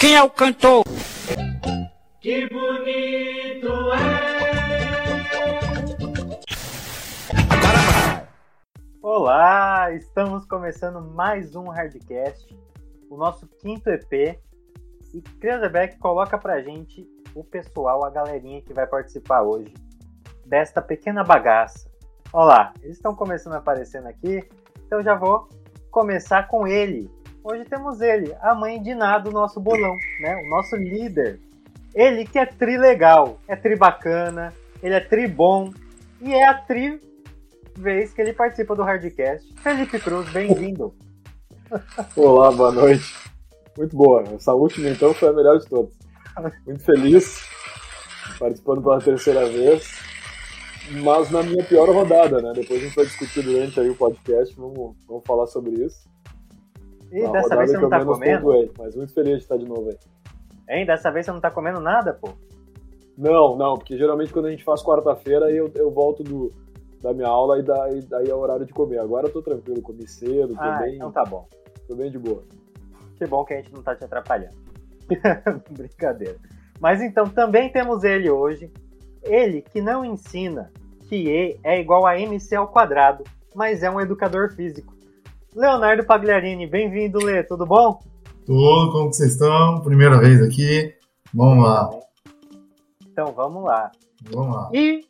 Quem é o cantor? Que bonito é. Olá, estamos começando mais um Hardcast, o nosso quinto EP. E Cranzebeck coloca pra gente o pessoal, a galerinha que vai participar hoje desta pequena bagaça. Olá, eles estão começando aparecendo aqui, então já vou começar com ele. Hoje temos ele, a mãe de nada do nosso bolão, né? O nosso líder. Ele que é tri legal, é tri bacana, ele é tri bom e é a tri vez que ele participa do Hardcast. Felipe Cruz, bem-vindo. Olá, boa noite. Muito boa. Essa última, então, foi a melhor de todas. Muito feliz participando pela terceira vez, mas na minha pior rodada, né? Depois a gente vai discutir durante aí o podcast, vamos, vamos falar sobre isso. E Uma dessa vez você não tá comendo? pontuei, mas muito feliz de estar de novo aí. Hein? Dessa vez você não tá comendo nada, pô? Não, não, porque geralmente quando a gente faz quarta-feira, eu, eu volto do, da minha aula e daí, daí é o horário de comer. Agora eu tô tranquilo, comi cedo, tô, Ah, bem, então tá bom. tô bem de boa. Que bom que a gente não tá te atrapalhando. Brincadeira. Mas então, também temos ele hoje. Ele que não ensina que E é igual a MC ao quadrado, mas é um educador físico. Leonardo Pagliarini, bem-vindo, Lê, tudo bom? Tudo, como vocês estão? Primeira vez aqui. Vamos lá, Então vamos lá. vamos lá. E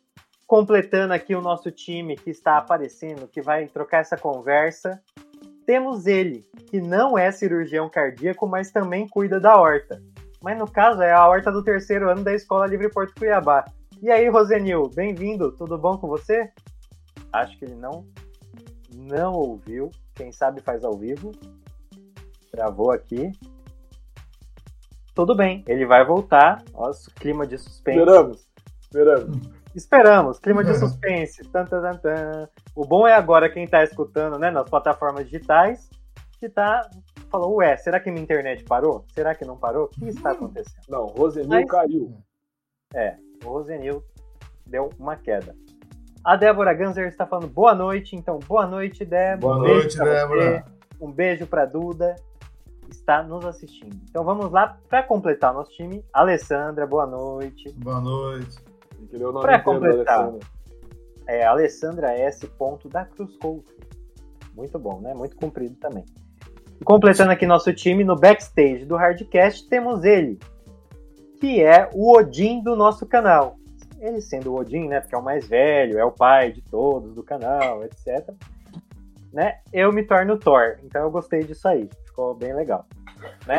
completando aqui o nosso time que está aparecendo, que vai trocar essa conversa, temos ele, que não é cirurgião cardíaco, mas também cuida da horta. Mas no caso é a horta do terceiro ano da Escola Livre Porto Cuiabá. E aí, Rosenil, bem-vindo, tudo bom com você? Acho que ele não não ouviu. Quem sabe faz ao vivo. Travou aqui. Tudo bem, ele vai voltar. Nossa, clima de suspense. Esperamos, esperamos. Esperamos, clima de suspense. Tan, tan, tan, tan. O bom é agora quem tá escutando, né, nas plataformas digitais, que tá falou, ué, será que minha internet parou? Será que não parou? O que está acontecendo? Não, Rosenil Mas- caiu. É, o Rosenil deu uma queda. A Débora Ganser está falando boa noite, então boa noite, Débora. Boa Um noite, pra você. Débora. Um beijo pra Duda, está nos assistindo. Então vamos lá para completar o nosso time. Alessandra, boa noite. Boa noite. Da completar. Alessandra. é Alessandra S. Ponto da Cruz Couto. Muito bom, né? Muito comprido também. E completando aqui nosso time, no backstage do Hardcast, temos ele, que é o Odin do nosso canal. Ele sendo o Odin, né? Porque é o mais velho, é o pai de todos do canal, etc. Né? Eu me torno Thor. Então eu gostei disso aí. Ficou bem legal. Né?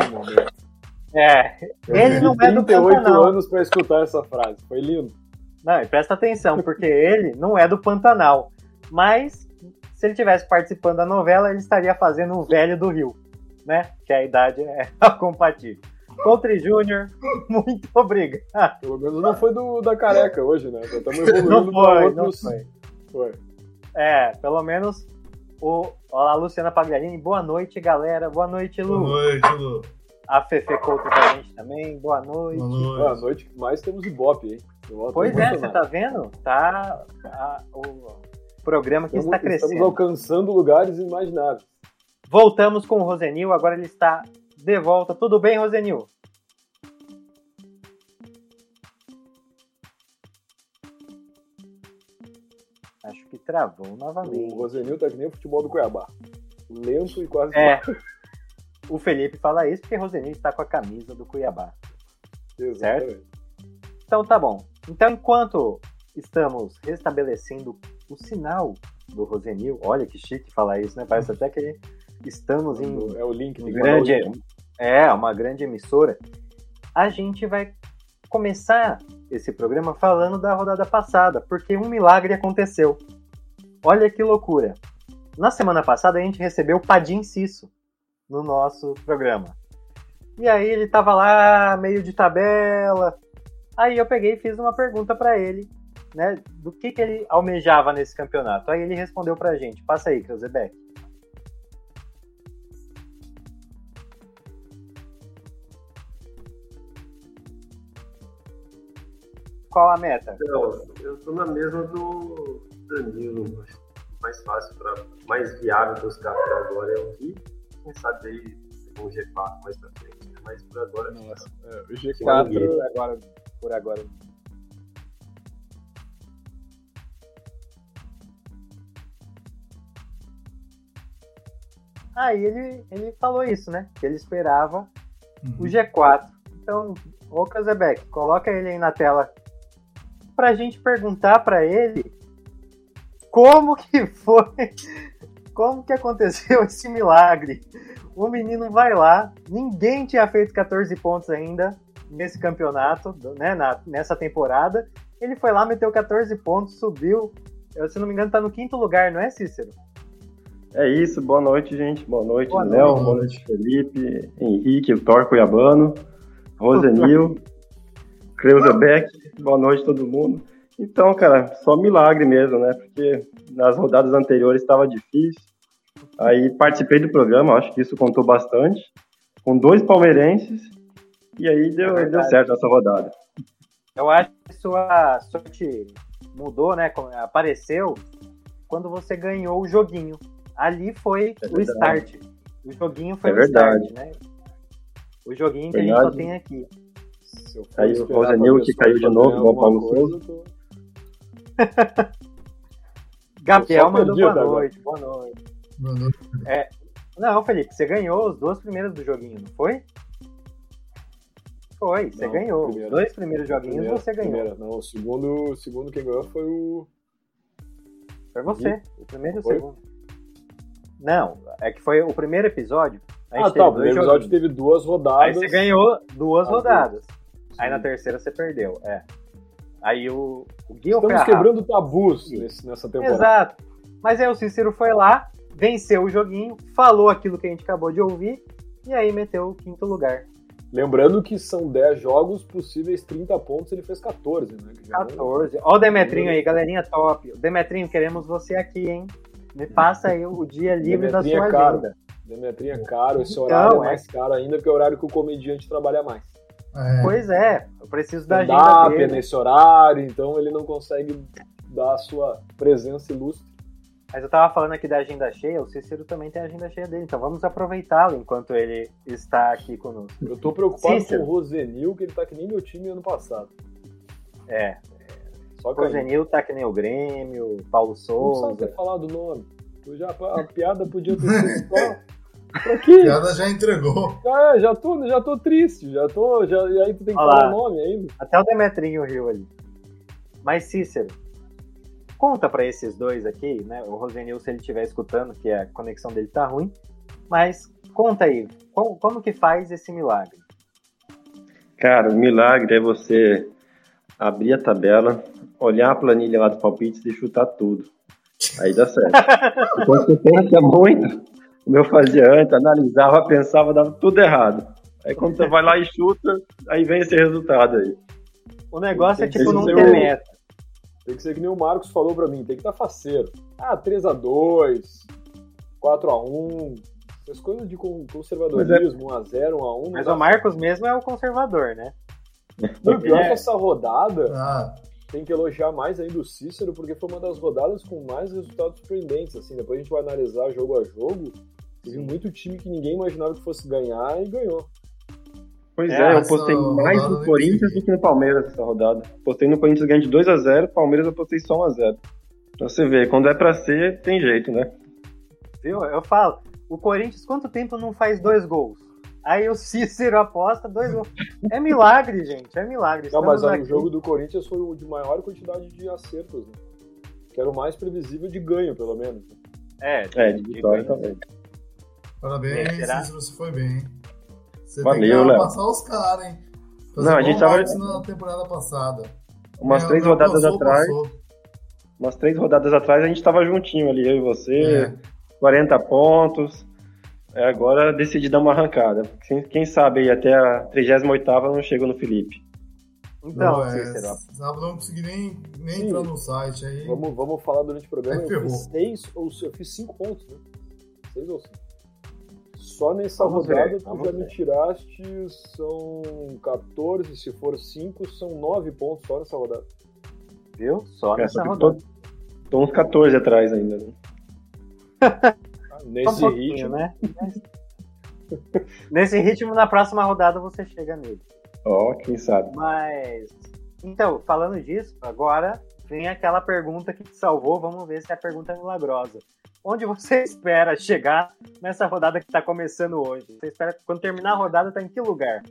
É, ele não é do 38 Pantanal. anos pra escutar essa frase. Foi lindo. Não, e presta atenção, porque ele não é do Pantanal. Mas, se ele tivesse participando da novela, ele estaria fazendo o velho do Rio, né? Que a idade é compatível. Country Júnior, muito obrigado. Pelo menos não foi do, da careca hoje, né? Estamos evoluindo Não foi, não outros. foi. Foi. É, pelo menos o. Olá, Luciana Pagliarini. Boa noite, galera. Boa noite, Lu. Boa noite, Lu. A Fefe Couto com a gente também. Boa noite. Boa noite. noite que mais temos Ibope, hein? Pois é, você tá vendo? Tá. a- o programa que Estamos, está crescendo. estamos alcançando lugares inimagináveis. Voltamos com o Rosenil, agora ele está de volta. Tudo bem, Rosenil? Acho que travou O novamente. Rosenil tá que nem o futebol do Cuiabá. Lento e quase É. O Felipe fala isso porque Rosenil está com a camisa do Cuiabá. Exatamente. Então tá bom. Então, enquanto estamos restabelecendo o sinal do Rosenil, olha que chique falar isso, né? Parece até que estamos em É o link. um tem que mandar o grande, é, uma grande emissora, a gente vai começar esse programa falando da rodada passada, porque um milagre aconteceu. Olha que loucura. Na semana passada a gente recebeu o Padim Cisso no nosso programa. E aí ele tava lá, meio de tabela. Aí eu peguei e fiz uma pergunta para ele, né, do que, que ele almejava nesse campeonato. Aí ele respondeu pra gente. Passa aí, Krausebeck. Qual a meta? Então, eu tô na mesma do Danilo. Mais fácil, pra, mais viável buscar até agora é o Gui. Quem sabe aí um G4 mais pra frente. né? mas por agora. Nossa, é, o Por G4. agora, por agora. Aí ele, ele falou isso, né? Que ele esperava o Uhum. G4. Então, ô Kazebeck, coloca ele aí na tela pra gente perguntar pra ele como que foi, como que aconteceu esse milagre. O menino vai lá, ninguém tinha feito 14 pontos ainda nesse campeonato, né, na- nessa temporada. Ele foi lá, meteu 14 pontos, subiu. Eu, se não me engano, tá no quinto lugar, não é, Cícero? É isso, boa noite, gente. Boa noite, Boa Léo. noite. Boa noite, Felipe, Henrique, o Thor Cuiabano, Rosenil, Creuzebeck. Boa noite, todo mundo. Então, cara, só milagre mesmo, né? Porque nas rodadas anteriores estava difícil. Aí participei do programa, acho que isso contou bastante. Com dois palmeirenses. E aí deu, É verdade. deu certo essa rodada. Eu acho que sua sorte mudou, né? Apareceu quando você ganhou o joguinho. Ali foi É o verdade. start. O joguinho foi É o verdade. start, né? O joguinho que a gente só Verdade. tem aqui. Aí o pra que caiu de novo, igual o Paulo tô- Gabriel mandou boa agora. noite, boa noite. Boa noite. Não, Felipe, você ganhou os dois primeiros do joguinho, não foi? Foi, você Não, ganhou. primeiro. Os dois primeiros joguinhos Primeira- você ganhou. primeira. Não, o segundo, o segundo quem ganhou foi o. Foi você. O primeiro e o segundo. Não, é que foi o primeiro episódio. A gente Ah, tá. O primeiro episódio joguinhos. teve duas Aí rodadas. você ganhou duas As rodadas. Aí na terceira você perdeu, é. Aí o, o Gui Estamos quebrando tabus nesse- nessa temporada. Exato. Mas aí o Cícero foi lá, venceu o joguinho, falou aquilo que a gente acabou de ouvir, e aí meteu o quinto lugar. Lembrando que são 10 jogos, possíveis 30 pontos, ele fez 14, né? Que já não- 14. Ó o Demetrinho aí, galerinha top. Demetrinho, queremos você aqui, hein? Me passa aí o dia livre da sua é caro. agenda. Demetrinho é caro, esse Então, horário é é. mais caro ainda, porque é o horário que o comediante trabalha mais. É, Pois é, eu preciso da agenda é dele. nesse horário, então ele não consegue dar a sua presença ilustre. Mas eu tava falando aqui da agenda cheia, o Cícero também tem a agenda cheia dele, então vamos aproveitá-lo enquanto ele está aqui conosco. Eu tô preocupado Cícero. com o Rosenil, que ele tá que nem meu time ano passado. É, Só o que aí, Zenil tá que nem o Grêmio, o Paulo não precisa ter Souza. falado o nome. Eu já, a piada podia ter sido só. Pra quê? a piada já entregou. Ah, já tô, já tô triste, já tô. Já, e aí tu tem que Olha falar lá. o nome ainda. Até o Demetrinho riu ali. Mas Cícero, conta pra esses dois aqui, né? O Rosenil, se ele estiver escutando, que a conexão dele tá ruim, mas conta aí, como, como que faz esse milagre? Cara, o milagre é você abrir a tabela, olhar a planilha lá dos palpites e chutar tudo. Aí dá certo. Quando você pensa muito, como eu fazia antes, analisava, pensava, dava tudo errado. Aí quando você vai lá e chuta, aí vem esse resultado aí. O negócio é tipo não ter meta. Tem que ser que nem o Marcos falou pra mim, tem que estar faceiro. Ah, 3x2, 4x1, essas coisas de con- conservadorismo, 1x0, 1x1. Mas o Marcos mesmo é o conservador, né? O pior é É. que essa rodada Ah, tem que elogiar mais ainda o Cícero, porque foi uma das rodadas com mais resultados surpreendentes. Assim, depois a gente vai analisar jogo a jogo. Teve muito time que ninguém imaginava que fosse ganhar e ganhou. Pois É, é, eu postei mais rodada no Corinthians do que no Palmeiras essa rodada. Postei no Corinthians ganhando de 2x0, Palmeiras eu postei só 1x0. Pra você ver, quando é pra ser, tem jeito, né? Viu? Eu falo, o Corinthians quanto tempo não faz dois gols? Aí o Cícero aposta dois gols. É milagre, gente, é milagre. Não, mas o jogo do Corinthians foi o de maior quantidade de acertos, né? Que era o mais previsível de ganho, pelo menos. né? É, É, de vitória também. Parabéns, É, será? Cícero, você foi bem, hein? Você Valeu, tem que Léo. passar os caras, hein? Fazer Não, a gente tava- na temporada passada. Umas É, três rodadas passou, atrás, passou. umas três rodadas atrás a gente tava juntinho ali, eu e você, É. 40 pontos. É, agora decidi dar uma arrancada. Quem, quem sabe aí até a 38ª não chego no Felipe. Então, Não, é, sábado eu não consegui nem, nem Sim. entrar no site aí. Vamos, vamos falar durante o programa. Aí Eu ferrou. fiz seis, ou se- eu fiz cinco pontos, né? Seis ou cinco. Só nessa Vamos ver, rodada tu vamos já ver. me tiraste, são 14, se for 5, são 9 pontos só nessa rodada. viu? Só É, nessa rodada. tô uns 14 atrás ainda. Né? Ah, um Nesse pouquinho, ritmo. né? Nesse ritmo, na próxima rodada você chega nele. Ó, quem sabe. Mas. Então, falando disso, agora vem aquela pergunta que te salvou. Vamos ver se é a pergunta é milagrosa. Onde você espera chegar nessa rodada que está começando hoje? Você espera que quando terminar a rodada tá em que lugar?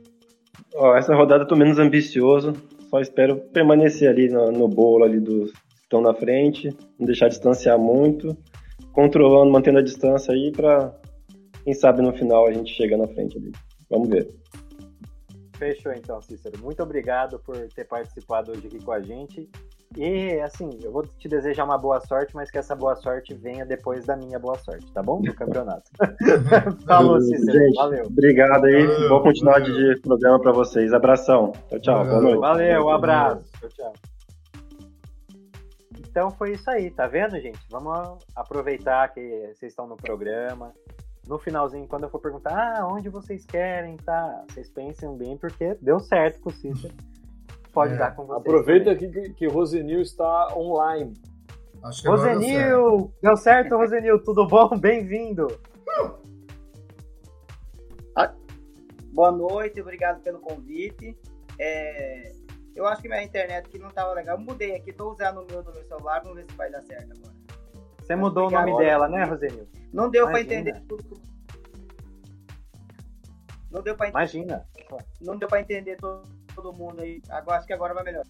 Ó, essa rodada eu tô menos ambicioso. Só espero permanecer ali no, no bolo ali dos que estão na frente, não deixar distanciar muito, controlando, mantendo a distância aí pra, quem sabe no final a gente chega na frente ali. Vamos ver. Fechou então, Cícero. Muito obrigado por ter participado hoje aqui com a gente. E assim, eu vou te desejar uma boa sorte, mas que essa boa sorte venha depois da minha boa sorte, tá bom? Do campeonato. Falou, Cícero. Gente, Valeu. Obrigado aí. Valeu, Boa continuidade valeu. de programa pra vocês. Abração. Tchau, tchau. Boa Valeu. noite. Valeu, um abraço. Tchau, tchau. Então foi isso aí, tá vendo, gente? Vamos aproveitar que vocês estão no programa. No finalzinho, quando eu for perguntar, ah, onde vocês querem, tá? Vocês pensem bem, porque deu certo com o Cícero. Pode É, dar com vocês. Aproveita também. que, que Rosenil está online. Acho que agora deu certo. Rosenil! Deu certo, Rosenil? Tudo bom? Bem-vindo! Boa noite, obrigado pelo convite. É, eu acho que minha internet aqui não estava legal. Eu mudei aqui, estou usando o meu do meu celular, vamos ver se vai dar certo agora. Você mudou o nome dela, né, Rosenil? Não deu para entender tudo. Não deu para Imagina. não deu para entender todo, todo mundo aí. Agora acho que agora vai melhor.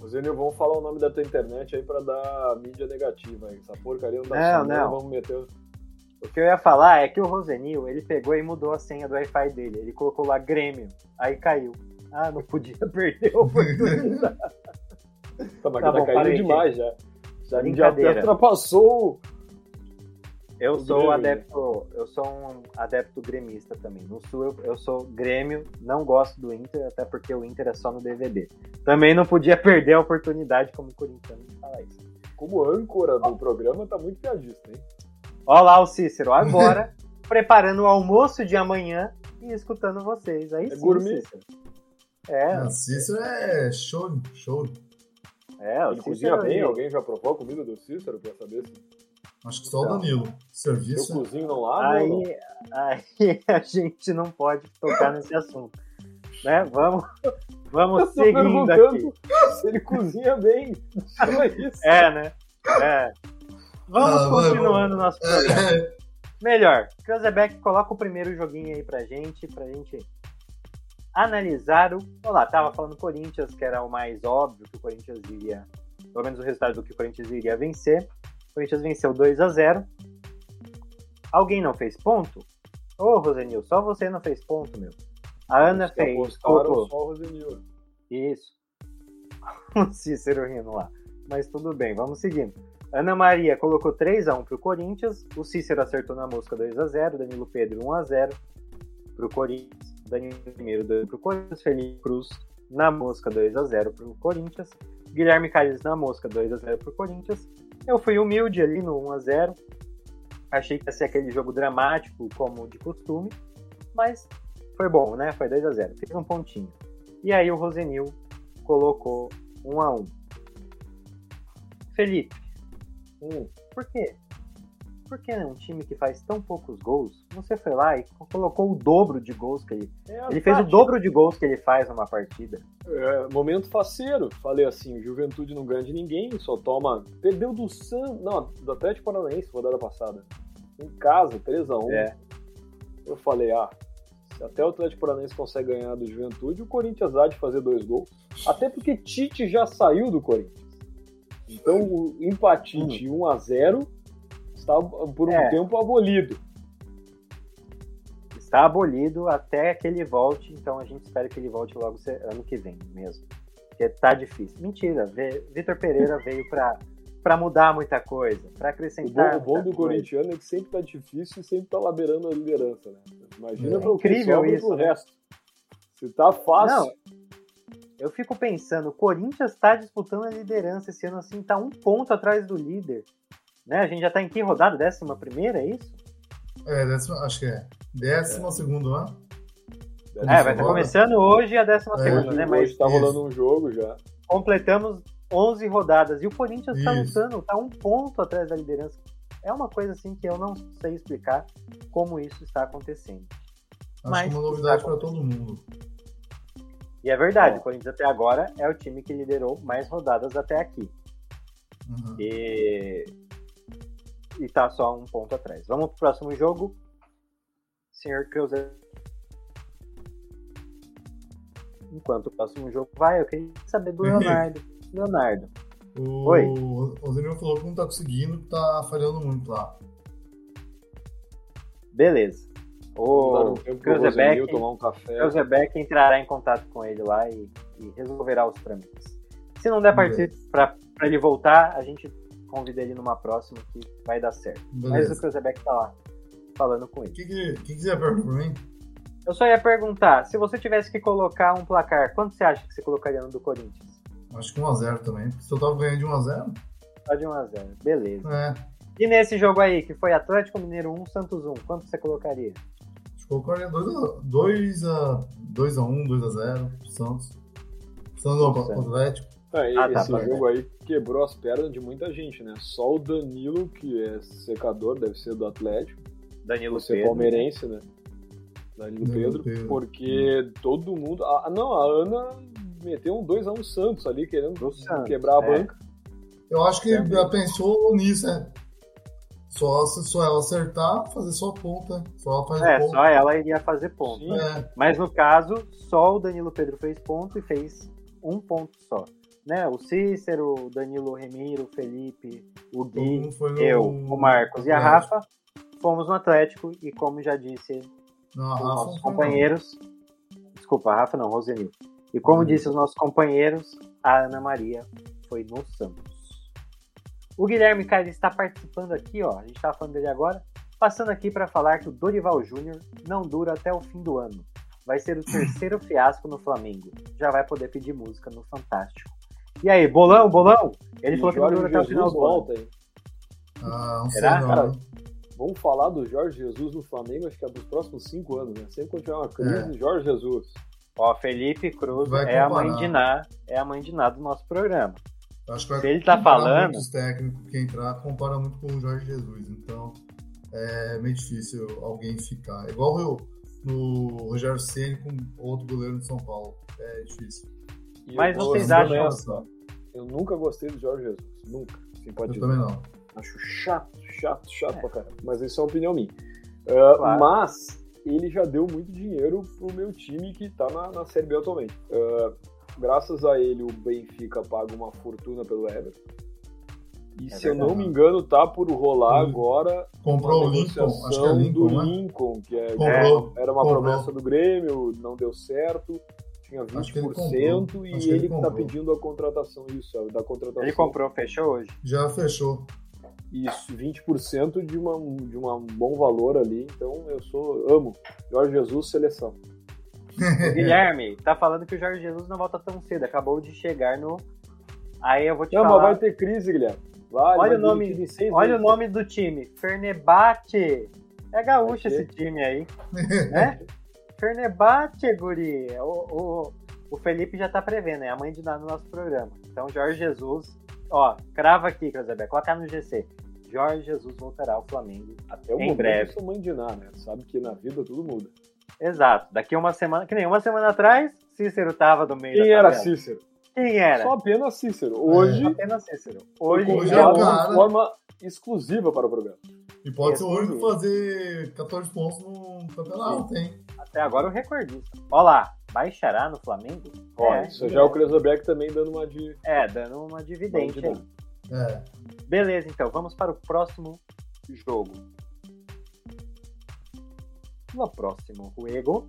Rosenil, vamos falar o nome da tua internet aí pra dar mídia negativa aí. Essa porcaria não dá Não, certo, não. Vamos meter. o- O que eu ia falar é que o Rosenil, ele pegou e mudou a senha do Wi-Fi dele. Ele colocou lá Grêmio, aí caiu. Ah, não podia perder a oportunidade. Tá, mas Tá tá, bom, caindo demais já. Já, já ultrapassou. Eu sou Grêmio. adepto, eu sou um adepto gremista também. No sul eu, eu sou Grêmio, não gosto do Inter, até porque o Inter é só no DVD. Também não podia perder a oportunidade como corintiano de falar isso. Como âncora do programa, tá muito piadista, hein? Olha lá o Cícero agora, preparando o almoço de amanhã e escutando vocês. Aí É sim, gourmet. Cícero. É, Ah, Cícero é show, show. é, o Ele Cícero cozinha bem? ele- Alguém já provou a comida do Cícero? Quer saber se Acho que só o Danilo. eu Serviço. cozinho não lavo ou não? Aí, aí a gente não pode tocar nesse assunto. Né? Vamos, vamos Eu seguindo aqui. perguntando se ele cozinha bem. É, né? É. Vamos Ah, continuando o nosso programa. É, Melhor, Cruzebeck, coloca o primeiro joguinho aí pra gente, pra gente analisar o. Olha lá, tava falando Corinthians, que era o mais óbvio que o Corinthians iria. Pelo menos o resultado do que o Corinthians iria vencer. O Corinthians venceu 2 a 0 Alguém não fez ponto? Ô, Rosenil, só você não fez ponto, meu. A Ana Os fez. só o Rosenil. Isso. O Cícero rindo lá. Mas tudo bem, vamos seguindo. Ana Maria colocou 3x1 pro Corinthians. O Cícero acertou na mosca 2x0. Danilo Pedro 1x0 pro Corinthians. Danilo Primeiro 2 pro Corinthians. Felipe Cruz na mosca 2x0 pro Corinthians. Guilherme Calles na mosca 2x0 pro Corinthians. Eu fui humilde ali no 1x0. Achei que ia ser aquele jogo dramático, como de costume. Mas foi bom, né? Foi 2x0. Fiz um pontinho. E aí o Rosenil colocou 1 a 1 Felipe, Hum, por quê? Por que um time que faz tão poucos gols, você foi lá e colocou o dobro de gols que ele... é a Ele fez o tática. dobro de gols que ele faz numa partida. É, momento faceiro. Falei assim, o Juventude não ganha de ninguém, só toma... Perdeu do San... Não, do Atlético Paranaense, rodada passada. Em casa, 3x1. É. Eu falei, ah, se até o Atlético Paranaense consegue ganhar do Juventude, o Corinthians há de fazer dois gols. Até porque Tite já saiu do Corinthians. Então o empatite 1x0 está por um. É. tempo abolido. Está abolido até que ele volte, então a gente espera que ele volte logo ano que vem mesmo. Porque tá difícil. Mentira, Vitor Pereira veio pra, pra mudar muita coisa, pra O bom, acrescentar. o bom do coisa. corintiano é que sempre tá difícil e sempre tá laberando a liderança, né? Imagina É. pro Incrível que sobra isso, pro né? resto. Se tá fácil, Não, eu fico pensando, o Corinthians está disputando a liderança esse ano assim, tá um ponto atrás do líder. Né? A gente já tá em que rodada? Décima primeira, é isso? é décima, acho que é. Décima segundo ano. É, vai estar agora? começando hoje a décima É, segunda, hoje, né? hoje Mas tá Isso. rolando um jogo já. completamos 11 rodadas e o Corinthians tá Isso. lutando, tá um ponto atrás da liderança. É uma coisa assim que eu não sei explicar como isso está acontecendo. Acho Mas que é uma novidade tá para todo mundo. E é verdade, o Corinthians até agora é o time que liderou mais rodadas até aqui. Uhum. E, e tá só um ponto atrás. Vamos pro próximo jogo. Senhor Cruzeiro. Enquanto o próximo jogo vai, eu queria saber do Leonardo. Leonardo, O, Oi. o Zenil falou que não tá conseguindo, que tá falhando muito lá. beleza. Um O Cruzebeck, um entrará em contato com ele lá e, e resolverá os trâmites. Se não der para ele voltar, a gente convida ele numa próxima que vai dar certo. Mas o Beleza. Cruzebeck tá lá falando com O ele. que, que, que, que você ia perguntar pra mim? Eu só ia perguntar, se você tivesse que colocar um placar, quanto você acha que você colocaria no do Corinthians? Acho que 1x0 também. porque Se eu tava ganhando de 1x0, Só de 1 a 0 beleza. é. E nesse jogo aí, que foi Atlético Mineiro 1, Santos 1, quanto você colocaria? Acho que colocaria 2x1, 2x0 pro Santos. Santos pro Santos. Atlético. É, Ah, tá, esse jogo aí quebrou as pernas de muita gente, né? Só o Danilo, que é secador, deve ser do Atlético, Danilo você é Pedro. palmeirense, né? Danilo Danilo Pedro, Pedro. porque todo mundo. Ah, não, a Ana meteu um 2x1 Santos ali, querendo Do Santos, quebrar a é. banca. Eu acho que É. já pensou nisso, né? Só, só ela acertar, fazer só ponta. Só ela faz É, ponta. só ela iria fazer ponto. Sim. É, Mas no caso, só o Danilo Pedro fez ponto e fez um ponto só. Né? O Cícero, o Danilo Remiro, o Felipe, o Gui, eu, o Marcos e a. Rafa fomos no Atlético e como já disse Não, os nossos foi, não. companheiros. Desculpa, a Rafa não, Rosenil. E como Rosenil. disse os nossos companheiros, a Ana Maria foi no Santos. O Guilherme Caio está participando aqui, ó. A gente estava falando dele agora. Passando aqui para falar que o Dorival Júnior não dura até o fim do ano. Vai ser o terceiro fiasco no Flamengo. Já vai poder pedir música no Fantástico. E aí, bolão, bolão? Ele E falou que não Jorge dura até o final do ano. volta aí. Ah, não Será, sei não. cara? Vamos falar do Jorge Jesus no Flamengo, acho que é dos próximos cinco anos, né? Sempre quando tiver uma crise, Jorge Jesus. Ó, Felipe Cruz Vai é a mãe de Ná, é a mãe de Ná do nosso programa. Acho que vai Se ele tá falando- Muitos técnicos que entrar compara muito com o Jorge Jesus. Então é meio difícil alguém ficar. É Igual eu, no Rogério Ceni com outro goleiro de São Paulo. É difícil. E Mas eu vocês acham- Eu nunca gostei do Jorge Jesus. Nunca. Assim, pode Eu dizer. também não. Acho chato, chato, chato É. pra caramba. Mas isso é uma opinião minha. Ah, Claro. Mas ele já deu muito dinheiro pro meu time que tá na, na Série B atualmente. Ah, graças a ele, o Benfica paga uma fortuna pelo Everton. E É se eu não me engano, tá por rolar Hum. agora Comprou o Lincoln, acho que é Lincoln, do né? Lincoln, que é, Comprou, era uma comprou. promessa do Grêmio, não deu certo. Tinha Acho que ele 20% comprou. e que ele ele que tá comprou. pedindo a contratação, isso, sabe, da contratação. Ele comprou, fechou hoje. Já fechou. Isso, 20% de, uma, de uma- um bom valor ali. Então eu sou, amo. Jorge Jesus, seleção. O Guilherme tá falando que o Jorge Jesus não volta tão cedo, acabou de chegar no. Aí eu vou te Não, mas falar. vai ter crise, Guilherme. Vai, Olha vai o nome- Olha o nome do time, Fernebate. É gaúcho esse time aí, né? Fernebate, guri. O, o, o Felipe já tá prevendo, é a mãe de nada no nosso programa. Então, Jorge Jesus, ó, crava aqui, Cruzebeck, coloca no GC. Jorge Jesus voltará ao Flamengo. Até o Em breve. eu sou mãe de nada, né? Sabe que na vida tudo muda. Exato. Daqui uma semana, que nem uma semana atrás, Cícero tava do meio Quem da era. Cícero? Quem era? Só apenas Cícero. Hoje, Apenas Cícero. Hoje, Hoje é é um- cara. de forma exclusiva para o programa. E pode ser que fazer 14 pontos no campeonato, hein? Até agora o recordista. Ó lá, baixará no Flamengo? Ó, é, isso já é o Kresobeck também dando uma de. é, dando uma dividende aí. É. Beleza, então, vamos para o próximo jogo. No próximo juego.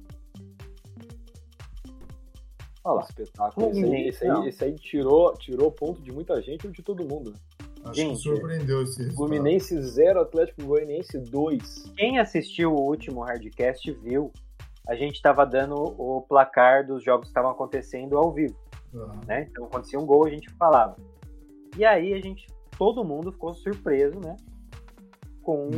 Olha lá. Espetáculo. Esse aí, esse aí, esse aí tirou, tirou ponto de muita gente ou de todo mundo. né? Acho Gente, que surpreendeu esse resultado. Fluminense 0, Atlético Goianiense 2. Quem assistiu o último Hardcast viu, a gente estava dando o placar dos jogos que estavam acontecendo ao vivo. Ah, né? Então acontecia um gol, a gente falava. E aí a gente, todo mundo ficou surpreso, né? Com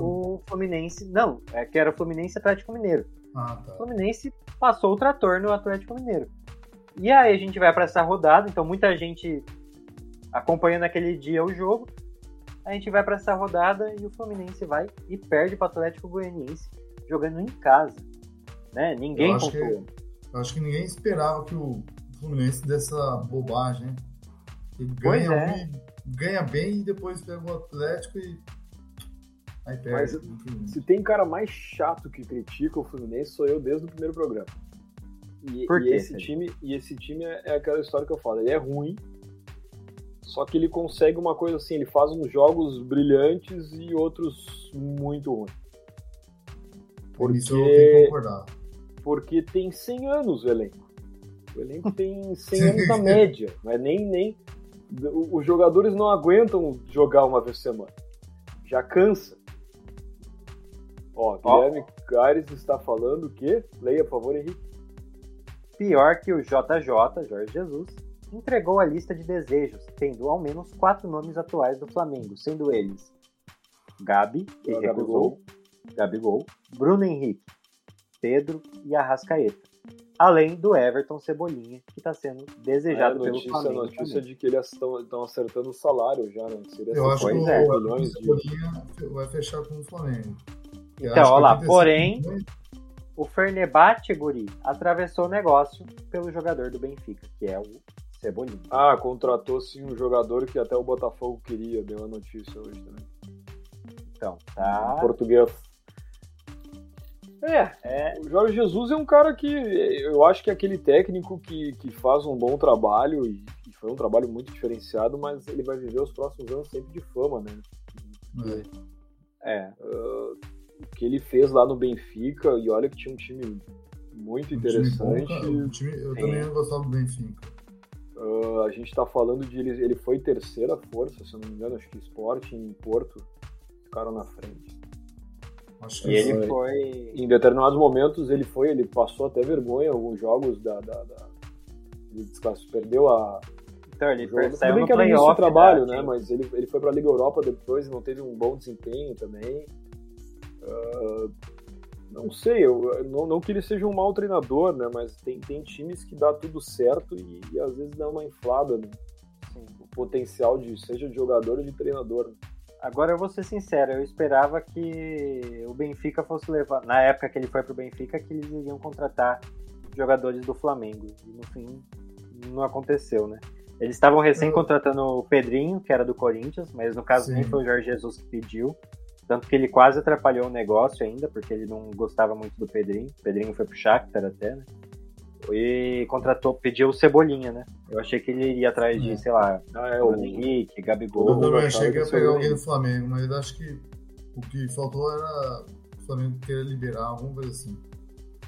o Fluminense. Não, é que era o Fluminense e Atlético Mineiro. Ah, O tá. Fluminense passou o trator no Atlético Mineiro. E aí a gente vai para essa rodada, então muita gente acompanhando aquele dia o jogo. a gente vai para essa rodada e o Fluminense vai e perde para o Atlético Goianiense jogando em casa. Né? Ninguém Eu acho que-. Eu acho que ninguém esperava que o Fluminense desse essa bobagem, né? Ele Pois ganha, é. e ganha bem e depois pega o Atlético e. Aí perde. Se tem cara mais chato que critica o Fluminense, sou eu desde o primeiro programa. E, Por e quê, esse Felipe? time, e esse time é, é aquela história que eu falo, ele é ruim, só que ele consegue uma coisa assim, ele faz uns jogos brilhantes e outros muito ruins. Por isso eu porque- tenho que concordar. Porque tem 100 anos o elenco. O elenco tem 100 anos na média, não é nem nem os jogadores não aguentam jogar uma vez por semana. Já cansa. Ó. Guilherme Cares está falando que, leia por favor, Henrique. Pior que o JJ, Jorge Jesus, entregou a lista de desejos, tendo ao menos quatro nomes atuais do Flamengo, sendo eles Gabi, que Gabigol. recusou, Gabigol, Bruno Henrique, Pedro e Arrascaeta. Além do Everton Cebolinha, que está sendo desejado É, pelo notícia, Flamengo. notícia também. de que eles estão acertando o salário já, né? Seria Eu acho que o, 50 é. o milhões de Cebolinha vai fechar com o Flamengo. Eu Então, olha lá, 85 porém- milhões- O Fernebate, Guri, atravessou o negócio pelo jogador do Benfica, que é o Cebolinha. Ah, contratou sim um jogador que até o Botafogo queria, deu a notícia hoje também. Então, tá. Português. É, É, O Jorge Jesus é um cara que eu acho que é aquele técnico que, que faz um bom trabalho e, e foi um trabalho muito diferenciado, mas ele vai viver os próximos anos sempre de fama, né? É. é. O que ele fez lá no Benfica, e olha que tinha um time muito Um time interessante. bom, cara. Um time- eu Sim. também gostava do Benfica. Ah, a gente tá falando de ele, ele foi terceira força, se eu não me engano, acho que Sporting em Porto ficaram na frente. E ele Foi. foi. Em determinados momentos ele foi, ele passou até vergonha em alguns jogos da. da, da- ele perdeu a, Então, ele saiu bem no que era início playoff. do trabalho, né? Mas ele, ele foi pra Liga Europa depois não teve um bom desempenho também. Ah, não sei, eu, não, não que ele seja um mau treinador, né? Mas tem, tem times que dá tudo certo e, e às vezes dá uma inflada no o potencial de seja de jogador ou de treinador. né? Agora eu vou ser sincero, eu esperava que o Benfica fosse levar. Na época que ele foi pro Benfica, que eles iriam contratar jogadores do Flamengo. E no fim não aconteceu, né? Eles estavam recém contratando o Pedrinho, que era do Corinthians, mas no caso Sim. nem foi o Jorge Jesus que pediu. Tanto que ele quase atrapalhou o negócio ainda, porque ele não gostava muito do Pedrinho. O Pedrinho foi pro Shakhtar até, né? E contratou, pediu o Cebolinha, né? Eu achei que ele iria atrás de, É. sei lá, Ah, é, o, Henrique, Eu Gabigol. também achava achei que ia pegar alguém do Flamengo, mas acho que o que faltou era o Flamengo querer liberar alguma coisa assim.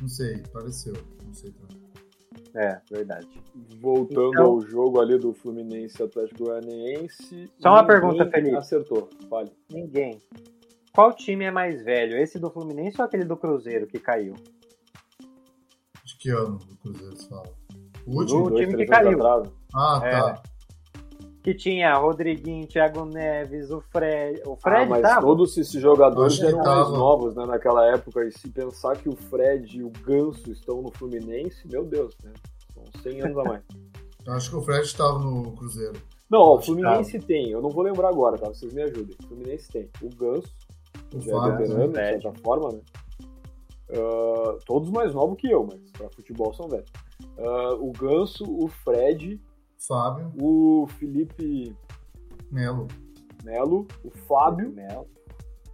Não sei, pareceu. Não sei também. É, verdade. voltando Então- ao jogo ali do Fluminense e Atlético Goianiense. Só uma pergunta, Felipe. Acertou, fale. Ninguém. Qual time é mais velho? Esse do Fluminense ou aquele do Cruzeiro que caiu? De que ano o Cruzeiro se fala? O Do último? Dois, time que caiu. Ah, É. tá. Que tinha Rodriguinho, Thiago Neves, o Fred. O Fred ah, mas tava? todos esses jogadores eram mais novos né, naquela época. E se pensar que o Fred e o Ganso estão no Fluminense, meu Deus, né? São 100 anos a mais. Eu acho que o Fred estava no Cruzeiro. Não, ó, o Fluminense tem, eu não vou lembrar agora, tá? Vocês me ajudem. O Fluminense tem o Ganso, O já é Fábio, veterano, de Fred. certa forma, né? Ah, todos mais novos que eu, mas pra futebol são velhos. Ah, o Ganso, o Fred, Fábio, o Felipe Melo. Melo, o Fábio. Mel.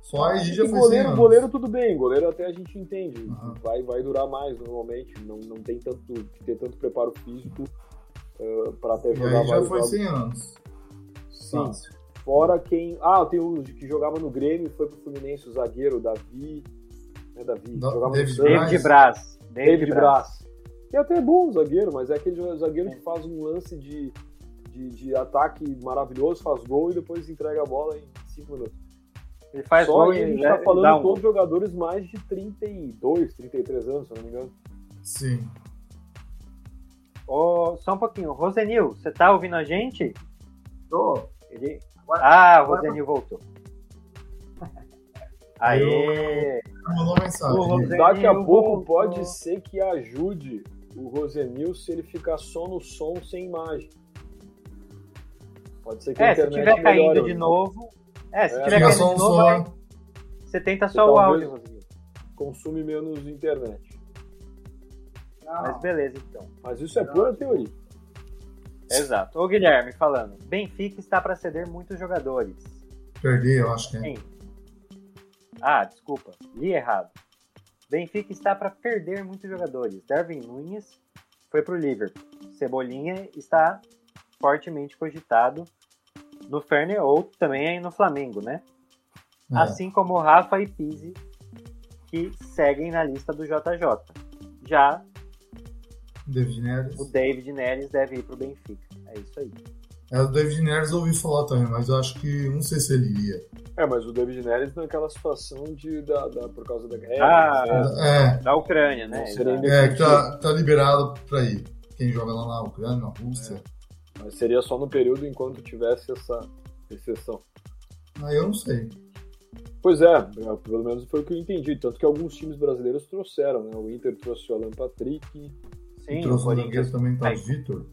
Só aí E já foi 100 goleiro, goleiro tudo bem, goleiro até a gente entende. Aham. Vai, vai durar mais normalmente, não, não tem tanto que ter tanto preparo físico uh, para até E jogar aí já foi jogos. 100 anos. Sim. Fora quem. Ah, tem o que jogava no Grêmio, foi pro Fluminense, o zagueiro, o Davi. Né, Davi? Da- jogava David no. David Braz. David Braz. Que é até bom o zagueiro, mas é aquele zagueiro que faz um lance de, de, de ataque maravilhoso, faz gol e depois entrega a bola em 5 minutos. Ele faz Só gol aí a e gente já- tá falando um. todos jogadores mais de 32, 33 anos, se eu não me engano. Sim. Ô, só um pouquinho. Rosenil, você tá ouvindo a gente? Tô. Ele... Agora- Ah, agora- Rosenil voltou. Aê! Mandou mensagem. Rosenil Daqui a pouco voltou. pode ser que ajude o Rosenil se ele ficar só no som sem imagem. Pode ser que a É, se internet tiver caindo melhore de hoje. novo, É, se É, tiver um de novo, aí você tenta só o áudio, Rosinho. Consome menos internet. Não, Mas beleza, então. Mas isso é pura teoria. Exato. Ô Guilherme, falando. Benfica está para ceder muitos jogadores. Perder, eu acho que é. Quem? Ah, desculpa. Li errado. Benfica está para perder muitos jogadores. Darwin Nunes foi para o Liverpool. Cebolinha está fortemente cogitado no Ferne ou também aí no Flamengo, né? É. Assim como Rafa e Pizzi, que seguem na lista do JJ. Já David o David Neres deve ir para o Benfica. É isso aí. É, o David Neres eu ouvi falar também, mas eu acho que não sei se ele iria. É, mas o David Neres naquela situação de, da, da- por causa da guerra. Ah, né? É, Da Ucrânia, né? É que tá, tá liberado pra ir. Quem joga lá na Ucrânia, na Rússia. Mas seria só no período enquanto tivesse essa exceção. Aí eu não sei. Pois é, é, pelo menos foi o que eu entendi. Tanto que alguns times brasileiros trouxeram, né? O Inter trouxe o Alan Patrick, Sim, trouxe o o Corinthians. também, tá? Ai. Vitor.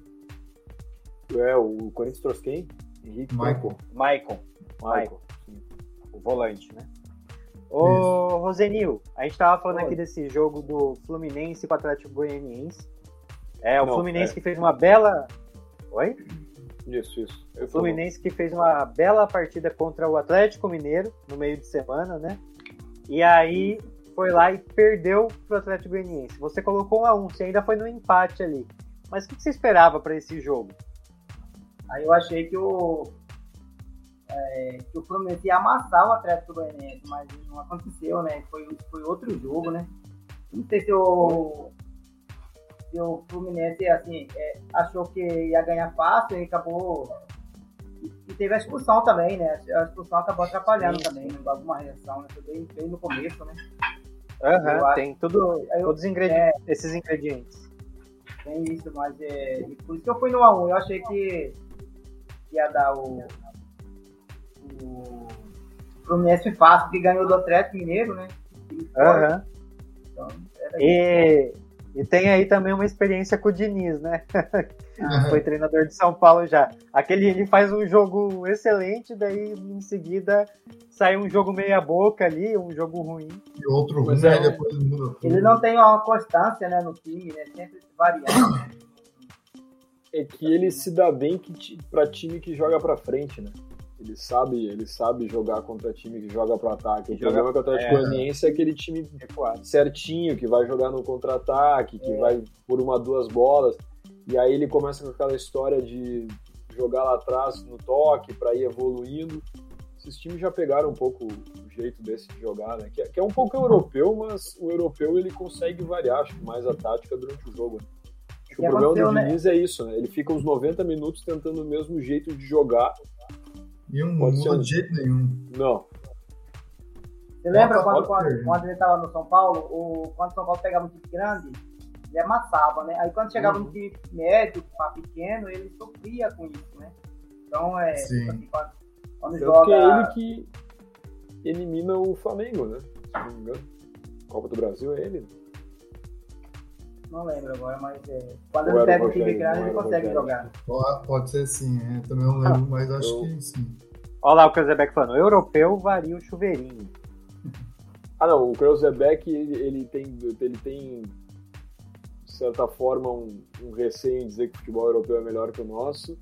É, o Corinthians trouxe quem? Henrique Michael. Maicon, Michael. sim. o volante, né? Ô, Rosenil, a gente tava falando Oi. aqui desse jogo do Fluminense com o Atlético Goianiense. É, o Não, Fluminense é. que fez uma bela. Oi? Isso, isso. O Fluminense que fez uma bela partida contra o Atlético Mineiro no meio de semana, né? E aí foi lá e perdeu pro Atlético Goianiense. Você colocou um a um, você ainda foi no empate ali. Mas o que você esperava para esse jogo? Aí eu achei que o, é, que o Fluminense ia amassar o Atlético Goianiense, mas não aconteceu, né? Foi, foi outro jogo, né? Não sei se o, se o Fluminense assim, é, achou que ia ganhar fácil e acabou. E, teve a expulsão também, né? A expulsão acabou atrapalhando Sim, também, né? Alguma reação, né? Foi bem, bem no começo, né? Aham, acho- tem tudo, eu- todos os ingredientes, esses ingredientes. Tem isso, mas é. Por isso que eu fui no 1x1. Eu achei que ia dar o. O Fluminense fácil, que ganhou do Atlético Mineiro, né? Aham. Então, era isso. E, e tem aí também uma experiência com o Diniz, né? Foi treinador de São Paulo já. Aquele ele faz um jogo excelente, daí em seguida sai um jogo meia boca ali, um jogo ruim. E outro ruim, aí é- depois muda. Ele não tem uma constância né, no time, né? Sempre variando. É que ele se dá bem que pra time que joga pra frente, né? Ele sabe, ele sabe jogar contra time que joga pro ataque. O Que problema com o Atlético é. Goianiense é aquele time certinho, que vai jogar no contra-ataque, que vai por uma, duas bolas. E aí ele começa com aquela história de jogar lá atrás no toque para ir evoluindo. Esses times já pegaram um pouco o jeito desse de jogar, né? Que, é- que é um pouco europeu, mas o europeu ele consegue variar, acho que mais a tática durante o jogo. Né? Que que o problema do né? Diniz é isso, né? Ele fica uns 90 minutos tentando o mesmo jeito de jogar. E não Pode ser muda um- de jeito nenhum. Não, Você lembra Bota- quando, quando, quando ele estava no São Paulo? O, quando o São Paulo pegava um time grande, ele amassava, né? Aí quando chegava Uhum. no time médio, para pequeno, ele sofria com isso, né? Então é. Sim. tipo assim, quando, quando joga. que é ele que elimina o Flamengo, né? Se não me engano. Copa do Brasil é ele. Não lembro agora, mas é, quando ele o pega um time grande, ele o consegue Rogério. jogar. Pode, ser sim, é, também não lembro, mas acho eu- que sim. Olha lá o Cruzebeck falando, europeu varia o chuveirinho. Ah, não, o Kreuzebeck, ele, ele tem, ele tem, de certa forma, um, um receio em dizer que o futebol europeu é melhor que o nosso,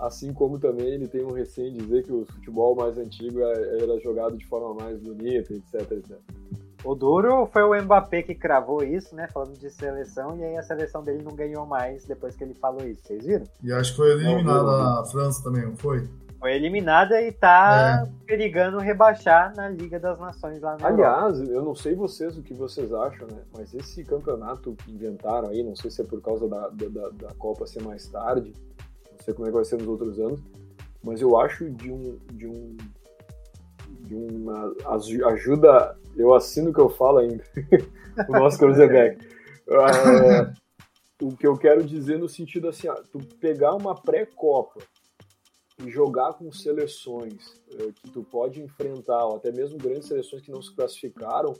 assim como também ele tem um receio em dizer que o futebol mais antigo é- era jogado de forma mais bonita, etc, etc. O duro foi o Mbappé que cravou isso, né? Falando de seleção, e aí a seleção dele não ganhou mais depois que ele falou isso. Vocês viram? E acho que foi eliminada a França também, não foi? Foi eliminada e tá perigando rebaixar na Liga das Nações lá na Europa. Aliás, eu não sei vocês o que vocês acham, né? Mas esse campeonato que inventaram aí, não sei se é por causa da, da, da- da Copa ser mais tarde, não sei como é que vai ser nos outros anos, mas eu acho de um de um de uma aju- ajuda, eu assino o que eu falo ainda, o nosso Cruzebeck. É, o que eu quero dizer no sentido assim, ó, tu pegar uma pré-copa e jogar com seleções eh, que tu pode enfrentar, ou até mesmo grandes seleções que não se classificaram,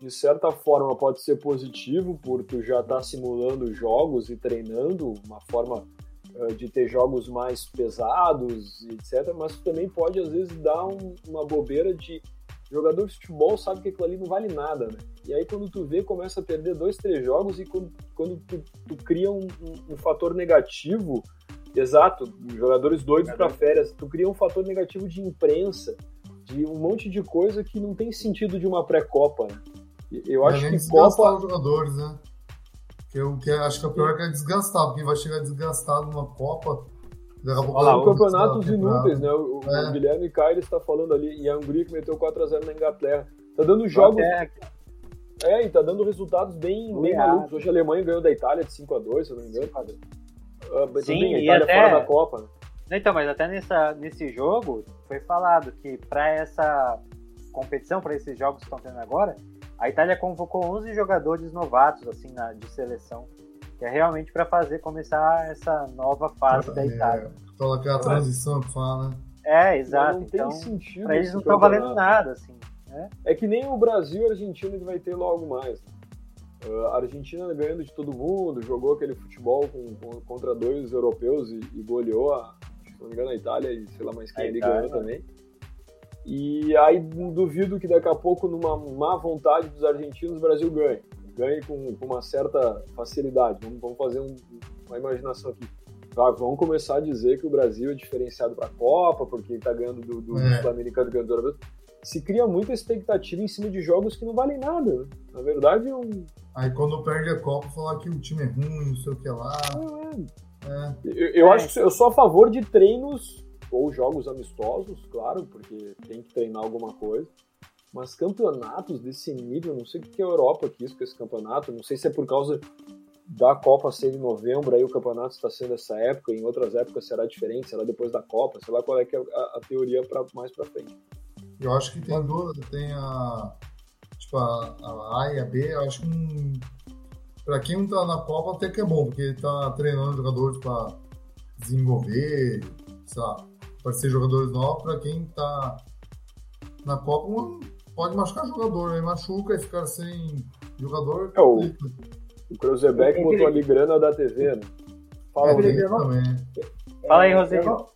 de certa forma pode ser positivo por tu já estar simulando jogos e treinando uma forma de ter jogos mais pesados, etc. Mas também pode, às vezes, dar um, uma bobeira de jogador de futebol sabe que aquilo ali não vale nada, né? E aí quando tu vê, começa a perder dois, três jogos e quando, quando tu, tu cria um, um, um, fator negativo, exato, jogadores doidos para férias, tu cria um fator negativo de imprensa, de um monte de coisa que não tem sentido de uma pré-copa, né? Eu acho que Copa... os jogadores, né? Que eu que acho que a pior é que é desgastar, porque vai chegar desgastado numa Copa Olha lá, campeonatos inúteis, né? O, é. o Guilherme Caire está falando ali, e a Hungria que meteu 4x0 na Inglaterra. Tá dando jogos. É, e tá dando resultados bem, bem malucos. Hoje a Alemanha ganhou da Itália de 5x2, se eu não me engano. Uh, Sim, bem, a Itália e até... fora da Copa, né? Então, mas até nessa, nesse jogo foi falado que para essa competição, para esses jogos que estão tendo agora, a Itália convocou 11 jogadores novatos assim na, de seleção que é realmente para fazer começar essa nova fase é, da Itália. Fala que é a transição que fala, né? É, exato. Não então, tem sentido. Pra eles não estão valendo nada, assim. Né? É que nem o Brasil e a Argentina que vai ter logo mais. Né? A Argentina ganhando de todo mundo, jogou aquele futebol com, com, contra dois europeus e, e goleou, a, se não me engano, a Itália e sei lá mais quem ele ganhou também. E aí duvido que daqui a pouco, numa má vontade dos argentinos, o Brasil ganhe ganhe com, com uma certa facilidade. Vamos, vamos fazer um, uma imaginação aqui. Ah, vamos começar a dizer que o Brasil é diferenciado para a Copa, porque está ganhando do, do é. Sul-Americano ganhando do Brasil. Se cria muita expectativa em cima de jogos que não valem nada. Né? Na verdade, um... Aí quando perde a Copa, falar que o time é ruim, não sei o que lá. É. É. Eu, eu acho que eu sou a favor de treinos ou jogos amistosos, claro, porque tem que treinar alguma coisa. Mas campeonatos desse nível, não sei o que a Europa quis com esse campeonato, não sei se é por causa da Copa ser em novembro, aí o campeonato está sendo essa época, em outras épocas será diferente, será depois da Copa, sei lá qual é, que é a, a teoria para mais para frente. Eu acho que tem duas, tem a tipo a, a A e a B, acho que um, para quem não tá na Copa até que é bom, porque tá treinando jogadores para desenvolver, lá, para ser jogadores novos, para quem tá na Copa, pode machucar jogador, aí machuca e ficar sem jogador. É, o, o Cruzebeck botou ali grana da TV, né? Fala, é, também. Fala aí, Rosinho.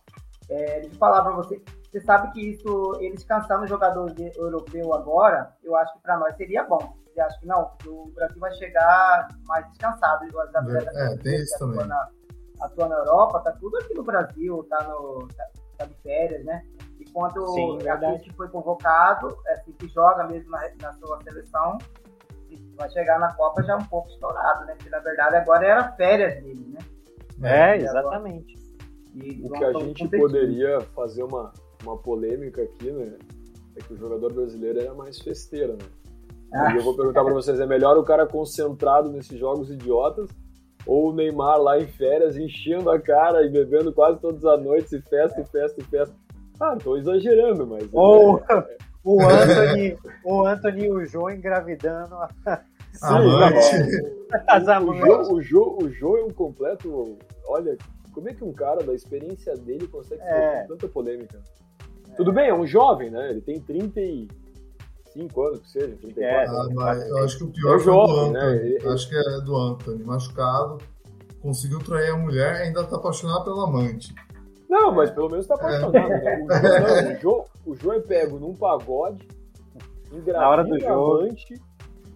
É, deixa eu falar pra você. Você sabe que isso, eles cansando o jogador europeu agora, eu acho que para nós seria bom. Você acha que não? O Brasil vai chegar mais descansado. é, tem isso também. Na, atua na Europa, tá tudo aqui no Brasil, tá, no, tá, tá de férias, né? Enquanto Sim, a gente foi convocado, é, assim, que joga mesmo na, na sua seleção, vai chegar na Copa já um pouco estourado, né? Porque na verdade agora era férias dele, né? É, exatamente. E o que a gente poderia fazer uma, uma polêmica aqui, né? É que o jogador brasileiro era mais festeiro, né? Ah. E eu vou perguntar para vocês: é melhor o cara concentrado nesses jogos idiotas ou o Neymar lá em férias enchendo a cara e bebendo quase todas as noites e festa, e festa, e festa? Ah, tô exagerando, mas. Ou é... o Anthony, o Anthony e o João engravidando. Sim, As o, o, Jô, o Jô é um completo. Olha, como é que um cara da experiência dele consegue ser é. tanta polêmica? É. Tudo bem, é um jovem, né? Ele tem 35 anos, que seja, 34. É, ah, mas eu acho que o pior é jovem, do? Anthony. Né? Ele... Acho que é do Anthony, machucado, conseguiu trair a mulher e ainda tá apaixonado pela amante. Não, mas pelo menos tá apaixonado. Né? O, Jô, o, Jô, é pego num pagode, Na hora do jogo.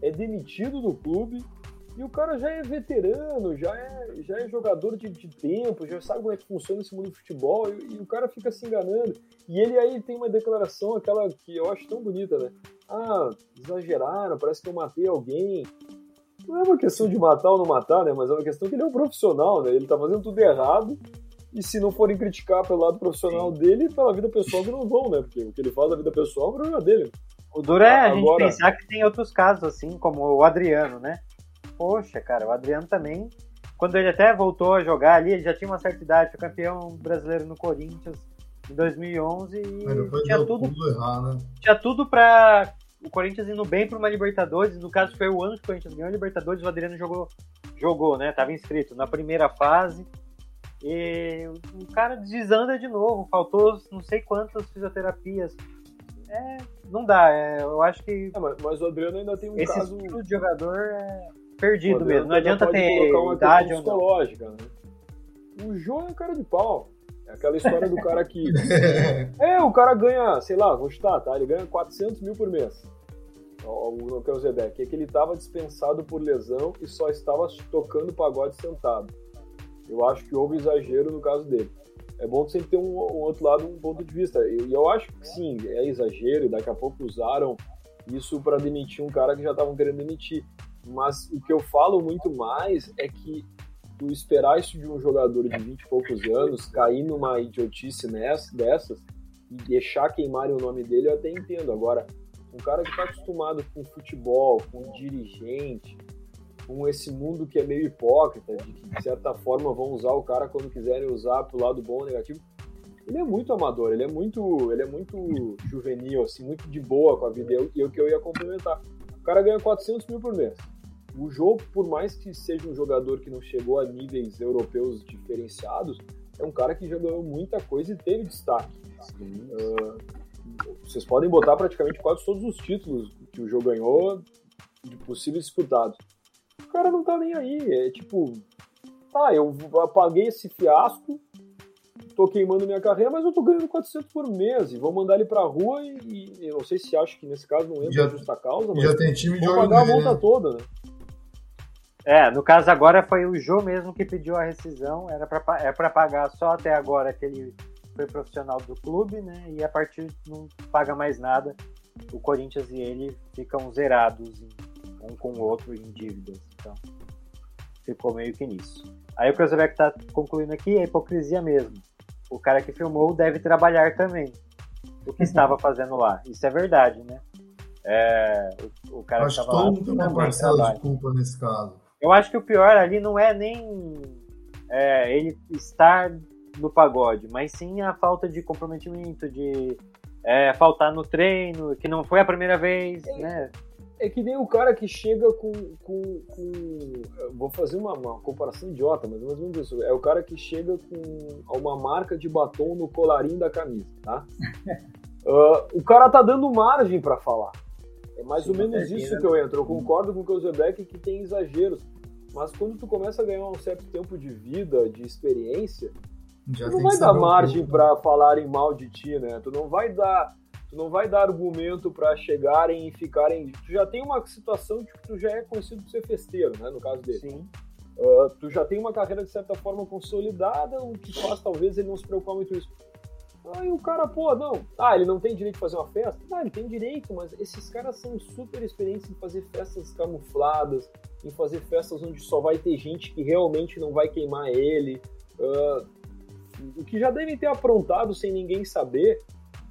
é demitido do clube e o cara já é veterano, já é, já é jogador de, de tempo, já sabe como é que funciona esse mundo do futebol e, e, o cara fica se enganando. E ele aí tem uma declaração, aquela que eu acho tão bonita, né? Ah, exageraram, parece que eu matei alguém. Não é uma questão de matar ou não matar, né? Mas é uma questão que ele é um profissional, né? Ele tá fazendo tudo errado e se não forem criticar pelo lado profissional Sim. dele, pela vida pessoal que não vão, né? Porque o que ele faz da vida pessoal é um problema dele. O duro é a Agora... gente pensar que tem outros casos, assim, como o Adriano, né? Poxa, cara, o Adriano também, quando ele até voltou a jogar ali, ele já tinha uma certa idade, foi campeão brasileiro no Corinthians em 2011 e tinha tudo, tudo errado, né? tinha tudo pra o Corinthians indo bem para uma Libertadores, no caso foi o ano que o Corinthians ganhou a Libertadores, o Adriano jogou, jogou, né? Tava inscrito na primeira fase, e o cara desanda de novo, faltou não sei quantas fisioterapias. É, não dá, é, eu acho que. É, mas, mas, o Adriano ainda tem um esse caso. Esse de jogador é perdido mesmo. Não adianta ter idade ou psicológica, né? O Jô é cara de pau. É aquela história do cara que. É, o cara ganha, sei lá, vou chutar, tá? Ele ganha 400 mil por mês. O, o Kelzebeck. É que ele estava dispensado por lesão e só estava tocando pagode sentado. Eu acho que houve exagero no caso dele. É bom sempre ter um, um outro lado, um ponto de vista. E eu, eu, acho que sim, é exagero, e daqui a pouco usaram isso para demitir um cara que já estavam querendo demitir. Mas o que eu falo muito mais é que tu esperar isso de um jogador de 20 e poucos anos, cair numa idiotice nessa, dessas e deixar queimarem o nome dele, eu até entendo. Agora, um cara que está acostumado com futebol, com dirigente, com esse mundo que é meio hipócrita, de que de certa forma vão usar o cara quando quiserem usar pro lado bom ou negativo. Ele é muito amador, ele é muito, ele é muito juvenil, assim, muito de boa com a vida. E o que eu ia complementar. O cara ganha 400 mil por mês. O jogo, por mais que seja um jogador que não chegou a níveis europeus diferenciados, é um cara que já ganhou muita coisa e teve destaque. Uh, vocês podem botar praticamente quase todos os títulos que o jogo ganhou de possíveis disputados. O cara não tá nem aí. É tipo, tá, eu apaguei esse fiasco, tô queimando minha carreira, mas eu tô ganhando 400 por mês e vou mandar ele pra rua e, e eu não sei se acho que nesse caso não entra já, justa causa, mas já tem time vou pagar a multa toda, né? É, no caso agora foi o Jô mesmo que pediu a rescisão, era pra, é para pagar só até agora que ele foi profissional do clube, né? E a partir não paga mais nada. O Corinthians e ele ficam zerados um com o outro em dívidas. Então, ficou meio que nisso. Aí o Cruzeiro tá concluindo aqui é hipocrisia mesmo. O cara que filmou deve trabalhar também. O que estava fazendo lá. Isso é verdade, né? É, o, o cara Acho que todo lá. mundo tem uma parcela de culpa nesse caso. Eu acho que o pior ali não é nem é, ele estar no pagode, mas sim a falta de comprometimento, de é, faltar no treino, que não foi a primeira vez, é, né? É que nem o cara que chega com. com, com vou fazer uma, uma, comparação idiota, mas mais ou menos isso. É o cara que chega com uma marca de batom no colarinho da camisa, tá? uh, o cara tá dando margem para falar. É mais Sim, ou menos isso que eu entro. Eu concordo com o Keuzebeck que tem exageros. Mas quando tu começa a ganhar um certo tempo de vida, de experiência, Já tu não vai dar margem para falarem mal de ti, né? Tu não vai dar, tu não vai dar argumento para chegarem e ficarem. Tu já tem uma situação de que tu já é conhecido por ser festeiro, né? No caso dele. Sim. Uh, tu já tem uma carreira de certa forma consolidada, o que faz talvez ele não se preocupar muito com isso. Aí o cara, pô, não. Ah, ele não tem direito de fazer uma festa? Ah, ele tem direito, mas esses caras são super experientes em fazer festas camufladas, em fazer festas onde só vai ter gente que realmente não vai queimar ele. Uh, o que já devem ter aprontado sem ninguém saber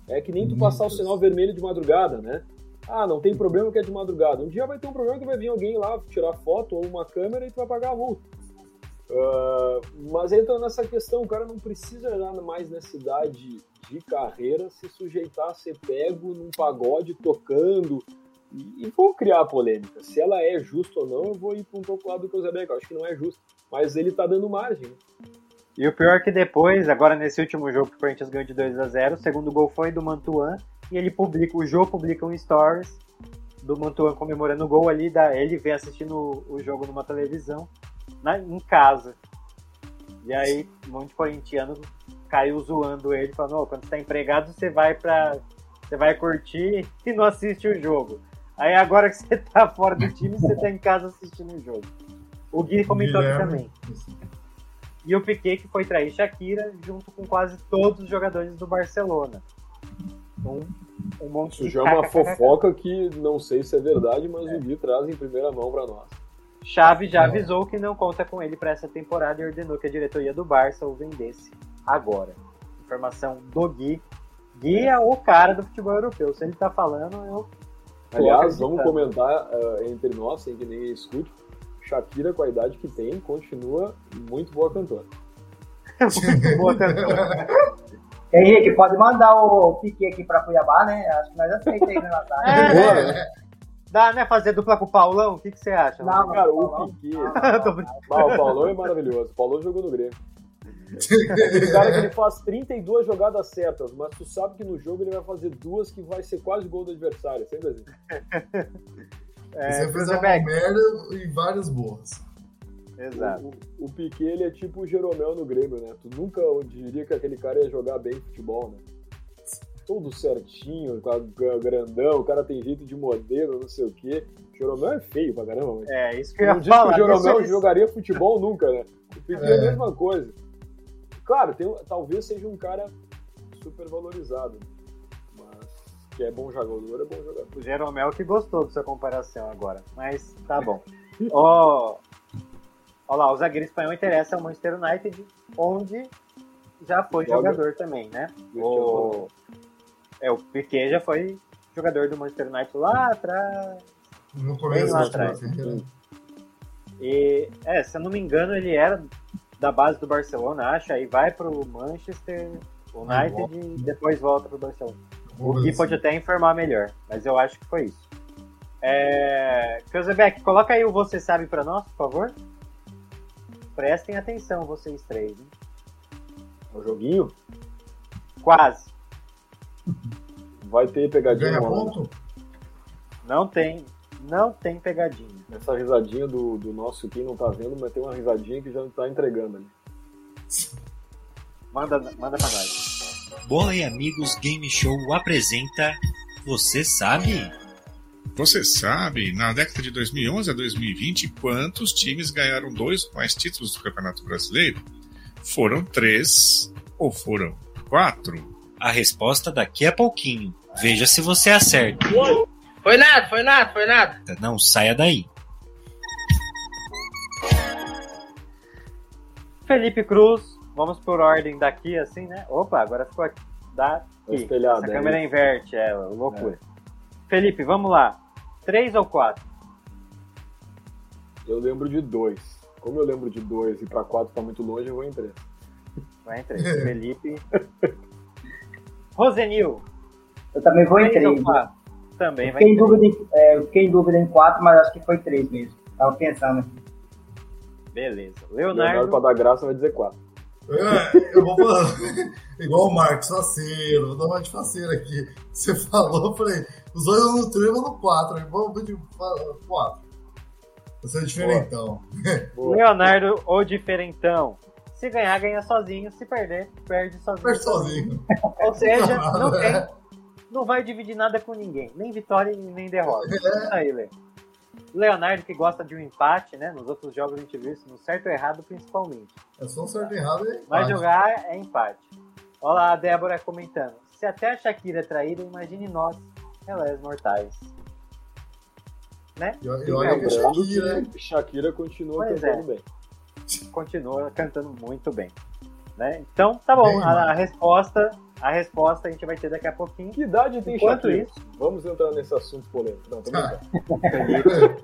é que nem tu passar o sinal vermelho de madrugada, né? Ah, não tem problema que é de madrugada. Um dia vai ter um problema que vai vir alguém lá tirar foto ou uma câmera e tu vai pagar a multa. Uh, mas entra nessa questão, o cara não precisa nada mais nessa idade de carreira se sujeitar a ser pego num pagode tocando e, e vou criar polêmica. Se ela é justa ou não, eu vou ir para um pouco lado do Cruzeiro eu acho que não é justo, mas ele tá dando margem. Né? E o pior é que depois, agora nesse último jogo que o Corinthians ganhou de 2 a 0 o segundo gol foi do Mantuan e ele publica, o jogo publica um stories do Mantuan comemorando o gol ali, da, ele vem assistindo o, o jogo numa televisão na, em casa. E aí, um monte de corintiano caiu zoando ele, falando, oh, quando você tá empregado, você vai para Você vai curtir e não assiste o jogo. Aí agora que você tá fora do time, você tá em casa assistindo o jogo. O Gui comentou aqui também. E o Piquet que foi trair Shakira junto com quase todos os jogadores do Barcelona. Um, um monte Isso já é uma fofoca que não sei se é verdade, mas é. o Gui traz em primeira mão para nós. Chave já avisou que não conta com ele para essa temporada e ordenou que a diretoria do Barça o vendesse agora. Informação do Gui. Gui é o cara do futebol europeu. Se ele tá falando, eu. Aliás, vamos comentar uh, entre nós, sem que ninguém escute. Shakira, com a idade que tem, continua muito boa cantora. muito boa cantora. Henrique, pode mandar o Piquet aqui pra Cuiabá, né? Acho que nós aceitamos aí, né, É, boa, né? Dá, né? Fazer dupla com o Paulão? O que, que você acha? Não, cara, o Piquet. Ah, o Paulão é maravilhoso. O Paulão jogou no Grêmio. Aquele cara que ele faz 32 jogadas certas, mas tu sabe que no jogo ele vai fazer duas que vai ser quase gol do adversário, sempre assim. É, Você fez uma merda e várias boas. Exato. O, o Piquet, ele é tipo o Jeromel no Grêmio, né? Tu nunca diria que aquele cara ia jogar bem futebol, né? Tudo certinho, com a- com a grandão, o cara tem jeito de modelo, não sei o quê. O Jeromel é feio pra caramba, mas É, isso que eu não ia que falar. o Jeromel Isso- jogaria futebol nunca, né? O Piquet é. É. a mesma coisa. Claro, tem, talvez seja um cara super valorizado, mas que é bom jogador, é bom jogador. O Jeromel que gostou dessa comparação agora. Mas tá bom. Ó, ó lá, o zagueiro espanhol interessa ao Manchester United, onde já foi Joga. jogador também, né? O, é, o Piquet já foi jogador do Manchester United lá atrás. No começo lá atrás. carreira. E, é, se eu não me engano, ele era da base do Barcelona, acho. Aí vai pro Manchester United e depois volta pro Barcelona. O Gui pode até informar melhor, mas eu acho que foi isso. É... Kreuzebeck, coloca aí o Você Sabe pra nós, por favor. Prestem atenção, vocês três. hein? É um joguinho, Quase. Vai ter pegadinha Ganha ponto? Não tem, não tem pegadinha. Essa risadinha do, do nosso quem não tá vendo, mas tem uma risadinha que já tá entregando ali. Manda, manda pra nós. Bola e Amigos Game Show apresenta Você Sabe? Você sabe, na década de 2011 a 2020, quantos times ganharam dois ou mais títulos do Campeonato Brasileiro? Foram três ou foram quatro? A resposta daqui a pouquinho. Veja se você acerta. Foi nada, foi nada, foi nada. Não saia daí. Felipe Cruz, vamos por ordem daqui, assim, né? Opa, agora ficou aqui. Daqui. Tá espelhado Essa câmera inverte, é loucura. Felipe, vamos lá. Três ou quatro? Eu lembro de dois. Como eu lembro de dois e pra quatro tá muito longe, eu vou em três. Vai em três. Felipe. Rosenil, Eu também vou em três ou três. quatro? Também Eu vai fiquei, em três. dúvida em, é, eu fiquei em dúvida em quatro, mas acho que foi três mesmo. Tava pensando aqui. Beleza. Leonardo, Leonardo, pra dar graça, vai dizer quatro. É, eu vou falar. Igual o Marcos, faceiro, vou dar uma de faceiro aqui. Você falou, eu falei, os dois vão no 3, eu vou no 4. Vamos de 4. Você é diferentão. Boa. Leonardo, o diferentão. Se ganhar, ganha sozinho. Se perder, perde sozinho. Perde sozinho. Ou seja, não, tem, né? não vai dividir nada com ninguém. Nem vitória e nem derrota. Isso aí, Lê. Leonardo que gosta de um empate, né? Nos outros jogos a gente viu isso, no certo ou errado principalmente. É só um certo e errado e Vai jogar é empate. Olha lá a Débora comentando. Se até a Shakira é traída, imagine nós, relés mortais. Né? E olha e que é Lembrando Shakira, né? que Shakira continua Pois cantando bem. Continua cantando muito bem. Né? Então, tá bom. Bem, A, a resposta, a resposta a gente vai ter daqui a pouquinho. Que idade tem Enquanto Shakira? isso, Vamos entrar nesse assunto polêmico. Não, tô Ah. Felipe,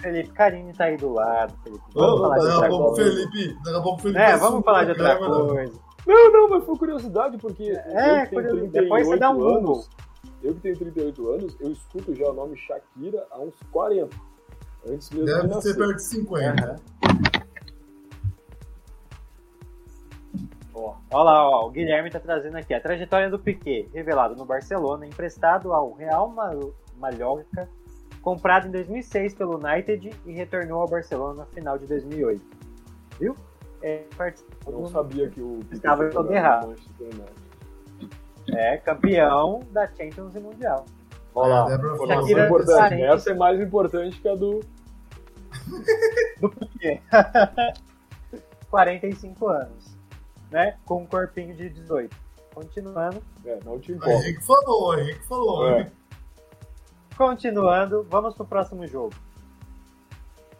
Felipe Carine tá aí do lado. Felipe. Vamos falar de outra coisa. Felipe. Daqui a pouco o Felipe. É, vamos falar de outra câmera. coisa. Não, não, mas foi curiosidade, porque É, curiosidade. Depois você dá um 38 Google. anos, eu que tenho 38 anos, eu escuto já o nome Shakira há uns 40. Antes mesmo de Deve nascer. ser perto de 50. Aham. Ó, Olha lá, ó, o Guilherme tá trazendo aqui a trajetória do Piquet, revelado no Barcelona, emprestado ao Real Mal- Mallorca, comprado em 2006 pelo United e retornou ao Barcelona no final de 2008. Viu? É, participou Eu não sabia que o Piquet Estava todo errado. é campeão da Champions e Mundial. Olha lá, É, importante. Sarente. Essa é mais importante que a do. Do Piquet. 45 anos, né? Com um corpinho de 18. Continuando. É, não te O importa. Henrique falou, o Henrique falou. É. Continuando, vamos pro próximo jogo.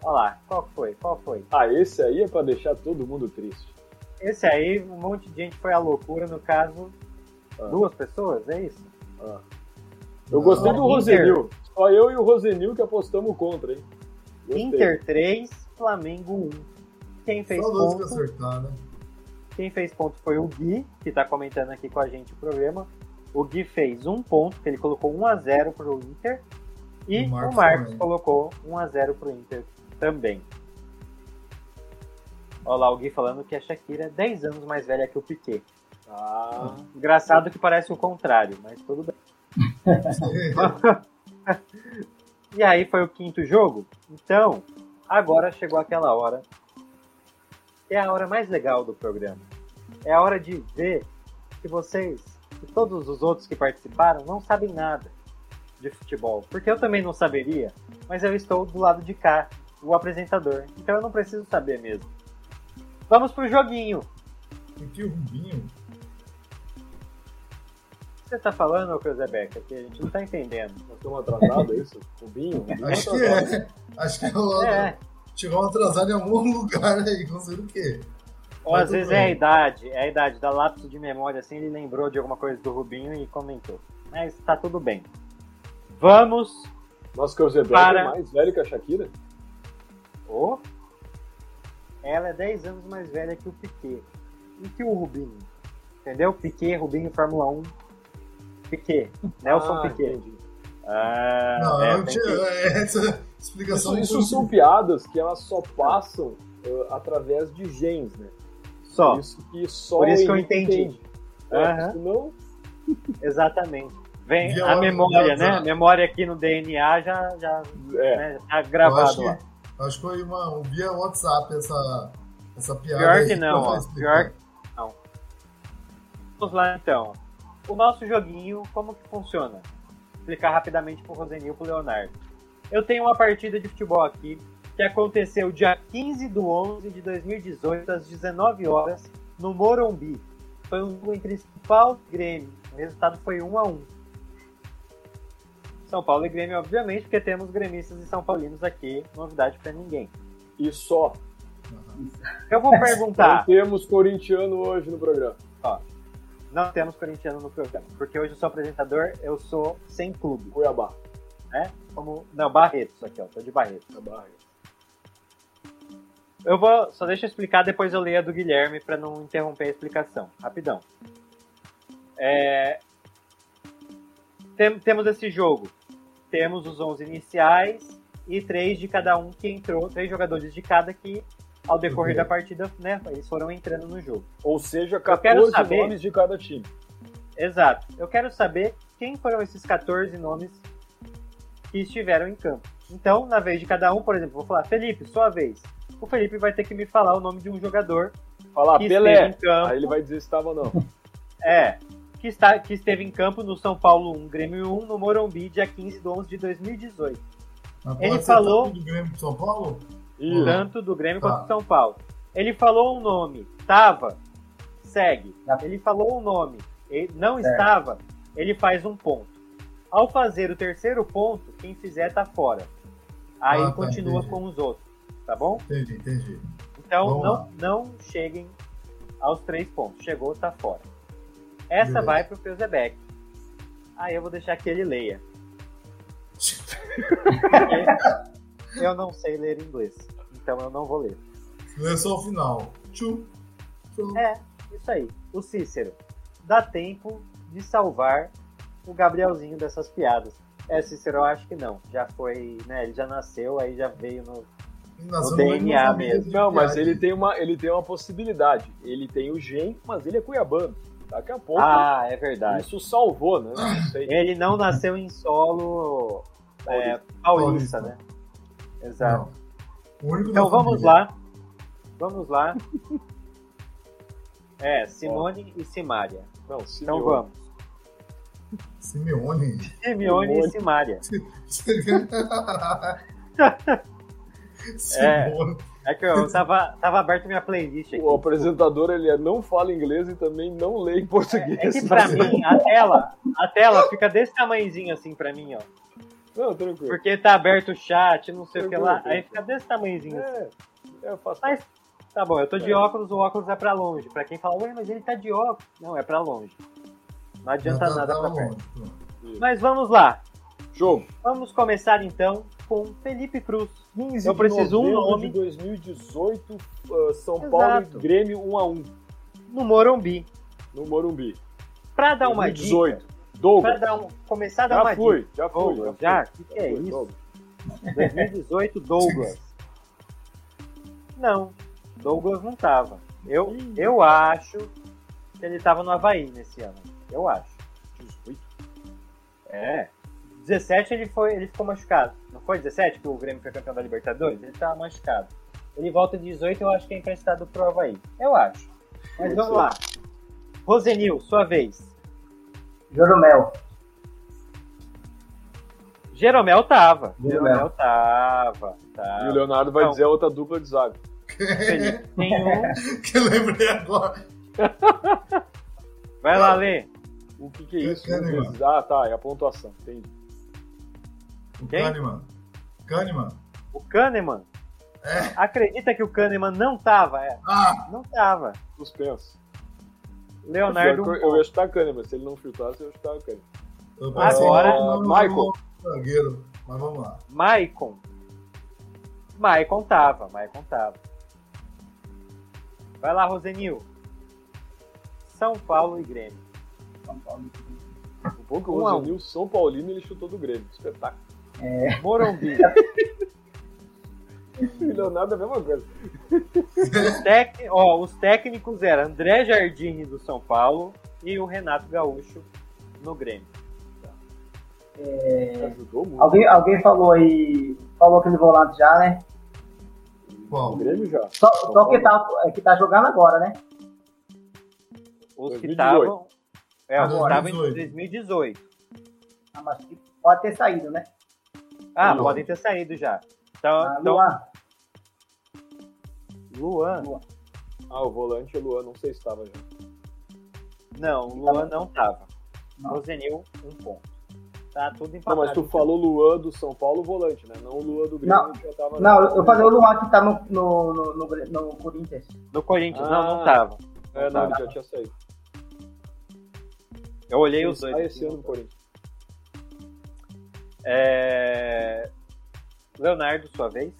Olha lá, qual foi? Qual foi? Ah, esse aí é pra deixar todo mundo triste. Esse aí, um monte de gente foi à loucura, no caso, Ah. duas pessoas, é isso? Eu gostei Não, do Inter. Rosenil. Só eu e o Rosenil que apostamos contra, hein? Gostei. Inter 3, Flamengo 1. Quem fez Só dois que ponto? acertar, né? Quem fez ponto foi o Gui, que tá comentando aqui com a gente o programa. O Gui fez um ponto, que ele colocou 1x0 pro Inter. E O o Marcos Marcos, também. colocou 1x0 pro Inter também. Olha lá o Gui falando que a Shakira é 10 anos mais velha que o Piquet. Ah, Engraçado que parece o contrário, mas tudo bem. E aí foi o quinto jogo. Então, agora chegou aquela hora que é a hora mais legal do programa. É a hora de ver que vocês, e todos os outros que participaram, não sabem nada de futebol. Porque eu também não saberia, mas eu estou do lado de cá, o apresentador. Então eu não preciso saber mesmo. Vamos pro joguinho. Por que o Rubinho? O que você tá falando, Cruzebeck? Aqui a gente não tá entendendo. Nós estamos atrasados, é isso? Rubinho? Acho que é. Acho que é. É, Um atrasado em algum lugar aí, não sei o quê. ou às Mas vezes tudo é a bem. idade, é a idade, dá lapso de memória assim, ele lembrou de alguma coisa do Rubinho e comentou. Mas tá tudo bem. Vamos. Nossa, Cruzeiro Para. é mais velho que a Shakira? Ô! Ela é 10 anos mais velha que o Piquet. E que o Rubinho. Entendeu? Piquet, Rubinho, Fórmula 1. Piquet. Nelson Ah, Piquet. Ah, Não, é, eu que- essa explicação Isso, não isso são piadas que elas só passam eh, através de genes, né? Só. Por isso que só Por isso que eu entendi. entende. É, senão, Exatamente. Vem a lá- memória, né? A memória aqui no DNA já, já é. né, tá gravado acho lá. que, acho que foi uma, via WhatsApp essa, essa piada. Pior aí que não, ó. Pior que não. Vamos lá então. O nosso joguinho, como que funciona? Vou explicar rapidamente pro Rosenil e pro Leonardo. Eu tenho uma partida de futebol aqui que aconteceu dia 15 do 11 de 2018, às 19 horas, no Morumbi. Foi um jogo entre São Paulo e Grêmio. O resultado foi 1 a 1 São Paulo e Grêmio, obviamente, porque temos gremistas e São Paulinos aqui, novidade pra ninguém. E só. Eu vou Não perguntar. temos corintiano hoje no programa. Não temos corintiano no programa, porque hoje eu sou apresentador, eu sou sem clube, Cuiabá. né? Como não Barretos aqui, ó, tô de Barretos. Cuiabá. Eu vou, só deixa eu explicar, depois eu leio a do Guilherme para não interromper a explicação. Rapidão. É, tem- temos esse jogo. Temos os 11 iniciais e três de cada um que entrou, três jogadores de cada que ao decorrer Uhum. da partida, né, eles foram entrando no jogo. Ou seja, quero 14 saber- nomes de cada time. Exato. Eu quero saber quem foram esses 14 nomes que estiveram em campo. Então, na vez de cada um, por exemplo, vou falar, Felipe, sua vez. O Felipe vai ter que me falar o nome de um jogador Falar que Pelé. esteve em campo. Aí ele vai dizer se estava ou não. É, que, está, que esteve em campo no São Paulo 1, Grêmio 1, no Morumbi, dia 15 de 11 de 2018. Mas Ele falou- tanto do Grêmio de São Paulo? Isso. Tanto do Grêmio Tá. quanto do São Paulo. Ele falou um nome, tava, segue. Ele falou um nome, ele não Certo. estava, ele faz um ponto. Ao fazer o terceiro ponto, quem fizer tá fora. Aí Ah, tá, continua entendi. com os outros, tá bom? Entendi, entendi. Então Vamos não, lá. não cheguem aos três pontos. Chegou, tá fora. Essa Beleza. vai pro Peuzebeck. Aí eu vou deixar que ele leia. Porque eu não sei ler inglês. Então eu não vou ler. Lê só o final. Tchu. Tchu. É, isso aí. O Cícero. Dá tempo de salvar o Gabrielzinho dessas piadas. É, Cícero, eu acho que não. Já foi, né? Ele já nasceu, aí já veio no. No DNA mesmo. Não, mas ele tem, uma, ele tem uma possibilidade. Ele tem o gen, mas ele é cuiabano. Daqui a pouco Ah, é verdade. isso salvou, né? Não. Ele não nasceu em solo é, paulista, Paulista. né? Exato. Então vamos família. lá. Vamos lá. É, Simone e Simária. Não, Então vamos. Simeone. Simeone e. Simária. Simeone. É que eu tava, tava aberto minha playlist aqui. O apresentador ele é- não fala inglês e também não lê em português. É que pra mim, a tela, a tela fica desse tamanhozinho assim pra mim, ó. Não, tranquilo. Porque tá aberto o chat, não sei o que Tranquilo, lá. Aí tranquilo. fica desse tamanhozinho assim. É, eu faço. Mas tá bom, eu tô de É. óculos, o óculos é pra longe. Pra quem fala, ué, mas ele tá de óculos. Não, é pra longe. Não adianta Já tá- nada tá pra perto. Mas vamos lá. Jogo. Vamos começar então com Felipe Cruz. 15 Eu de preciso um nome. de 2018, uh, São Exato. Paulo e Grêmio 1 a 1 No Morumbi. no Morumbi. Pra dar uma 2018. dica. Pra Douglas. dar um, começar a dar Já uma fui, dica. já fui. Douglas, já já? fui. O que, que é fui, isso? Douglas. 2018, Douglas. Não, Douglas não tava. Eu, eu acho que ele tava no Havaí nesse ano. Eu acho. 18. É. 17 ele foi, ele ficou machucado. Não foi 17 que o Grêmio foi campeão da Libertadores? Ele tava machucado. Ele volta de 18, eu acho que é emprestado pro Havaí. Eu acho. Mas vamos lá. Rosenil, sua vez. Joromel. Jeromel tava. Jeromel. Jeromel tava. E o tava. Leonardo vai Não. dizer a outra dupla de zaga. Felipe tem um. que eu lembrei agora. Vai lá, Lê. O que, que é isso? Kahneman. Um vezes- Ah, tá, é a pontuação. Entendi. O Quem? Kahneman. Kahneman. O Kahneman. Acredita que o Kahneman não tava? É, Ah, não tava. Suspenso. Leonardo. Eu, eu ia chutar Kahneman. Se ele não filtrasse, eu ia chutar Kahneman. eu pensei Agora- no zagueiro. Mas vamos lá. Maicon. Maicon tava, Maicon tava. Vai lá, Rosenil. São Paulo e Grêmio. São Paulo. O pouco Um o a um. Rosenil São Paulino ele chutou do Grêmio. Espetáculo. Morumbi. E o Leonardo é a mesma coisa. Os, tec... Ó, os técnicos eram André Jardine do São Paulo e o Renato Gaúcho no Grêmio. Ajudou muito. Alguém, alguém falou aí. Falou aquele volante já, né? O Qual? Grêmio já. Só, só que, tá, é que tá jogando agora, né? Os que 2018. estavam. É, Agora, estavam em 2018. 2018. Ah, mas pode ter saído, né? Ah, Luan. podem ter saído já. Então, Ah, então Luan. Luan. Ah, o volante é Luan, não sei se estava já. Não, o Luan não tava. Não. Rosenil, um ponto. Tá tudo Não, empatado. mas tu falou Luan do São Paulo, volante, né? Não o Luan do Grêmio Não. que já tava. Não, eu falei o Luan que tá no, no, no, no, no Corinthians. No Corinthians, Ah. não, não tava. É, não, ele já tinha saído. Eu olhei os dois. esse ano do Corinthians. É... Leonardo, sua vez.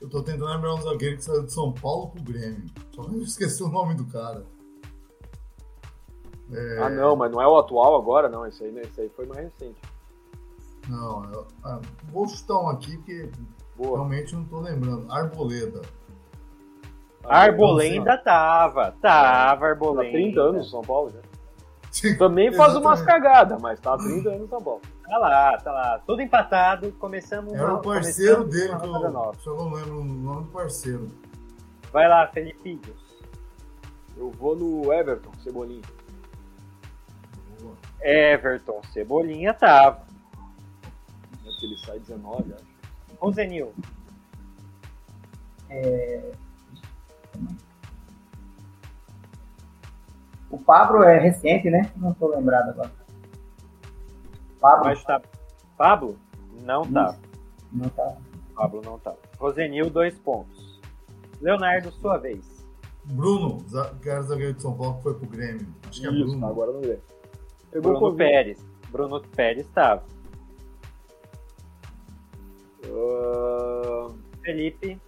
Eu tô tentando lembrar um zagueiro que saiu de São Paulo pro Grêmio. Só que eu esqueci o nome do cara. É, Ah, não, mas não é o atual agora, não. Esse aí, né? Esse aí foi mais recente. Não, eu- ah, vou chutar um aqui porque Boa. realmente não tô lembrando. Arboleda. Arbolenda tava. Tava, Tá Arbolenda. 30 anos no São Paulo já. Também faz umas cagadas, mas tá 30 anos no São Paulo. Tá lá, tá lá. Tudo empatado. Começamos. Era o parceiro dele, nova. só não lembro o nome do parceiro. Vai lá, Felipe. Eu vou no Everton, Cebolinha. Boa. Everton, Cebolinha tava. Que ele sai 19, acho. Rosenil. O Pablo é recente, né? Não tô lembrado agora. Pablo? Vai chutar. Pablo? Não tá. Não tá. Pablo não tá. Rosenil, dois pontos. Leonardo, sua vez. Bruno, era zagueiro de São Paulo, que foi pro Grêmio. Acho que é Isso, Bruno. agora não vê. Pegou Bruno Covid. Pérez. Bruno Pérez tava. Ah, Felipe.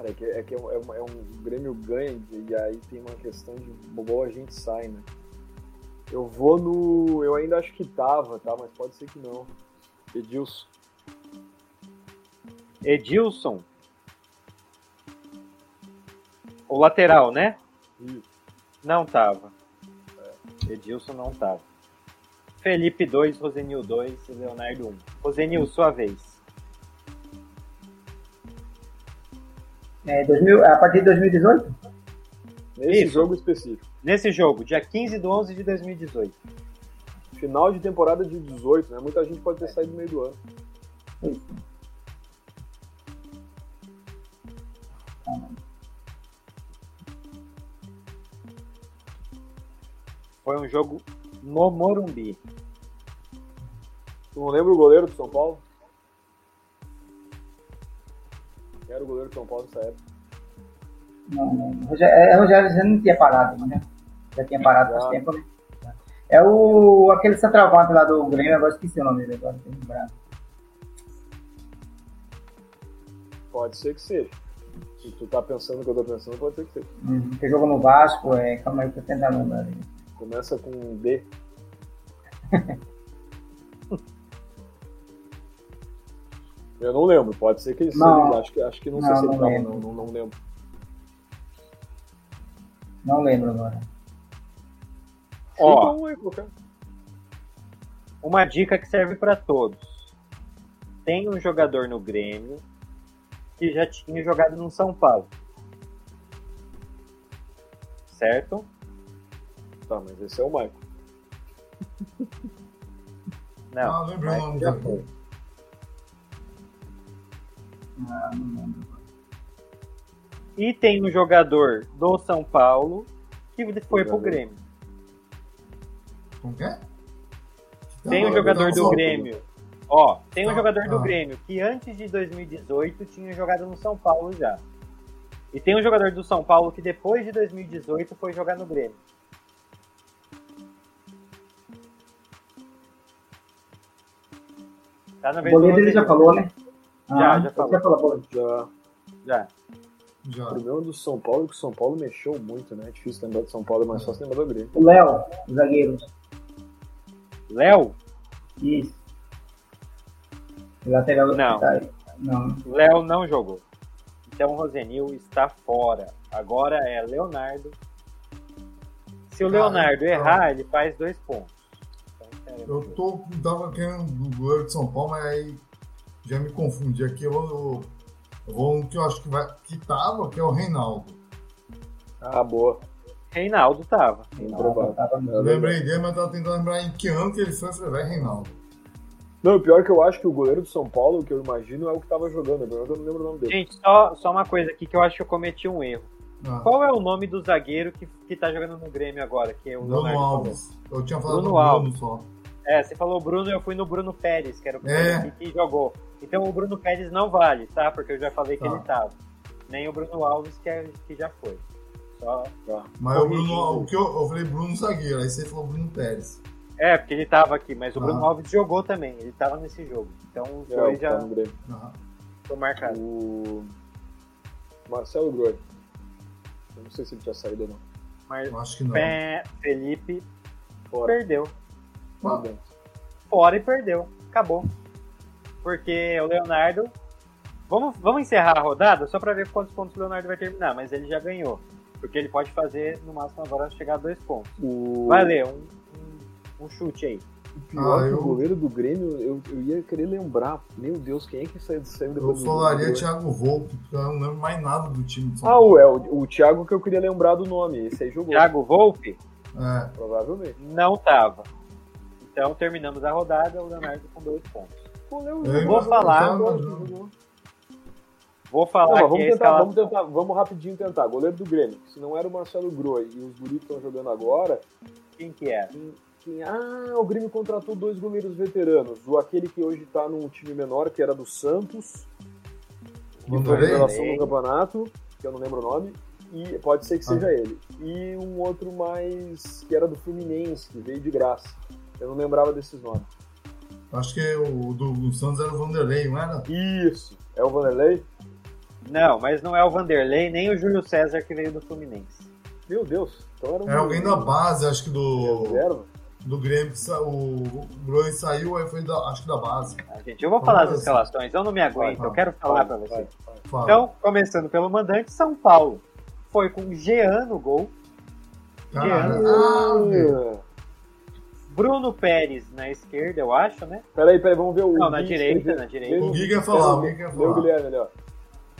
Cara, é que, é, que é, um, é um- é um Grêmio ganha e aí tem uma questão de boa a gente sai, né? Eu vou no. Eu ainda acho que tava, tá? Mas pode ser que não. Edilson. Edilson. O lateral, né? Isso. Não tava. Edilson não tava. Felipe 2, Rosenil 2 e Leonardo 1. Rosenil, sua vez. É, 2000, a partir de 2018? Nesse Isso. jogo específico. Nesse jogo, dia 15 de 11 de 2018. Final de temporada de 18, né? Muita gente pode ter saído no meio do ano. Foi um jogo no Morumbi. Tu não lembra o goleiro do São Paulo? Era o goleiro do São Paulo nessa época? Não, não. Rogério, é, Rogério já não tinha parado, né? Já tinha parado faz tempo, né? É o aquele centroavante lá do Grêmio, agora esqueci o nome dele agora, tem lembrado. Pode ser que seja. Se tu tá pensando o que eu tô pensando, pode ser que seja. Uhum. Que jogou no Vasco, é, calma aí, tô tentando lembrar. Começa com um D. Eu não lembro, pode ser que ele Não. seja. Acho que, acho que não, sei Não, se ele não tava, lembro. não, não, não lembro. Não lembro agora. Ó, um uma dica que serve para todos. Tem um jogador no Grêmio que já tinha jogado no São Paulo. Certo? Tá, mas esse é o Michael. Não. Ah, lembrei o nome dele. Ah, não lembro. E tem um jogador do São Paulo que foi pro Jogador. Grêmio. Como que é? Tem um jogador do Grêmio. Ó, tem um Tá, jogador do. Grêmio que antes de 2018 tinha jogado no São Paulo já. E tem um jogador do São Paulo que depois de 2018 foi jogar no Grêmio. Tá na O boleto ele já Rodrigo. falou, né? Já, Ah, já falou. Já falou. Já. Já. Já. O problema do São Paulo é que o São Paulo mexeu muito, né? É difícil lembrar do São Paulo, é mais fácil lembrar do Grêmio. O Léo, zagueiro. Léo? Isso. O lateral Não. tá- Não. Léo não jogou. Então o Rosenil está fora. Agora é Leonardo. Se o Cara, Leonardo então- errar, ele faz dois pontos. Então, é- Eu tô, tava querendo do goleiro de São Paulo, mas aí já me confundi aqui. Eu vou, eu vou no que eu acho que, vai, que tava, que é o Reinaldo. Ah, boa. Reinaldo tava. Reinaldo. Tava lembrei dele, mas tava tentando lembrar em que ano que ele foi. Falei, vai, Reinaldo. Não, o pior é que eu acho que o goleiro do São Paulo, que eu imagino, é o que tava jogando. Agora eu não lembro o nome dele. Gente, só, só uma coisa aqui que eu acho que eu cometi um erro. Ah, Qual é o nome do zagueiro que, que tá jogando no Grêmio agora? Que é o Bruno Leonardo falou? Alves. Eu tinha falado Bruno Bruno Alves. só. É, você falou Bruno, eu fui no Bruno Pérez, que era o É. que, que jogou. Então o Bruno Pérez não vale, tá? Porque eu já falei que Tá. ele tava. Nem o Bruno Alves, que, é, que já foi. Só... Mas o. Bruno, o que eu, eu falei Bruno Zagueiro, aí você falou Bruno Pérez. É, porque ele tava aqui, mas o Ah. Bruno Alves jogou também, ele tava nesse jogo. Então os É, dois já tá. Ah, foi marcado. O Marcelo Groi. Eu não sei se ele tinha saído ou não. Mas eu acho que não. Pé, Felipe Fora. perdeu. Dentro. Fora e perdeu. Acabou. Porque o Leonardo. Vamos, vamos encerrar a rodada só pra ver quantos pontos o Leonardo vai terminar, mas ele já ganhou. Porque ele pode fazer no máximo agora chegar a dois pontos. O... Vai ler, um, um, um chute aí. O pior Ah, que eu- o goleiro do Grêmio, eu, eu ia querer lembrar. Meu Deus, quem é que saiu, saiu Eu depois do falaria do- Thiago Volpe, porque eu não lembro mais nada do time de São Ah, Paulo. o, é, o, o Thiago que eu queria lembrar do nome. Esse aí jogou. Thiago Volpe É, Provavelmente. não tava. Então, terminando a rodada, o Leonardo com dois pontos. Pô, Léo, Eu Vou falar, tava- Vou Não, falar aqui vamos tentar, escalação. vamos tentar, vamos rapidinho tentar. Goleiro do Grêmio. Se não era o Marcelo Groi e os guris estão jogando agora, Quem que é? quem, quem- ah, o Grêmio contratou dois goleiros veteranos. O aquele que hoje tá num time menor, que era do Santos, revelação no campeonato, que eu não lembro o nome, e pode ser que Ah. seja ele. E um outro mais que era do Fluminense, que veio de graça. Eu não lembrava desses nomes. Acho que o do, do Santos era o Vanderlei, não era? Isso. É o Vanderlei? Não, mas não é o Vanderlei nem o Júlio César que veio do Fluminense. Meu Deus. Então era um É alguém da base, acho que do, Reserva? do Grêmio. que sa- O, o Groi saiu, aí foi da, acho que da base. Ah, gente, eu vou falar as Vamos escalações, eu não me aguento, Vai, eu quero falar pra Vai, você. vai, vai. Então, começando pelo mandante, São Paulo. Foi com Jean no gol, Cara, Jean. ah, meu. Bruno Pérez na esquerda, eu acho, né? Peraí, peraí, vamos ver o. Não, na direita, na direita. O Gui quer falar, o Gui quer falar. Guilherme ali, ó.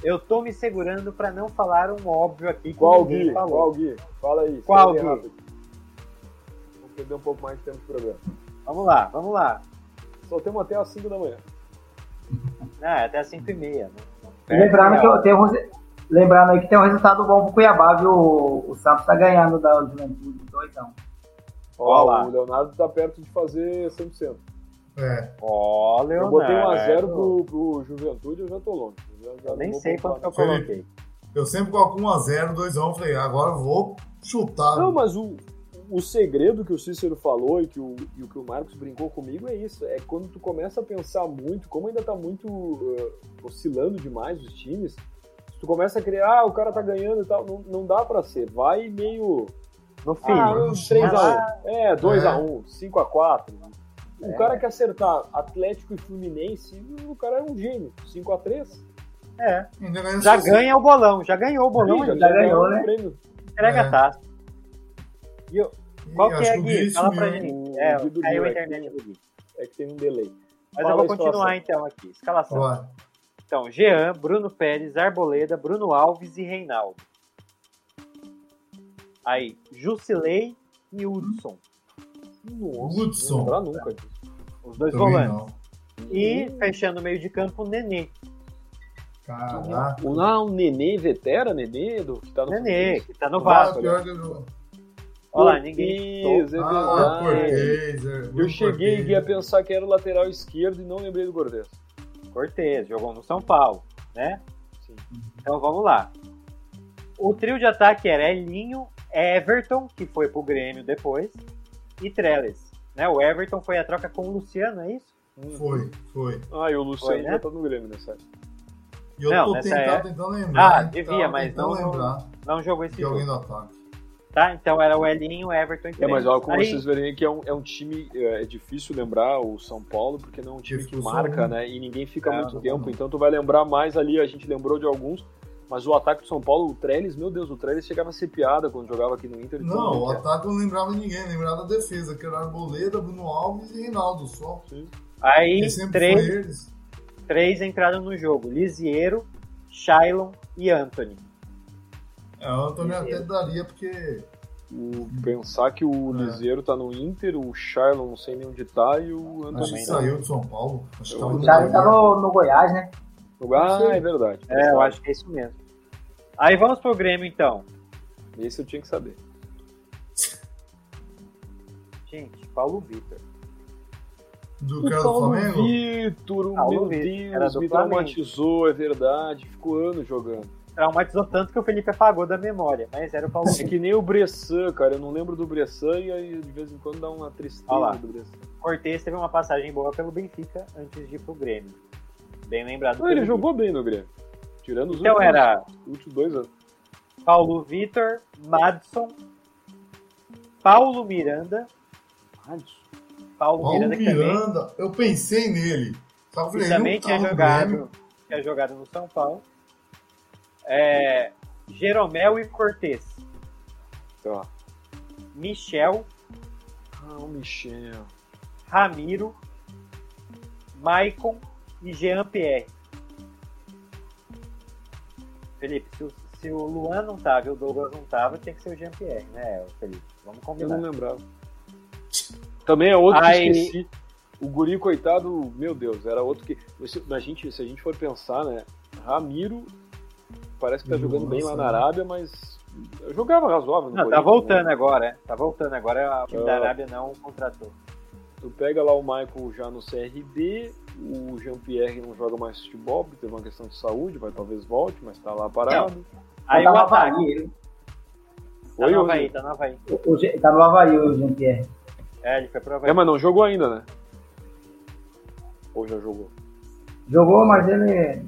Eu tô me segurando pra não falar um óbvio aqui que Qual ninguém Gui? falou. Qual Gui? Fala aí. Qual Gui? rápido. Vamos perder um pouco mais de tempo de programa. Vamos lá, vamos lá. Só temos até às 5 da manhã. Ah, é até as 5 e meia, né? Lembrando que eu tenho, um lembrando aí que tem um resultado bom pro Cuiabá, viu? O, o Santos tá ganhando da Juventude 2 Ó, Ó lá. o Leonardo tá perto de fazer 100%. É, Ó, Eu Leonardo. botei 1x0 pro, pro Juventude, eu já tô longe. Já- já Eu nem sei quanto que eu Foi. coloquei. eu sempre coloco 1x0, 2x1. Falei, agora eu vou chutar. Não, mas o, o segredo que o Cícero falou e, que o, e o que o Marcos brincou comigo é isso. É quando tu começa a pensar muito, como ainda tá muito uh, oscilando demais os times, se tu começa a criar, ah, o cara tá ganhando e tal, não, não dá pra ser. Vai meio. No Ah, filho. uns 3x1. É, 2x1, 5x4. O É. cara que acertar Atlético e Fluminense, o cara é um gênio. 5x3. É. Já ganha o bolão, já ganhou o bolão, já, aí, já ganhou ganhou, o né? prêmio. entrega É. a taça. E eu- qual Ih, que é, Gui? Fala pra gente. É, caiu a internet do Gui. É que tem um delay. Mas Fala eu vou continuar então aqui. Escalação. Vai. Então, Jean, Bruno Pérez, Arboleda, Bruno Alves e Reinaldo. Aí, Jusilei e Hudson. Nossa, Hudson. Não nunca disso. Os dois Também volantes. não. E, fechando o meio de campo, Nenê. Caraca. O, ah, o Nenê, Vetera, Nenê, do, que tá no Nenê, que tá no Ah, Vasco. eu... Olha lá, ninguém Cortez, é Ah. Cortez. é, Eu cheguei e ia pensar que era o lateral esquerdo e não lembrei do Cortez. Cortez, jogou no São Paulo, né? Sim. Então vamos lá. O trio de ataque era Elinho, Everton, que foi pro Grêmio depois, e Trellis. Né? O Everton foi a troca com o Luciano, é isso? Foi, foi. Ah, e o Luciano Foi, né? já tá no Grêmio nessa época. E eu Não, tô nessa tentando, é- tentando lembrar. Ah, devia, mas não- lembrar Não jogou esse jogo. do ataque. Tá? Então era o Elinho, Everton e É, mas olha como Aí- vocês verem que é um, é um time, é, é difícil lembrar o São Paulo, porque não é um time que marca, né? né? E ninguém fica Ah, muito tempo, então tu vai lembrar mais ali, a gente lembrou de alguns, mas o ataque do São Paulo, o Trellis, meu Deus, o Trellis chegava a ser piada quando jogava aqui no Inter. Não, o que é. ataque eu não lembrava de ninguém, lembrava da defesa, que era Arboleda, Bruno Alves e Reinaldo só. Aí E sempre três, três entraram no jogo: Lisiero, Shailon e Anthony. É, o Antônio Liseiro. até daria, porque O, pensar que o É. Liseiro tá no Inter, o Charlon não sei nem onde tá, e o acho Antônio que saiu de São Paulo. Acho que tava no tá no, no Goiás, né? Ah, é verdade. É, eu acho que é isso mesmo. Aí vamos pro Grêmio então. Esse eu tinha que saber. Gente, Paulo Vitor. Do cara do Flamengo? Vitor, o Paulo meu Vitor, Deus, me Flamengo. traumatizou, é verdade. Ficou anos jogando. Traumatizou tanto que o Felipe apagou da memória, mas era o Paulo É Vitor. que nem o Bressan, cara. Eu não lembro do Bressan e aí de vez em quando dá uma Olha tristeza lá. do Bressan. Cortez teve uma passagem boa pelo Benfica antes de ir pro Grêmio. Bem lembrado. Não, ele jogou bem no Grêmio. Tirando os Então últimos, era últimos dois anos. Paulo Vitor, Madison, Paulo Miranda, Paulo, Paulo Miranda que também, Miranda, eu pensei nele. Falei, também tinha jogado, Grêmio. tinha jogado no São Paulo. É, Jeromel e Cortez. Tá. Michel, Ah, o Michel. Ramiro, Maicon e Jean Pierre. Felipe, se o, se o Luan não tava e o Douglas não tava, tinha que ser o Jean Pierre, né, Felipe? Vamos Eu combinar. não lembrava. Também é outro Aí- que eu esqueci. O guri, coitado, meu Deus, era outro que. Se, a gente, se a gente for pensar, né? Ramiro parece que tá jogando bem lá na Arábia, mas eu jogava razoável. no Não, tá voltando né? agora, é. Tá voltando agora, o time da Ah. Arábia não contratou. Tu pega lá o Michael já no CRB, o Jean-Pierre não joga mais futebol, porque teve uma questão de saúde, vai talvez volte, mas tá lá parado. Aí tá o no. Havaí, ele. Tá Oi, no Havaí, tá no Havaí. O- Tá no Havaí o Jean-Pierre. É, ele foi pro Havaí. É, mas não jogou ainda, né? Ou já jogou? Jogou, mas ele. É, ele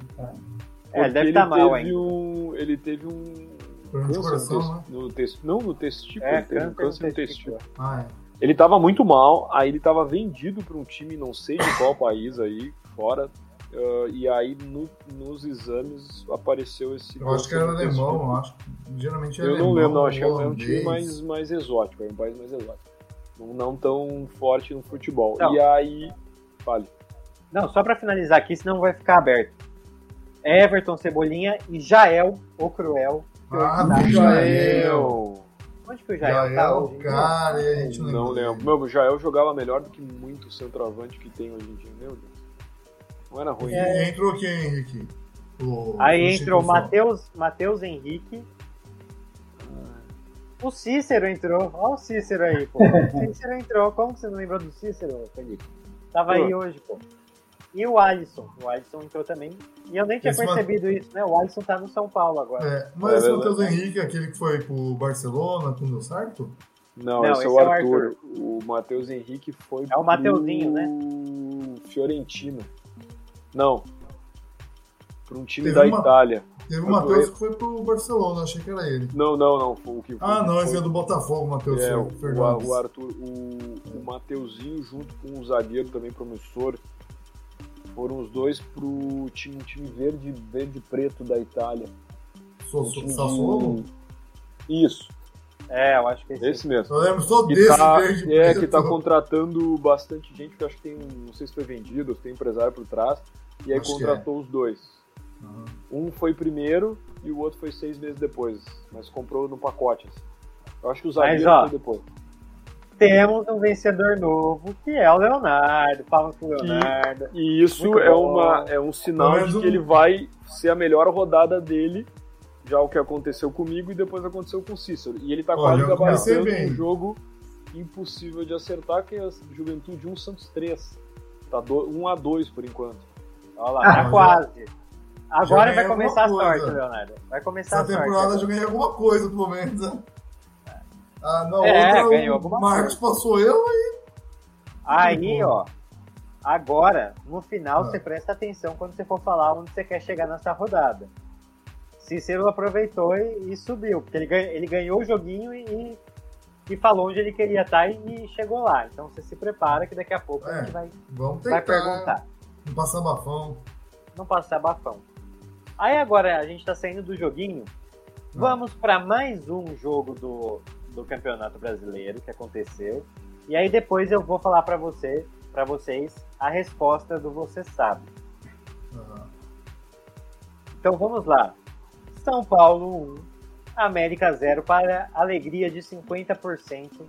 Porque deve estar mal teve ainda. Um, ele teve um câncer coração, no, né? no tes- não, no testículo, É, ele teve um câncer no câncer no testículo. testículo. Ah, é. Ele tava muito mal, aí ele tava vendido para um time, não sei de qual país aí, fora. ah, e aí no- nos exames apareceu esse. Eu acho que era alemão, eu acho. Geralmente é Eu alemão. não lembro, não, acho que é um time mais, mais exótico, é um país mais exótico. Não, não tão forte no futebol. Não. E aí. Fale. Não, só pra finalizar aqui, senão vai ficar aberto. Everton, Cebolinha e Jael, o Cruel. Ah, Jael. Onde que o Jael, tá Jael, hoje? em dia? cara, a gente não, Não lembra lembro. Meu, o Jael jogava melhor do que muito centroavante que tem hoje em dia. Meu Deus. Não era ruim. E entrou quem, Henrique? O- Aí o entrou Chico Matheus, Matheus Henrique. O Cícero entrou. Olha o Cícero aí, pô. O Cícero entrou. Como que você não lembrou do Cícero, Felipe? Tava aí hoje, pô. E o Alisson. O Alisson entrou também. E eu nem tinha Esse percebido isso, né? O Alisson tá no São Paulo agora. É, mas É esse verdade. Matheus Henrique, aquele que foi pro Barcelona, não deu certo? Não, Não, esse, é esse o é o Arthur. O Matheus Henrique foi. É o Mateuzinho, pro né? Fiorentina. Não. Para um time Teve da uma- Itália. Teve o Foi Matheus que foi pro Barcelona, achei que era ele. Não, não, não. Foi o que Ah, não, foi- esse é do Botafogo, Matheus É, o, o Arthur, o, o Mateuzinho junto com o zagueiro também promissor foram os dois pro time, time verde, verde e preto da Itália. Sassuolo? Isso, É, eu acho que esse. esse mesmo. Eu lembro só Que desse tá, verde é, preto. que tá contratando bastante gente, que eu acho que tem, um- não sei se foi vendido, se tem empresário por trás, e aí Acho que contratou os dois. Um foi primeiro e o outro foi seis meses depois, mas comprou no pacote. Assim. Eu acho que o zagueiro ó, foi depois. Temos um vencedor novo, que é o Leonardo. Palmas pro Leonardo. E isso Muito é, bom. uma, é um sinal de que um- ele vai ser a melhor rodada dele, já o que aconteceu comigo e depois aconteceu com o Cícero. E ele tá Olha, quase gabaritando um jogo impossível de acertar, que é a Juventude 1 Santos 3. Tá 1 a 2 por enquanto. Olha lá, Ah, tá já- quase. Agora vai começar a sorte, coisa. Leonardo. Vai começar Essa a sorte. temporada eu já ganhei alguma coisa, pelo menos. Né? Ah, na É, ganhou alguma Marcos passou eu e. Aí, ó. Agora, no final, Ah. você presta atenção quando você for falar onde você quer chegar nessa rodada. Cícero aproveitou e, e subiu, porque ele, ganha- ele ganhou o joguinho e, e falou onde ele queria estar e, e chegou lá. Então você se prepara que daqui a pouco a É, gente vai, Vamos vai tentar. perguntar. Não passar bafão. Não passar bafão. Aí agora a gente tá saindo do joguinho. Vamos para mais um jogo do, do Campeonato Brasileiro que aconteceu. E aí depois eu vou falar para você, para vocês a resposta do você sabe. Aham. Então vamos lá. São Paulo 1, América 0 para alegria de 50%.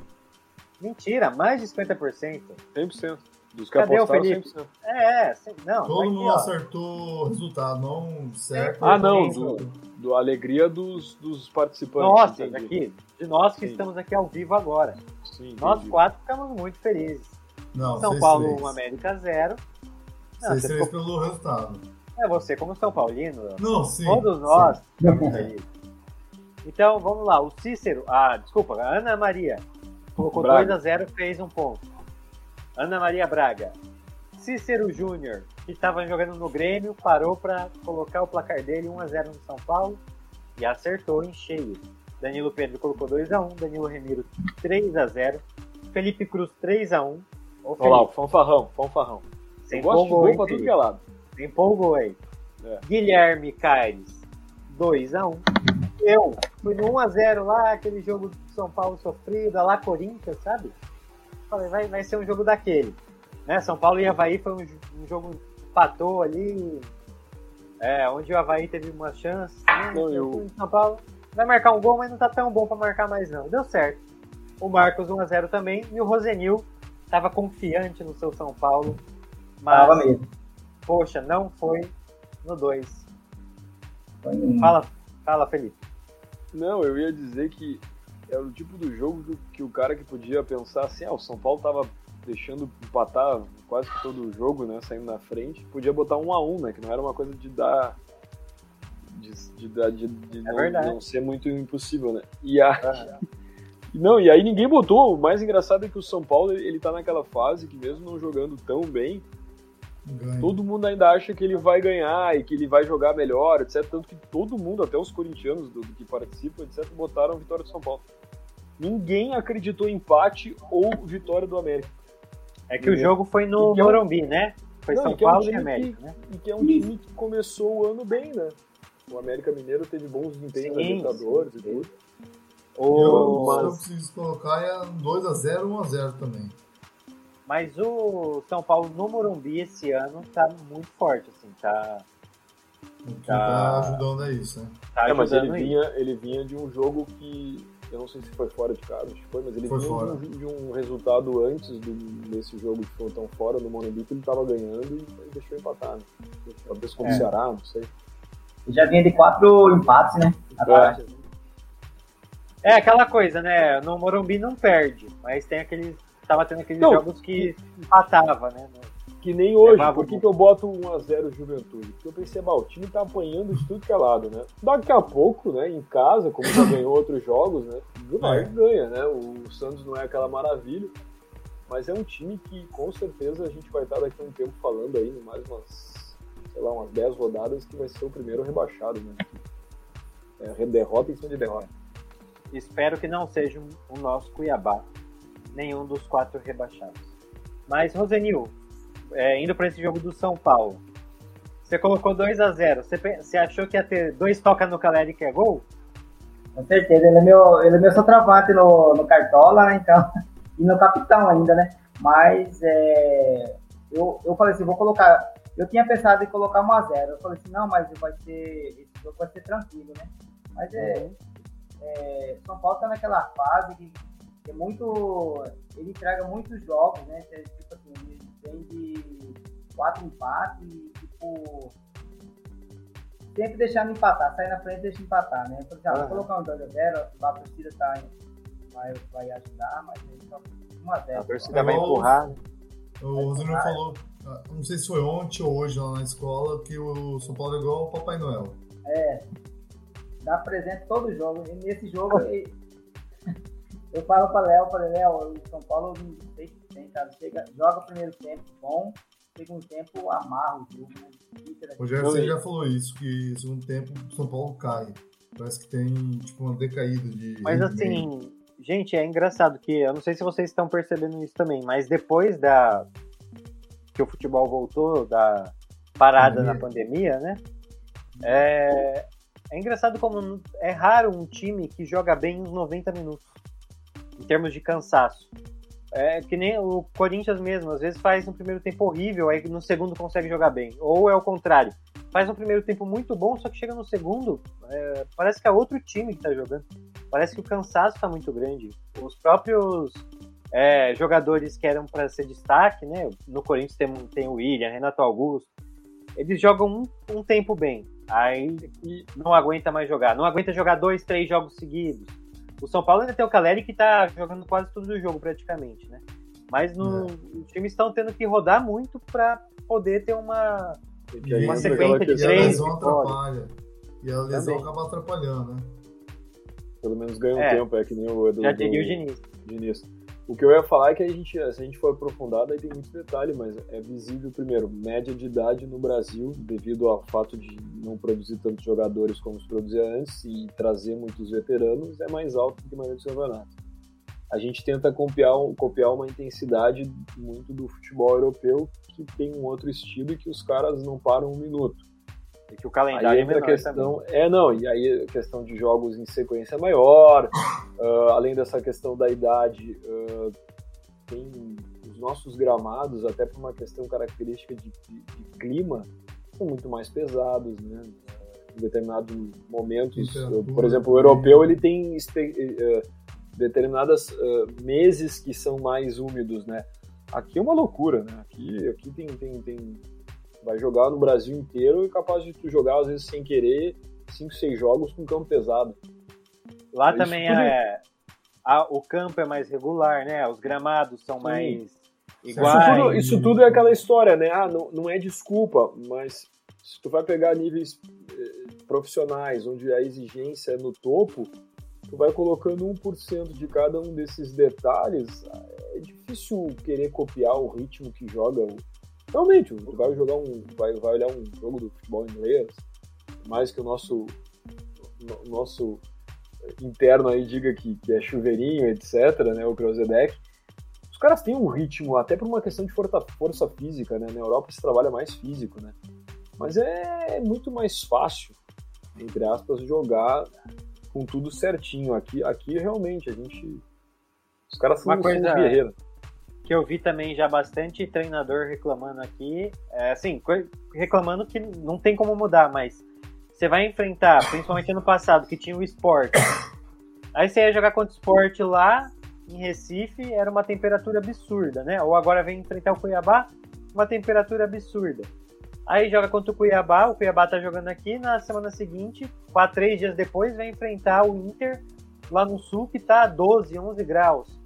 Mentira, mais de 50%. 100%. Dos que Cadê o apostaram, Felipe? 100%. É, é, sim, não. Todo aqui, mundo ó. acertou o resultado, não certo. Ah, não, do, do alegria dos, dos participantes. Nossa, aqui, de nós que Sim. estamos aqui ao vivo agora. Sim, Nós quatro ficamos muito felizes. Não, São Paulo três. 1, América 0. Não, Seis, você três ficou- pelo resultado. É você como São Paulino. Não, sim. Todos nós sim. ficamos felizes. Então, vamos lá. O Cícero, ah, desculpa, a Ana Maria colocou Braga. 2 a 0 fez um ponto. Ana Maria Braga. Cícero Júnior, que estava jogando no Grêmio, parou para colocar o placar dele 1 a 0 no São Paulo e acertou em cheio. Danilo Pedro colocou 2 a 1, Danilo Remiro 3 a 0, Felipe Cruz 3 a 1. Ô, Olha lá, o fanfarrão, fanfarrão. você Eu gosto de gol pra tudo que é lado. Empolgou aí. É. Guilherme Caires, 2x1. Eu fui no 1x0 lá, aquele jogo do São Paulo sofrido, lá Corinthians, sabe? Falei, vai, vai ser um jogo daquele. Né? São Paulo e Havaí foi um, um jogo empatou ali. É, onde o Havaí teve uma chance. Né? Não, Eu São Paulo vai marcar um gol, mas não tá tão bom pra marcar mais não. Deu certo. O Marcos 1x0 também. E o Rosenil tava confiante no seu São Paulo. Mas, Tava mesmo. poxa, não foi no 2. Foi um- Fala, fala, Felipe. Não, eu ia dizer que era o tipo do jogo que, o cara que podia pensar assim, ah, o São Paulo tava deixando empatar quase que todo o jogo, né, saindo na frente, podia botar um a um, né, que não era uma coisa de dar de, de, de, de não, verdade. não ser muito impossível, né? E a, não, e aí ninguém botou. O mais engraçado é que o São Paulo ele, ele tá naquela fase que mesmo não jogando tão bem, Ganha. todo mundo ainda acha que ele vai ganhar e que ele vai jogar melhor, etc. Tanto que todo mundo, até os corintianos do, do que participam, etc., botaram vitória do São Paulo. Ninguém acreditou em empate ou vitória do América. É que o jogo foi no é um- Morumbi, né? Foi Não, São e que é um Paulo e América, que- né? E que é um time que começou o ano bem, né? O América Mineiro teve bons desempenhos na Libertadores sim. e tudo. O, se eu mas- preciso colocar, é um 2x0, 1x0 também. Mas o São Paulo no Morumbi esse ano tá muito forte, assim, tá, O que Tá. tá ajudando é isso, né? tá É, mas ele vinha, ele vinha de um jogo que. Eu não sei se foi fora de casa, acho que foi, mas ele Foi vinha de um, de um resultado antes do, desse jogo que foi tão fora no Morumbi que ele tava ganhando e deixou empatar, né? Talvez contra o É. Ceará, não sei. Já vinha de quatro empates, né? Atrás. É aquela coisa, né? No Morumbi não perde, mas tem aqueles. Tava tendo aqueles Não. jogos que empatava, né? Que nem hoje, Levava por que, que eu boto 1x0 Juventude? Porque eu pensei, bah, o time tá apanhando de tudo que é lado, né? Daqui a pouco, né, em casa, como já ganhou outros jogos, né? Vai É. ganha, né? O Santos não é aquela maravilha, mas é um time que com certeza a gente vai estar daqui a um tempo falando aí, mais umas, sei lá, umas 10 rodadas, que vai ser o primeiro rebaixado, né? É, derrota em cima de derrota. Espero que não seja o nosso Cuiabá, nenhum dos quatro rebaixados. Mas, Rosenil, é, indo para esse jogo do São Paulo, você colocou 2 a 0 Você, você achou que ia ter dois toca no Caleri que é gol? Com certeza, ele é meu, ele é meu centroavante no, no Cartola, né? Então, e no capitão ainda, né? Mas é, eu, eu falei assim, vou colocar Eu tinha pensado em colocar 1x0. Eu falei assim, não, mas vai ser. Esse jogo vai ser tranquilo, né? Mas é. é São Paulo tá naquela fase que é muito. Ele entrega muitos jogos, né? Tipo tem de quatro empates e tipo. Sempre deixando empatar, sair na frente e deixa empatar, né? Então, já, vou colocar um 2x0, a torcida tá, vai, vai ajudar, mas aí só 1x0. A torcida vai empurrar, né? O Rosinho falou, ah, não sei se foi ontem ou hoje lá na escola, que o São Paulo é igual ao Papai Noel. É. Dá presente todo jogo. E nesse jogo eu falo pra Léo, falei, Léo, o São Paulo não sei se tem, cara. Chega, joga o primeiro tempo bom, segundo tempo amarra o jogo. Né? O Gerson já falou isso, que segundo tempo o São Paulo cai. Parece que tem tipo uma decaída de. Mas assim, gente, é engraçado que eu não sei se vocês estão percebendo isso também, mas depois da que o futebol voltou da parada pandemia. na pandemia, né? É, é engraçado como é raro um time que joga bem uns 90 minutos em termos de cansaço. É que nem o Corinthians mesmo, às vezes faz um primeiro tempo horrível, aí no segundo consegue jogar bem. Ou é o contrário, faz um primeiro tempo muito bom, só que chega no segundo, é, parece que é outro time que tá jogando. Parece que o cansaço tá muito grande. Os próprios é, jogadores que eram para ser destaque, né? No Corinthians tem, tem o William, Renato Augusto. Eles jogam um, um tempo bem, aí não aguenta mais jogar. Não aguenta jogar dois, três jogos seguidos o São Paulo ainda tem o Caleri que tá jogando quase todo o jogo praticamente, né? Mas no, é. os times estão tendo que rodar muito para poder ter uma, uma sequência de três. E a lesão atrapalha. E a lesão Também. acaba atrapalhando, né? Pelo menos ganha um é, tempo, é que nem o Edu. Já teria o Diniz. Diniz. O que eu ia falar é que a gente, se a gente for aprofundado, aí tem muito detalhe, mas é visível, primeiro, média de idade no Brasil, devido ao fato de não produzir tantos jogadores como se produzia antes e trazer muitos veteranos, é mais alto do que a maioria dos campeonatos. A gente tenta copiar, copiar uma intensidade muito do futebol europeu, que tem um outro estilo e que os caras não param um minuto. E que o calendário aí entra é a questão, também. É, não, e aí a questão de jogos em sequência maior, uh, além dessa questão da idade, uh, tem os nossos gramados, até por uma questão característica de, de, de clima, são muito mais pesados, né? Em determinados momentos, por exemplo, o europeu ele tem uh, determinadas meses que são mais úmidos, né? Aqui é uma loucura, né? Aqui, aqui tem, tem, tem vai jogar no Brasil inteiro e capaz de tu jogar, às vezes, sem querer, 5, 6 jogos com campo pesado. Lá é também é. A, o campo é mais regular, né? Os gramados são Sim. mais iguais. Isso tudo, isso tudo, é aquela história, né? Ah, não, não é desculpa, mas se tu vai pegar níveis eh, profissionais, onde a exigência é no topo, tu vai colocando 1% de cada um desses detalhes, é difícil querer copiar o ritmo que joga Realmente, tu vai jogar um. Vai, vai olhar um jogo do futebol inglês, mais que o nosso. O nosso interno aí diga que, que é chuveirinho, etc., né? O Krozebeck. Os caras têm um ritmo, até por uma questão de força, força física, né? Na Europa se trabalha mais físico, né? Mas é muito mais fácil, entre aspas, jogar com tudo certinho. Aqui, aqui realmente, a gente. Os caras são, uma coisa, guerreiros que eu vi também já bastante treinador reclamando aqui, é, assim, reclamando que não tem como mudar, mas você vai enfrentar, principalmente ano passado, que tinha o esporte. Aí você ia jogar contra o esporte lá em Recife, era uma temperatura absurda, né? Ou agora vem enfrentar o Cuiabá, uma temperatura absurda. Aí joga contra o Cuiabá, o Cuiabá tá jogando aqui, na semana seguinte, quatro, três dias depois, vai enfrentar o Inter lá no sul, que tá 12, 11 graus.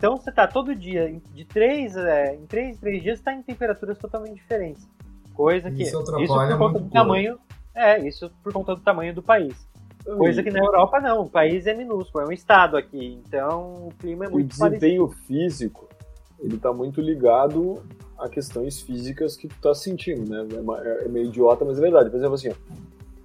Então você tá todo dia, de três, é, em três, três dias, está em temperaturas totalmente diferentes. Coisa que. Isso, isso por conta do tamanho. É, isso por conta do tamanho do país. Coisa que na Europa não, o país é minúsculo, é um estado aqui, então o clima é muito O desempenho parecido. físico, ele tá muito ligado a questões físicas que tu tá sentindo, né? É, é meio idiota, mas é verdade. Por exemplo, assim, ó,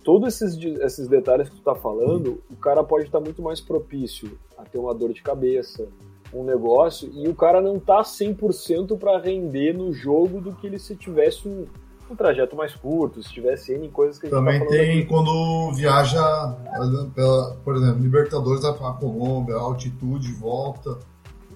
todos esses, esses detalhes que tu tá falando, o cara pode estar tá muito mais propício a ter uma dor de cabeça, um negócio e o cara não tá 100% para render no jogo do que ele se tivesse um, um trajeto mais curto, se tivesse N coisas que a gente Também tá tem aqui. quando viaja, pela, por exemplo, Libertadores vai pra Colômbia, altitude, volta.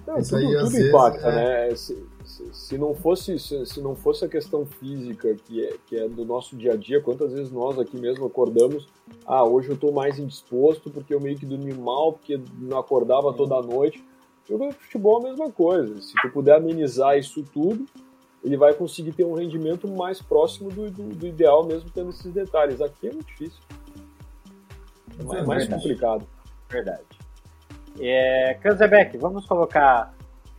Não, Isso tudo, aí, tudo impacta, é... né? Se, se, se não fosse se, se não fosse a questão física que é, que é do nosso dia a dia, quantas vezes nós aqui mesmo acordamos, ah, hoje eu tô mais indisposto porque eu meio que dormi mal, porque não acordava toda noite. Jogo de futebol é a mesma coisa. Se tu puder amenizar isso tudo, ele vai conseguir ter um rendimento mais próximo do, do, do ideal mesmo tendo esses detalhes. Aqui é muito difícil. É mais, mais complicado. Verdade. É, Kanzebeck, vamos colocar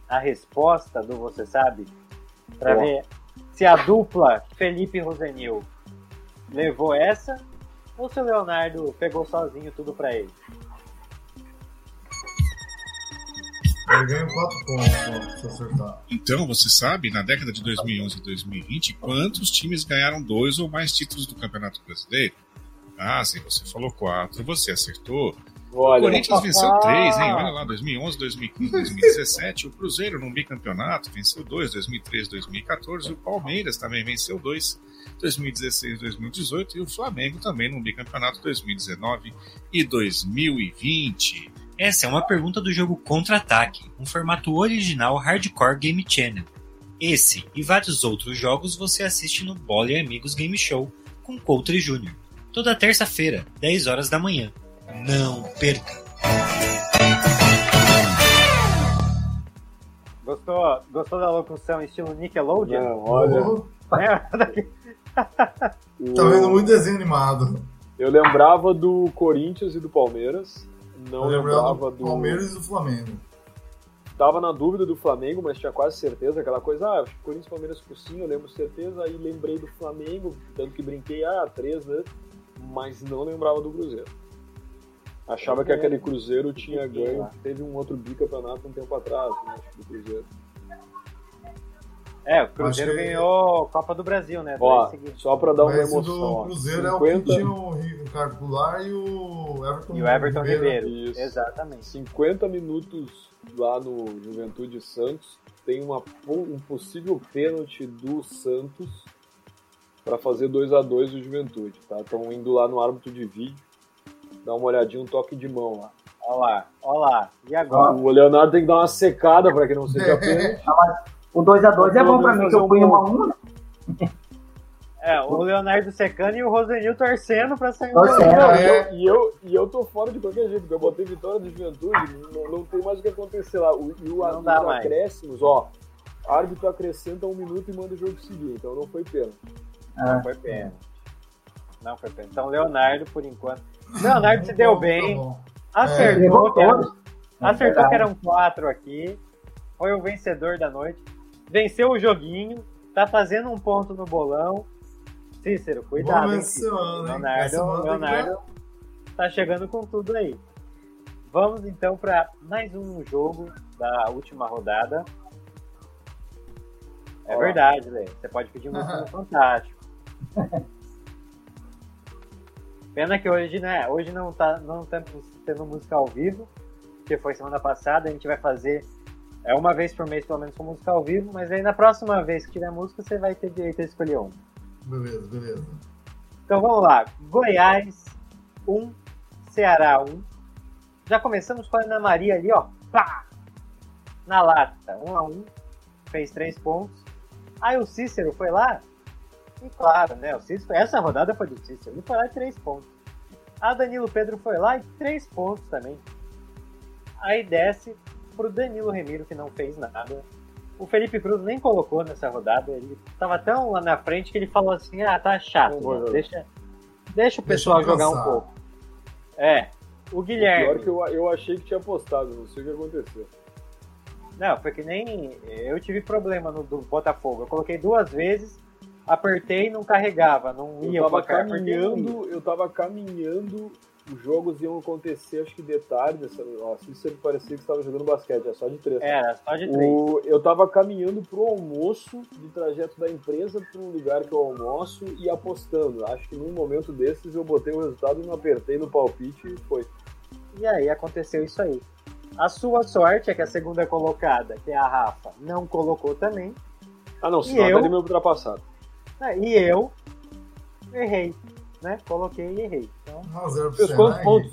a resposta do Você Sabe para ver se a dupla Felipe Rosenil levou essa ou se o Leonardo pegou sozinho tudo para ele. Ele ganha 4 pontos se acertar. Então, você sabe, na década de 2011 e 2020, quantos times ganharam dois ou mais títulos do Campeonato Brasileiro? Ah, sim, você falou quatro, você acertou. O Olha, Corinthians venceu três, hein? Olha lá, 2011, 2015, 2017. O Cruzeiro num bicampeonato venceu dois, 2013, 2014. O Palmeiras também venceu dois, 2016, 2018. E o Flamengo também num bicampeonato 2019 e 2020. Essa é uma pergunta do jogo Contra-Ataque, um formato original Hardcore Game Channel. Esse e vários outros jogos você assiste no Bola e Amigos Game Show com Coutre Jr. Toda terça-feira, 10 horas da manhã. Não perca! Gostou, gostou da locução estilo Nickelodeon? Não, olha. Tá vendo muito desenho animado. Eu lembrava do Corinthians e do Palmeiras. Não Eu lembrava do do. Palmeiras e do Flamengo. Tava na dúvida do Flamengo, mas tinha quase certeza. Aquela coisa, ah, acho que Corinthians e Palmeiras por sim, eu lembro certeza. Aí lembrei do Flamengo, tanto que brinquei, ah, três, né? Mas não lembrava do Cruzeiro. Achava que aquele Cruzeiro tinha ganho. Teve um outro bicampeonato um tempo atrás, né? Acho que do Cruzeiro. É, o Cruzeiro que- ganhou Copa do Brasil, né? Ó, só pra dar uma Mas emoção. do ó, Cruzeiro é o 50 que tinha o Ricardo Goulart e o Everton E o Everton Ribeiro. Isso. Exatamente. 50 minutos lá no Juventude Santos tem uma, um possível pênalti do Santos para fazer 2 a 2 o Juventude, tá? Estão indo lá no árbitro de vídeo, dá uma olhadinha, um toque de mão lá. Olha lá, olha lá. E agora? O Leonardo tem que dar uma secada para que não seja pênalti. O 2x2 é bom pra mim, que eu um fui 1 a ponto. 1 né? É, o Leonardo secando e o Rosenil torcendo pra sair um e, É. eu, e, eu, e eu tô fora de qualquer jeito, porque eu botei vitória do Juventude, não, não tem mais o que acontecer lá. O, e o, acréscimos, ó, árbitro acrescenta um minuto e manda o jogo seguir, então não foi pênalti. Não foi pênalti. Não foi pênalti. Então, Leonardo, por enquanto. Leonardo se deu Tá bem, bom. acertou, levou que, era- acertou É que eram quatro aqui. Foi o vencedor da noite. Venceu o joguinho. Tá fazendo um ponto no bolão. Cícero, cuidado. Semana, hein? Leonardo, que Leonardo tá chegando com tudo aí. Vamos então para mais um jogo da última rodada. É Ó. verdade, Lê. Você pode pedir música no Fantástico. Pena que hoje, né? Hoje não tá, não estamos tendo música ao vivo, que foi semana passada. A gente vai fazer é uma vez por mês, pelo menos, com música ao vivo. Mas aí na próxima vez que tiver música, você vai ter direito a escolher um. Beleza, beleza. Então vamos lá. Goiás 1, Ceará 1. Já começamos com a Ana Maria ali, ó. Pá! Na lata, 1 a 1 Fez 3 pontos. Aí o Cícero foi lá. E claro, né? O Cícero, essa rodada foi do Cícero. Ele foi lá e 3 pontos. A Danilo Pedro foi lá e 3 pontos também. Aí desce pro Danilo Remiro, que não fez nada. O Felipe Cruz nem colocou nessa rodada. Ele tava tão lá na frente que ele falou assim: ah, tá chato. Né? jogar." Deixa, deixa o pessoal Deixa jogar um pouco. É. O Guilherme. Pior que eu, eu achei que tinha apostado, não sei o que aconteceu. Não, foi que nem. Eu tive problema no do Botafogo. Eu coloquei duas vezes, apertei e não carregava. Não ia Eu tava caminhando, eu tava caminhando, os jogos iam acontecer, acho que de tarde, ó, assim sempre parecia que estava jogando basquete, é só de três. Era, só de três. O, eu tava caminhando pro almoço, do trajeto da empresa para um lugar que eu almoço e apostando. Acho que num momento desses eu botei o resultado e não apertei no palpite e foi. E aí aconteceu isso aí. A sua sorte é que a segunda colocada, que é a Rafa, não colocou também. Ah não, senão eu? eu... me ultrapassado. né? E eu errei. Né? Coloquei e errei. Então, 1x0 pro Fez Senai. quantos pontos?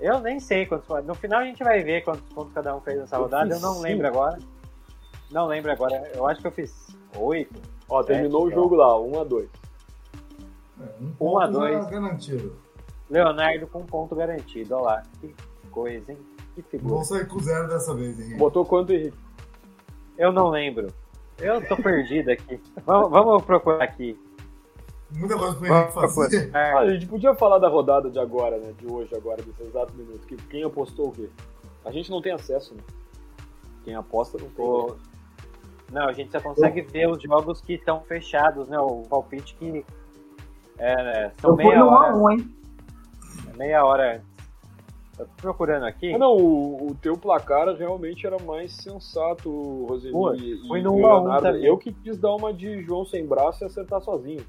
eu nem sei quantos foram. No final a gente vai ver quantos pontos cada um fez nessa Eu rodada. Eu não cinco. lembro agora. Não lembro agora. Eu acho que eu fiz 8. Ó, terminou o Sete, jogo lá, 1 a 2 É, um Um ponto a dois. já garantido. Leonardo com ponto garantido. Olha lá. Que coisa, hein? Que figura. vou sair com zero dessa vez, Henrique. Botou quanto, Henrique? Eu não lembro. Eu tô perdido aqui. Vamos, vamos procurar aqui. Muita coisa pro Henrique Vamos fazer. Ah, a gente podia falar da rodada de agora, né? De hoje, agora, desse exato minuto. Que quem apostou o quê? A gente não tem acesso, né? Quem aposta não tem. O- Não, a gente só consegue ver os jogos que estão fechados, né? O palpite que é, são Eu fui meia no hora, 1x1, hein? meia hora antes. Eu tô procurando aqui. Ah, não, o, o teu placar realmente era mais sensato, Roseli. Foi, e, foi e no 1 a 1 Leonardo. também. Eu que quis dar uma de João sem braço e acertar sozinho.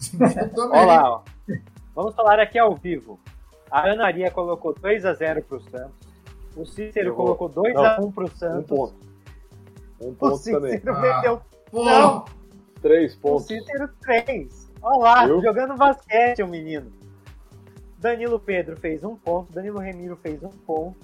Eu também. Olha lá, ó. Vamos falar aqui ao vivo. A Ana Maria colocou 2x0 pro Santos. O Cícero Errou. colocou 2x1 pro Um Santos. ponto. Um o ponto também. Cícero Ah. meteu Pô, Não. Três o pontos. Cícero 3. Olha lá, Viu? jogando basquete, o menino. Danilo Pedro fez um ponto. Danilo Remiro fez um ponto.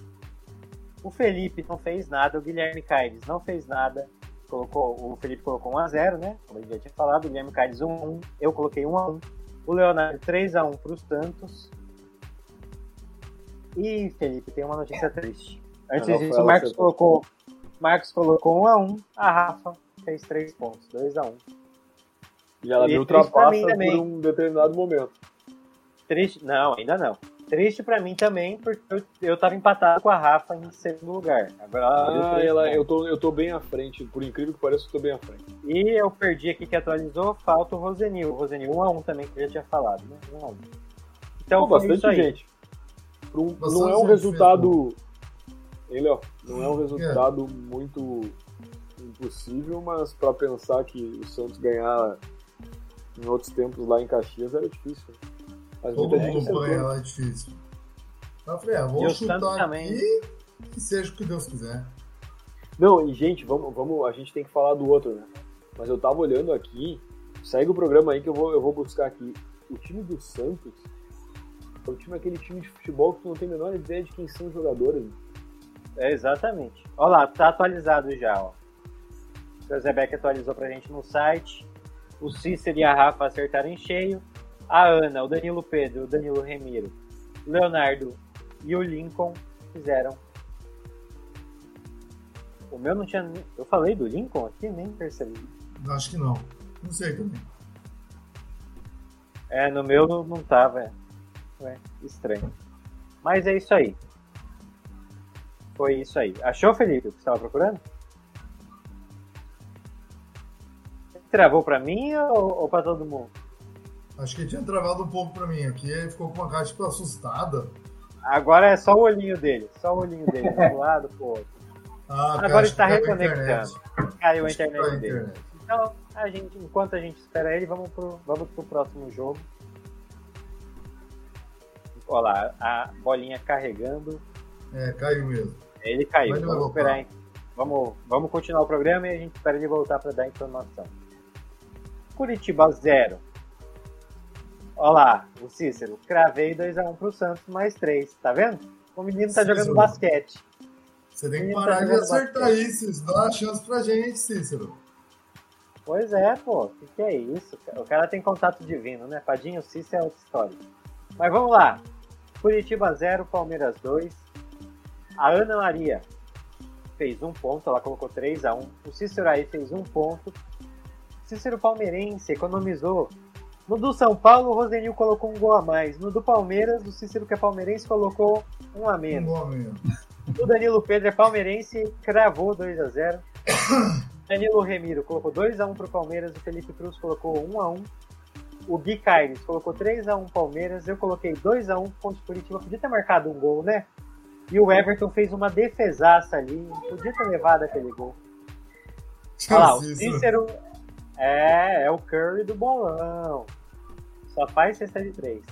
O Felipe não fez nada. O Guilherme Caires não fez nada. Colocou, o Felipe colocou 1x0, né? Como ele já tinha falado. O Guilherme Caires 1x1. Eu coloquei 1x1. O Leonardo 3x1 para os Santos. E Felipe, tem uma notícia triste. Antes A disso, o Marcos colocou, Marcos colocou 1x1. A Rafa fez 3 pontos, 2x1. E ela E me ultrapassa por um determinado momento. Triste, não, ainda não. Triste pra mim também, porque eu, eu tava empatado com a Rafa em segundo lugar. Agora ela Ah, ela, eu, tô, eu tô bem à frente. Por incrível que pareça, eu tô bem à frente. E eu perdi aqui que atualizou, falta o Rosenil. O Rosenil 1x1 também, que eu já tinha falado, né? 1x1. Então, Pô, bastante gente. Bastante não é um resultado. Hein, Léo? Não é um Que resultado muito impossível, mas pra pensar que o Santos ganhar em outros tempos lá em Caxias era difícil. Mas Todo mundo põe ela é difícil. Eu falei, ah, vou E chutar também. aqui e seja o que Deus quiser. Não, e gente, vamos, vamos, a gente tem que falar do outro, né? Mas eu tava olhando aqui, segue o programa aí que eu vou, eu vou buscar aqui. O time do Santos é o time, aquele time de futebol que tu não tem a menor ideia de quem são os jogadores. né? É, exatamente. Olha lá, tá atualizado já, ó. O Zebeck atualizou pra gente no site. O Cícero e a Rafa acertaram em cheio. A Ana, o Danilo Pedro, o Danilo Remiro, o Leonardo e o Lincoln fizeram. O meu não tinha. Eu falei do Lincoln aqui? Nem percebi. Acho que não. Não sei também. É, no meu não, não tava. É. Ué, estranho. Mas é isso aí. Foi isso aí. Achou, Felipe, o que você estava procurando? Travou pra mim ou, ou pra todo mundo? Acho que tinha travado um pouco pra mim aqui. Ele ficou com uma cara tipo assustada. Agora é só o olhinho dele. Só o olhinho dele. Um do lado pro outro. Ah, Agora está reconectando. internet. Caiu a internet caiu dele. internet. Então, a gente, enquanto a gente espera ele, vamos pro, vamos pro próximo jogo. Olha lá, a bolinha carregando. É, caiu mesmo. Ele caiu. Vamos esperar. hein? Vamos, vamos continuar o programa e a gente espera ele voltar para dar informação. Curitiba 0. Olha lá, o Cícero. Cravei 2x1 pro Santos, mais 3. Tá vendo? O menino tá Cícero. jogando basquete. Você tem que tá parar de jogando acertar basquete. isso. Dá uma chance pra gente, Cícero. Pois é, pô. O que, que é isso? O cara tem contato divino, né? Padinho Cícero é outra história. Mas vamos lá. Curitiba 0, Palmeiras 2. A Ana Maria fez um ponto, ela colocou 3 a 1 O Cícero aí fez um ponto. Cícero Palmeirense economizou. No do São Paulo, o Rosenil colocou um gol a mais. No do Palmeiras, o Cícero, que é palmeirense, colocou um a Um menos. gol mesmo. O Danilo Pedro é palmeirense cravou 2 a 0 Danilo Remiro colocou 2x1 pro Palmeiras, o Felipe Cruz colocou 1x1. O Gui Caires colocou 3x1 Palmeiras, eu coloquei 2x1 contra o Curitiba. Podia ter marcado um gol, né? E o Everton fez uma defesaça ali, podia ter levado aquele gol. Olha lá, o. Cícero é, é o Curry do bolão. Só faz cesta de 3.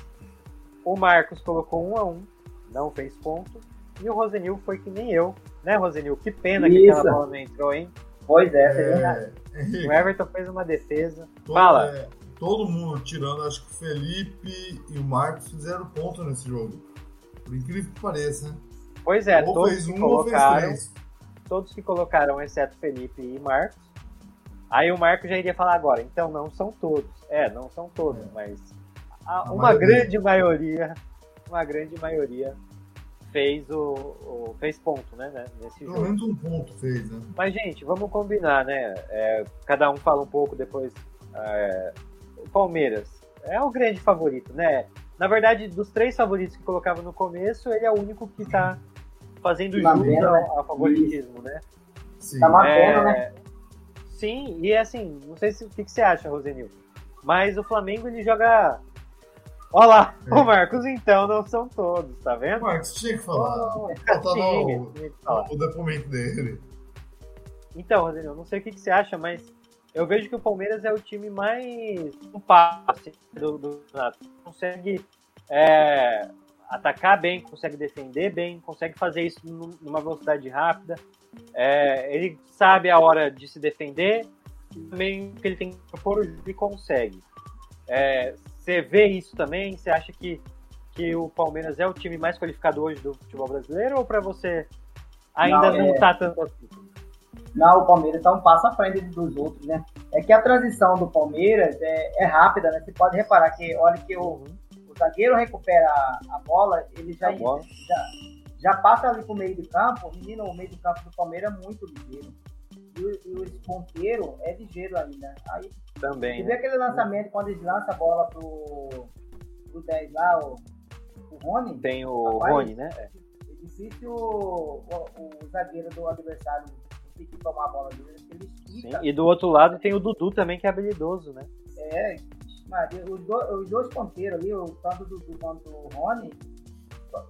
O Marcos colocou 1x1, não fez ponto. E o Rosenil foi que nem eu, né, Rosenil? Que pena que Isso. aquela bola não entrou, hein? Pois é, É, Henrique, O Everton fez uma defesa. todo, Fala. é, todo mundo tirando, acho que o Felipe e o Marcos fizeram ponto nesse jogo. Por incrível que pareça, né? Pois é, ou todos fez que um ou fez colocaram. três. todos que colocaram, exceto Felipe e Marcos. Aí o Marcos já iria falar agora, então não são todos. É, não são todos, mas a- A uma maioria. grande maioria, uma grande maioria fez o, o- fez ponto, né, né, nesse Pelo jogo. menos um ponto fez, né? Mas gente, vamos combinar, né? É, cada um fala um pouco depois. é, o Palmeiras é o grande favorito, né? Na verdade, dos três favoritos que colocava no começo, ele é o único que tá fazendo Tá jus vendo, ao, né? ao favoritismo, né? Sim. Tá mantendo, É, né? Sim, e assim, não sei se, o que, que você acha, Rosenil, mas o Flamengo ele joga. Olha lá, É. o Marcos então não são todos, tá vendo? Marcos, tinha que falar. Oh, tinha, o, tinha que falar. o depoimento dele. Então, Rosenil, não sei o que, que você acha, mas eu vejo que o Palmeiras é o time mais no passe do, do. Consegue é, atacar bem, consegue defender bem, consegue fazer isso num- numa velocidade rápida. É, ele sabe a hora de se defender e também o que ele tem que propor, ele consegue. É, você vê isso também? Você acha que, que o Palmeiras é o time mais qualificado hoje do futebol brasileiro ou para você ainda Não, não, é- tá tanto assim? Não, o Palmeiras tá um passo à frente dos outros, né? É que a transição do Palmeiras é, é rápida, né? Você pode reparar que, olha que o, o zagueiro recupera a, a bola, ele já, A bola. já, já passa ali pro meio do campo. Menino, o meio do campo do Palmeiras é muito ligeiro. E, o- e o ponteiro é ligeiro ainda. Aí Também. você né? vê aquele lançamento quando eles lançam a bola pro, pro 10 lá, o, o Rony? Tem o Rapaz, Rony, né? É. Difícil o, o- o zagueiro do adversário conseguir tomar a bola dele, porque ele Sim. E do outro lado tem o Dudu também, que é habilidoso, né? É, Maria, os, do- os dois ponteiros ali, o, tanto o Dudu quanto o Rony,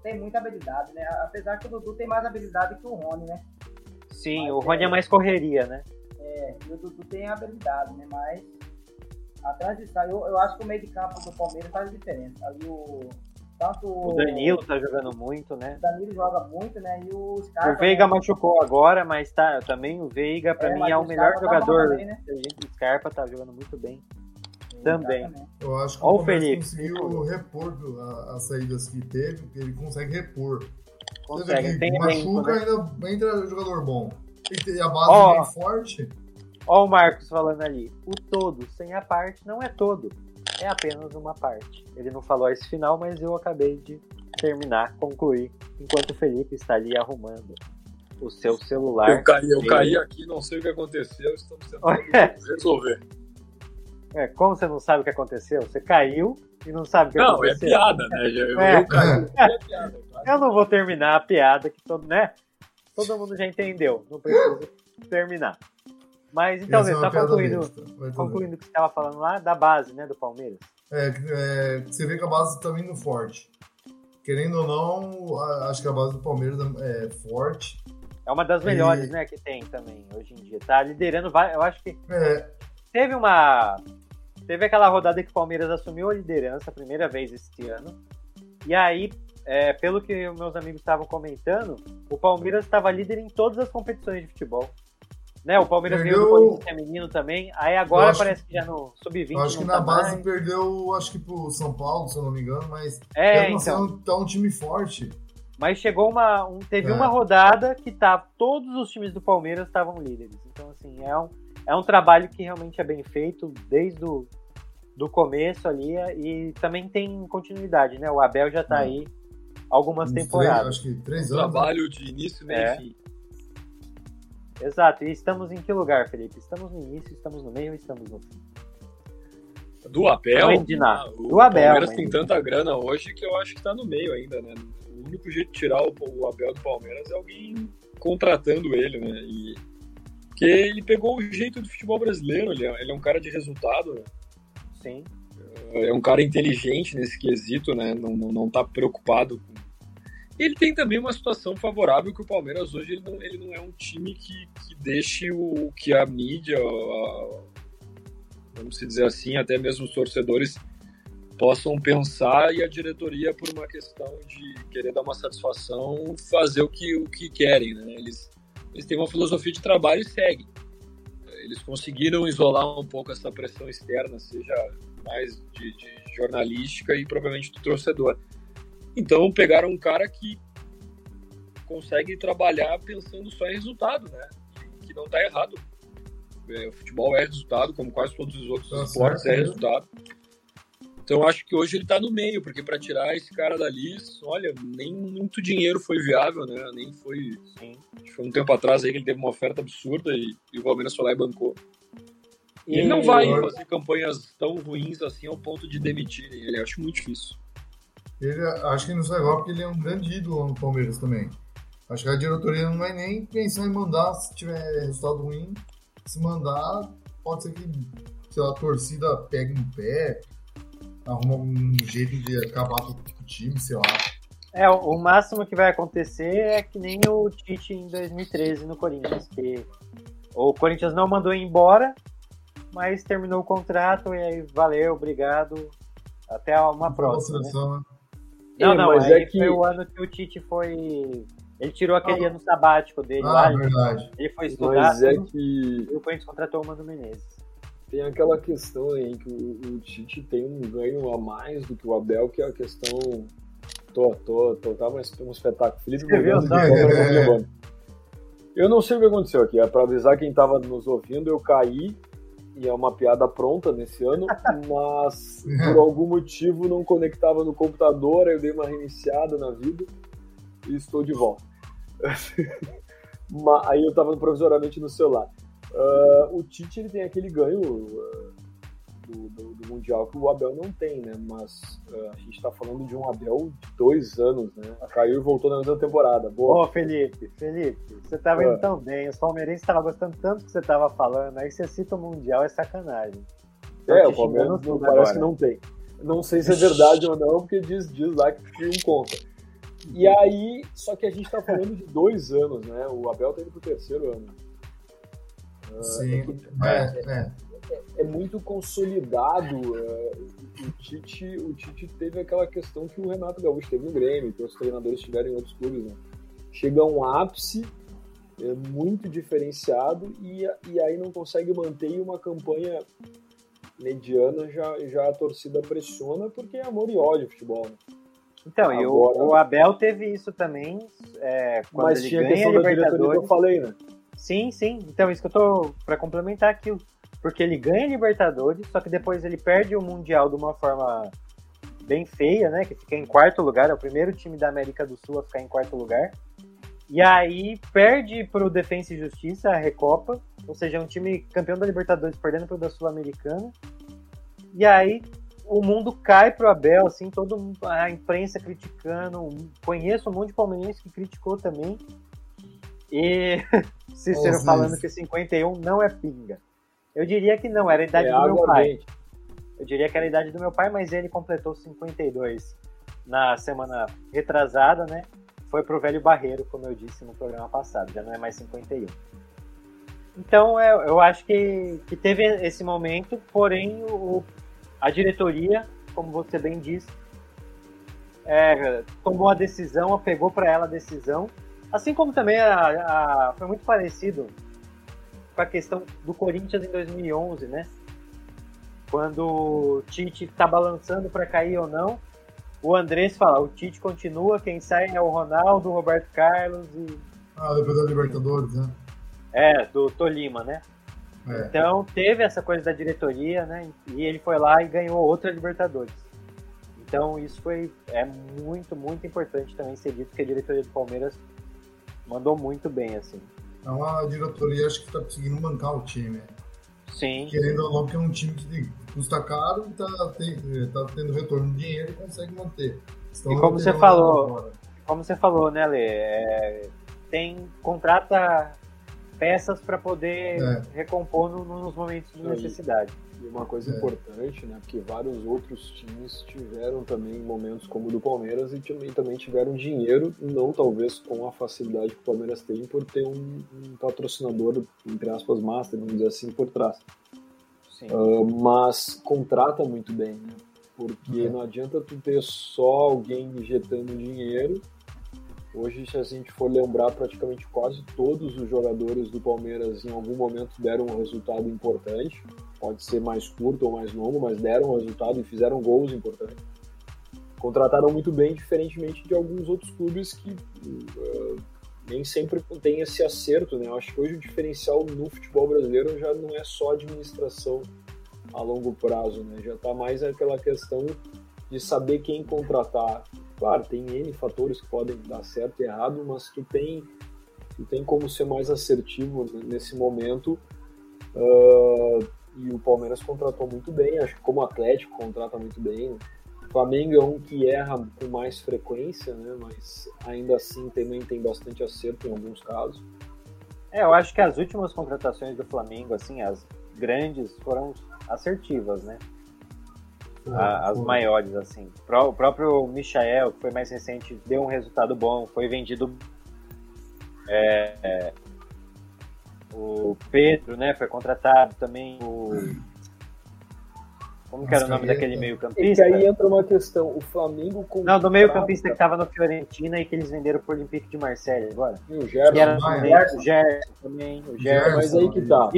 tem muita habilidade, né? Apesar que o Dudu tem mais habilidade que o Rony, né? Sim, Mas o Rony é é- mais correria, né? É, e o Dudu tem habilidade, né? Mas a transição, eu, eu acho que o meio de campo do Palmeiras faz diferença. Ali o. Tanto O Danilo tá jogando muito, né? o Danilo joga muito, né? E o Scarpa. O Veiga né? machucou agora, mas tá também o Veiga, pra É, mim, é o melhor Scarpa tá jogador. também, né? O Scarpa tá jogando muito bem. Também. Exatamente. Eu acho que Ó o Palmeiras Felipe. conseguiu repor a- as saídas que teve, ele consegue repor. Você vê Consegue, que tem elenco, machuca, né? ainda entra jogador bom. E a base Ó. bem forte. Ó o Marcos falando ali. O todo sem a parte não é todo. É apenas uma parte. Ele não falou esse final, mas eu acabei de terminar, concluir, enquanto o Felipe está ali arrumando o seu celular. Eu caí, eu caí aqui, não sei o que aconteceu, estamos tentando Olha. resolver. É, como você não sabe o que aconteceu? Você caiu e não sabe o que Não, é aconteceu. piada, né? Eu, É. eu caí, é piada. Eu não vou terminar a piada que todo, né? Todo mundo já entendeu. Não preciso terminar. Mas então, é você uma tá piada concluindo, tudo concluindo o que você estava falando lá da base, né, do Palmeiras. É, é, você vê que a base tá vindo forte. Querendo ou não, acho que a base do Palmeiras é forte. É uma das E- melhores, né, que tem também hoje em dia. Tá liderando, vai- eu acho que É, teve uma teve aquela rodada que o Palmeiras assumiu a liderança a primeira vez esse ano. E aí, é, pelo que meus amigos estavam comentando, o Palmeiras estava líder em todas as competições de futebol. Né, o Palmeiras ganhou do Perdeu- Corinthians feminino também. Aí agora parece que já no sub-20 eu acho que não na tá base mais. perdeu, acho que pro São Paulo, se eu não me engano, mas É, então. tá um time forte. Mas chegou uma. um- teve É. uma rodada que tá, todos os times do Palmeiras estavam líderes. Então, assim, é um, é um trabalho que realmente é bem feito desde o do começo ali é, e também tem continuidade, né? O Abel já tá Hum. aí algumas Uns três- temporadas. acho que três anos. trabalho de início, meio É. e fim. Exato. E estamos em que lugar, Felipe? Estamos no início, estamos no meio, estamos no fim. Do Abel, ah, o Do Abel, Palmeiras mas- tem tanta grana hoje que eu acho que tá no meio ainda, né? O único jeito de tirar o, o Abel do Palmeiras é alguém contratando ele, né? E, porque ele pegou o jeito do futebol brasileiro, ele é, ele é um cara de resultado, né? Sim. é um cara inteligente nesse quesito, né? Não, não, não tá preocupado com. Ele tem também uma situação favorável que o Palmeiras hoje ele não, ele não é um time que, que deixe o que a mídia, a- vamos dizer assim, até mesmo os torcedores possam pensar e a diretoria por uma questão de querer dar uma satisfação fazer o que, o que querem, né? Eles, eles têm uma filosofia de trabalho e seguem. Eles conseguiram isolar um pouco essa pressão externa, seja mais de, de jornalística e provavelmente do torcedor. Então pegaram um cara que consegue trabalhar pensando só em resultado, né? Que não tá errado. É, o futebol é resultado, como quase todos os outros Tá esportes é né? resultado. Então acho que hoje ele tá no meio, porque para tirar esse cara dali, olha, nem muito dinheiro foi viável, né? Nem foi. Sim. acho que Foi um tempo atrás aí que ele teve uma oferta absurda e, e o Palmeiras foi lá e bancou. E ele não vai eu- fazer campanhas tão ruins assim ao ponto de demitirem ele. Acho muito difícil. Ele, acho que não sai igual porque ele é um grande ídolo no Palmeiras também. Acho que a diretoria não vai nem pensar em mandar se tiver resultado ruim. Se mandar, pode ser que sei lá, a torcida pegue no pé, arruma um jeito de acabar com o time, sei lá. É, o máximo que vai acontecer é que nem o Tite em 2013 no Corinthians, que o Corinthians não mandou embora, mas terminou o contrato e aí valeu, obrigado, até uma próxima, né? Seleção, né? Não, É, não, mas aí é que- foi o ano que o Tite foi... Ele tirou aquele ano sabático dele Ah, lá, ele- verdade. ele foi estudar Mas é que e o Corinthians contratou o Mano Menezes. Tem aquela questão aí que o, o Tite tem um ganho a mais do que o Abel, que é a questão. Tô, tô, tô, tá um es- um espetáculo. Felipe Câmara É. levando. Eu não sei o que aconteceu aqui. É pra avisar quem tava nos ouvindo, eu caí. E é uma piada pronta nesse ano, mas por algum motivo não conectava no computador, aí eu dei uma reiniciada na vida e estou de volta. Aí eu estava provisoriamente no celular. Ah, o Tite ele tem aquele ganho ah, do, do- do Mundial que o Abel não tem, né? Mas ah, a gente está falando de um Abel de dois anos, né? Caiu e voltou na mesma temporada. Boa. Ô, Felipe, Felipe, você tava indo tão bem, os palmeirenses estavam gostando tanto do que você tava falando, aí você cita o Mundial, é sacanagem. Tão é, o Palmeiras não parece agora. que não tem. Não sei se é verdade ou não, porque diz, diz lá que um conta. E aí, só que a gente tá falando de dois anos, né? O Abel tá indo pro terceiro ano. Sim, é, é, é. é muito consolidado. é, o, Tite, o Tite teve aquela questão que o Renato Gaúcho teve no Grêmio, que os treinadores tiveram em outros clubes. Né? Chega a um ápice é, muito diferenciado e, e aí não consegue manter uma campanha mediana, já, já a torcida pressiona porque é amor e ódio o futebol. Né? Então, e o, Agora- o Abel teve isso também, é, quando Mas ele tinha ganha a diretoria que Libertadores. eu falei, né? Sim, sim. Então, isso que eu tô pra complementar aqui. Porque ele ganha a Libertadores, só que depois ele perde o Mundial de uma forma bem feia, né? Que fica em quarto lugar, é o primeiro time da América do Sul a ficar em quarto lugar. E aí perde pro Defensa e Justiça a Recopa, ou seja, é um time campeão da Libertadores perdendo pro da Sul-Americana. E aí o mundo cai pro Abel, assim, todo a imprensa criticando. Conheço um monte de palmeirense que criticou também. E Cícero falando que 51 não é pinga. Eu diria que não, era a idade É do meu pai. Eu diria que era a idade do meu pai, mas ele completou 52 na semana retrasada, né? Foi pro velho Barreiro, como eu disse no programa passado, já não é mais 51. Então eu, eu acho que, que teve esse momento, porém o, a diretoria, como você bem disse, é, tomou a decisão, pegou para ela a decisão, assim como também a, a- foi muito parecido com a questão do Corinthians em 2011, né? Quando o Tite tá balançando para cair ou não, o Andrés fala, o Tite continua, quem sai é o Ronaldo, o Roberto Carlos e Ah, depois da Libertadores, né? é do Tolima, né? É. Então teve essa coisa da diretoria, né? E ele foi lá e ganhou outra Libertadores. Então isso foi é muito muito importante também ser dito que a diretoria do Palmeiras mandou muito bem assim. É uma diretoria, acho que tá conseguindo bancar o time. né? Sim. Querendo ou não, porque é um time que custa caro e tá, tem- tá tendo retorno de dinheiro e consegue manter. Estão E como você falou, agora. como você falou, né, Lê? É, tem contrata peças para poder É. recompor no- nos momentos de Aí. necessidade. E uma coisa É. importante, né? Porque vários outros times tiveram também momentos como o do Palmeiras e também, também tiveram dinheiro, não talvez com a facilidade que o Palmeiras tem por ter um, um patrocinador, entre aspas, master, vamos dizer assim, por trás. Sim. Ah, mas contrata muito bem, né? Porque É. não adianta tu ter só alguém injetando dinheiro. Hoje, se a gente for lembrar, praticamente quase todos os jogadores do Palmeiras em algum momento deram um resultado importante. Pode ser mais curto ou mais longo, mas deram um resultado e fizeram gols importantes. Contrataram muito bem, diferentemente de alguns outros clubes que uh, nem sempre tem esse acerto, né? Eu acho que hoje o diferencial no futebol brasileiro já não é só administração a longo prazo, né? Já está mais aquela questão de saber quem contratar. Claro, tem N fatores que podem dar certo e errado, mas tu tem, tu tem como ser mais assertivo nesse momento. Uh, e o Palmeiras contratou muito bem, acho que como Atlético contrata muito bem. O Flamengo é um que erra com mais frequência, né? mas ainda assim também tem bastante acerto em alguns casos. É, eu acho que as últimas contratações do Flamengo, assim, as grandes, foram assertivas, né? A, as maiores, assim. O próprio Michael, que foi mais recente, deu um resultado bom, foi vendido. É, é, o Pedro, né? Foi contratado também. O, como que era o nome daquele meio-campista? E aí entra uma questão, o Flamengo com Não, do meio-campista que estava no Fiorentina e que eles venderam pro Olympique de Marseille agora. E o Gerson, era também, o Gerson também, o Gerson. Mas aí que tá.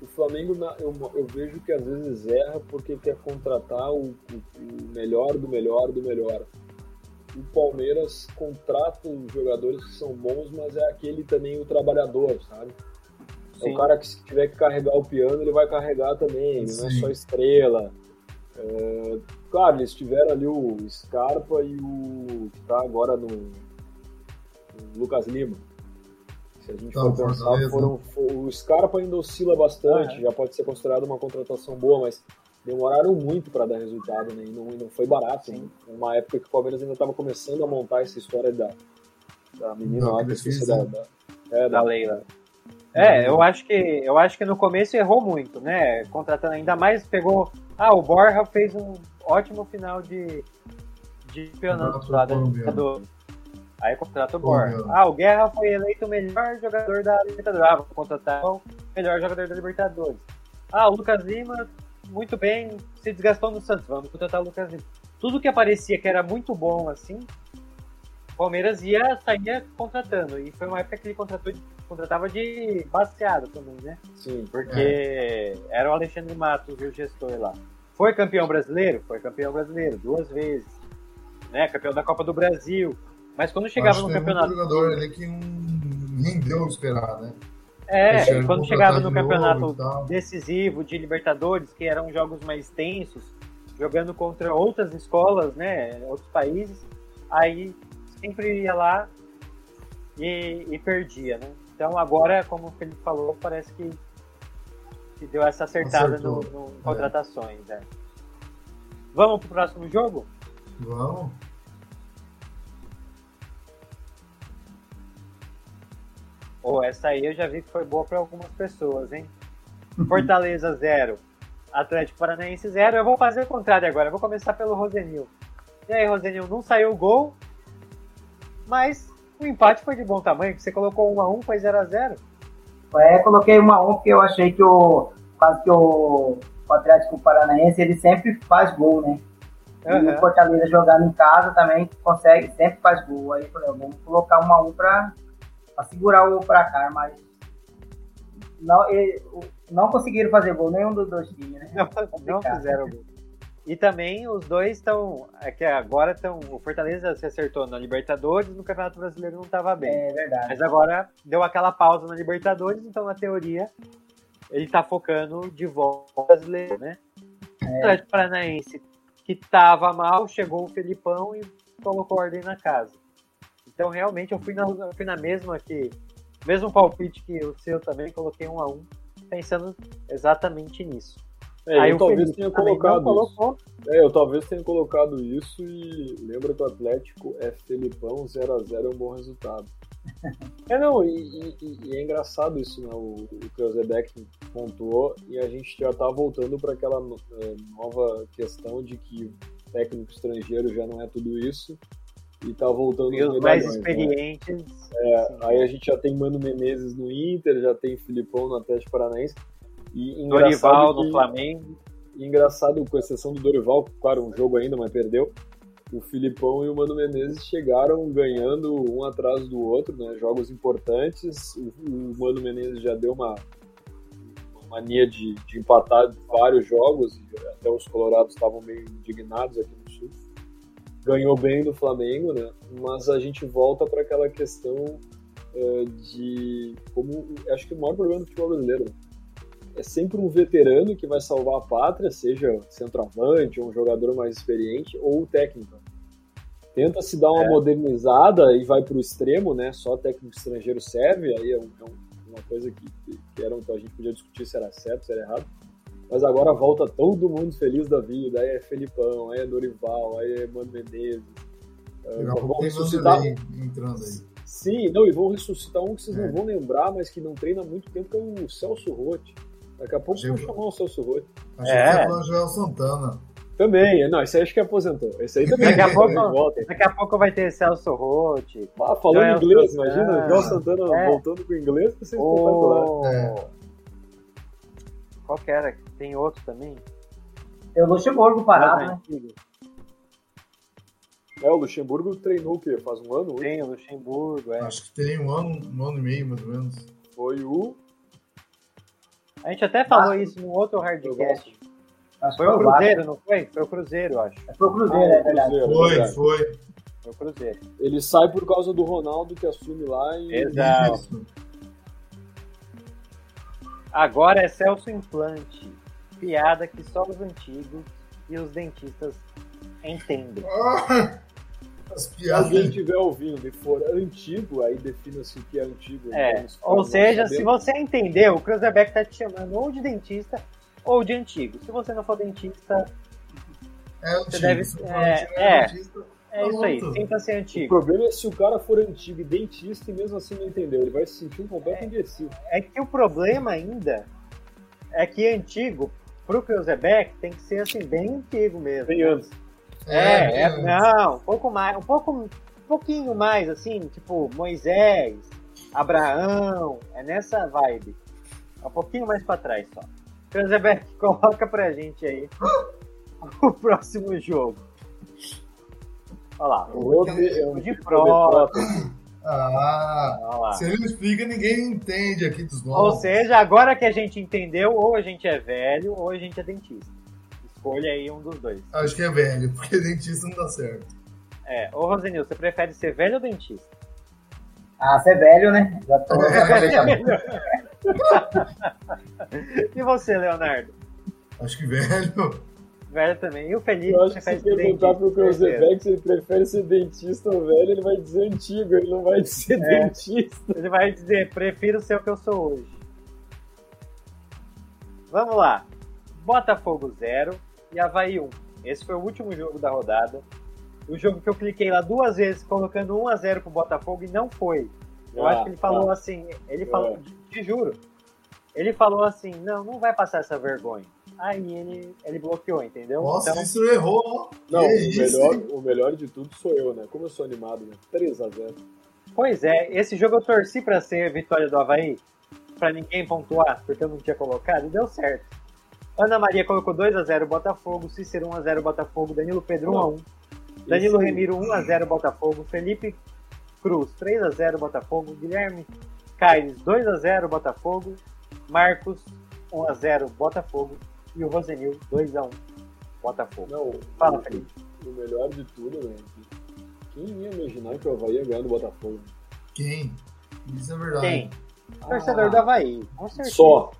O Flamengo, eu, eu, vejo que às vezes erra porque quer contratar o, o, o melhor do melhor do melhor. O Palmeiras contrata os jogadores que são bons, mas é aquele também o trabalhador, sabe? Sim. É o cara que se tiver que carregar o piano, ele vai carregar também, Sim. não é só estrela. É, claro, eles tiveram ali o Scarpa e o que tá agora no, no Lucas Lima. Se a gente tá, for pensar, foram, o Scarpa ainda oscila bastante, ah, é. já pode ser considerado uma contratação boa, mas demoraram muito para dar resultado, né? E não, não foi barato. Né? Uma época que o Palmeiras ainda estava começando a montar essa história da, da menina lá, que esqueci da, da, é, da Leila. É, eu acho que eu acho que no começo errou muito, né? Contratando ainda mais, pegou. Ah, o Borja fez um ótimo final de, de campeonato lá da Libertadores. Aí contrata o Borja. Ah, o Guerra foi eleito o melhor jogador da Libertadores. Ah, vou contratar o melhor jogador da Libertadores. Ah, o Lucas Lima, muito bem, se desgastou no Santos. Vamos contratar o Lucas Lima. Tudo que aparecia que era muito bom assim, Palmeiras ia sair contratando. E foi uma época que ele contratou de, contratava de baseado também, né? Sim. Porque é. era o Alexandre Matos, o gestor lá. Foi campeão brasileiro? Foi campeão brasileiro, duas vezes. Né? Campeão da Copa do Brasil. Mas quando chegava no campeonato. Um jogador ali que não rendeu esperar, né? É, quando chegava no campeonato decisivo de Libertadores, que eram jogos mais tensos, jogando contra outras escolas, né, outros países, aí sempre ia lá e, e, perdia, né? Então agora, como o Felipe falou, parece que, que deu essa acertada no, no contratações. É. Vamos pro próximo jogo? Vamos. Oh, essa aí eu já vi que foi boa para algumas pessoas, hein? Fortaleza 0, Atlético Paranaense 0. Eu vou fazer o contrário agora, eu vou começar pelo Rosenil. E aí, Rosenil, não saiu o gol, mas o empate foi de bom tamanho, que você colocou 1x1, foi 0x0. É, coloquei 1x1 porque eu achei que o. Quase que o, o Atlético Paranaense ele sempre faz gol, né? Uhum. E o Fortaleza jogando em casa também consegue, sempre faz gol. Aí eu falei, vamos colocar 1x1 pra, pra segurar o placar, mas não, não conseguiram fazer gol nenhum dos dois times, né? Não, não fizeram gol. E também os dois estão. É que agora estão. O Fortaleza se acertou na Libertadores, no Campeonato Brasileiro não estava bem. É verdade. Mas agora deu aquela pausa na Libertadores, então na teoria ele está focando de volta brasileiro, né? É. O Atlético Paranaense, que estava mal, chegou o Felipão e colocou ordem na casa. Então realmente eu fui na, fui na mesma que. Mesmo palpite que o seu também, coloquei um a um, pensando exatamente nisso. É, Aí eu talvez tenha colocado isso. É, eu talvez tenha colocado isso e lembra que o Atlético é Felipão 0x0 é um bom resultado. é, não, e, e, e, é engraçado isso, né? O, o Kreuzebeck pontuou e a gente já tá voltando para aquela é, nova questão de que técnico estrangeiro já não é tudo isso e tá voltando e os mais né? experientes. Né? É, aí a gente já tem Mano Menezes no Inter, já tem Filipão no Atlético Paranaense. E Dorival no Flamengo. Engraçado, com exceção do Dorival, claro, um jogo ainda, mas perdeu. O Filipão e o Mano Menezes chegaram ganhando um atrás do outro, né? Jogos importantes. O, o Mano Menezes já deu uma, uma mania de, de empatar vários jogos, até os colorados estavam meio indignados aqui. Ganhou bem do Flamengo, né? Mas a gente volta para aquela questão eh, de como acho que o maior problema do futebol brasileiro é sempre um veterano que vai salvar a pátria, seja centroavante ou um jogador mais experiente ou o técnico. Tenta se dar uma É. modernizada e vai para o extremo, né? Só técnico estrangeiro serve, aí é, um- é um- uma coisa que, que, que era, então a gente podia discutir se era certo, se era errado. Mas agora volta todo mundo feliz da vida, aí é Felipão, aí é Dorival, aí é Mano Menezes. Daqui a pouco vão ressuscitar, entrando aí. Sim, não, e vão ressuscitar um que vocês É. não vão lembrar, mas que não treina há muito tempo, que é o Celso Rotti. Daqui a pouco Chegou. vão chamar o Celso Rotti. Achei É. que falar Joel Santana. Também, não, esse aí acho que aposentou. Esse aí também Daqui a pouco- volta. Daqui a pouco vai ter Celso Rotti. Ah, falando Joel inglês, Santana. imagina, Joel Santana É. voltando com o inglês, vai ser espetacular. O... É. Qual que era? Tem outro também? Tem o Luxemburgo parado, né? É, o Luxemburgo treinou o quê? Faz um ano? hoje? Tem o Luxemburgo, é. Acho que tem um ano, um ano e meio, mais ou menos. Foi o. A gente até falou Vasco. isso no outro Hardcast. Acho Foi o. Cruzeiro, não foi? Foi o Cruzeiro, eu acho. Foi o Cruzeiro, é verdade. Cruzeiro, Foi, verdade. foi. Foi o Cruzeiro. Ele sai por causa do Ronaldo que assume lá e. Exato. Agora é Celso Implante. Piada que só os antigos e os dentistas entendem. Ah, as Se piadas. alguém estiver ouvindo e for antigo, aí defina-se o que é antigo. É, ou seja, se você entendeu, o Cruzebeck tá te chamando ou de dentista ou de antigo. Se você não for dentista, É antigo. Você deve- Se for é, antigo, é. dentista, é isso aí, sinta-se O antigo. problema é se o cara for antigo e dentista e mesmo assim não entendeu. Ele vai se sentir um completo imbecil. É que o problema ainda é que antigo, pro Cruzebeck, tem que ser assim, bem antigo mesmo. Tem anos. É, é, é. não, um pouco mais, um pouco, um pouquinho mais, assim, tipo Moisés, Abraão, é nessa vibe. Um pouquinho mais pra trás só. Cruzebeck, coloca pra gente aí o próximo jogo. Olha lá, o outro é um de prova. Ah, se ele não explica, ninguém entende aqui dos Ou novos. seja, agora que a gente entendeu, ou a gente é velho, ou a gente é dentista. Escolha aí um dos dois. Acho que é velho, porque dentista não dá certo. É, ô Rosenil, você prefere ser velho ou dentista? Ah, você é velho, né? Já tô. E você, Leonardo? Acho que velho. Velho também. E o Felipe Eu acho que se perguntar pro dentista? Cruzebeck se ele prefere ser dentista ou velho, ele vai dizer antigo, ele não vai dizer É. dentista. Ele vai dizer, prefiro ser o que eu sou hoje. Vamos lá. Botafogo 0 e Havaí 1. Esse foi o último jogo da rodada. O jogo que eu cliquei lá duas vezes colocando 1 a 0 pro Botafogo e não foi. Eu Ah, acho que ele falou tá. assim, ele falou, É. te juro. Ele falou assim, não, não vai passar essa vergonha. Aí ele, ele bloqueou, entendeu? Nossa, Então, isso errou. ó. Não, o isso, melhor, o melhor de tudo sou eu, né? Como eu sou animado, né? 3x0. Pois é, esse jogo eu torci pra ser vitória do Havaí, pra ninguém pontuar, porque eu não tinha colocado, e deu certo. Ana Maria colocou 2x0 Botafogo, Cícero 1x0 Botafogo, Danilo Pedro 1x1, Danilo Esse- Remiro 1x0 Botafogo, Felipe Cruz 3x0 Botafogo, Guilherme Caires 2x0 Botafogo, Marcos 1x0 Botafogo e o Rosenil 2x1 Botafogo. Não, Fala, o- Felipe. O melhor de tudo, né? Quem ia imaginar que o Havaí ia ganhar do Botafogo? Quem? Isso é verdade. Quem? Torcedor do Havaí, com certeza. Só.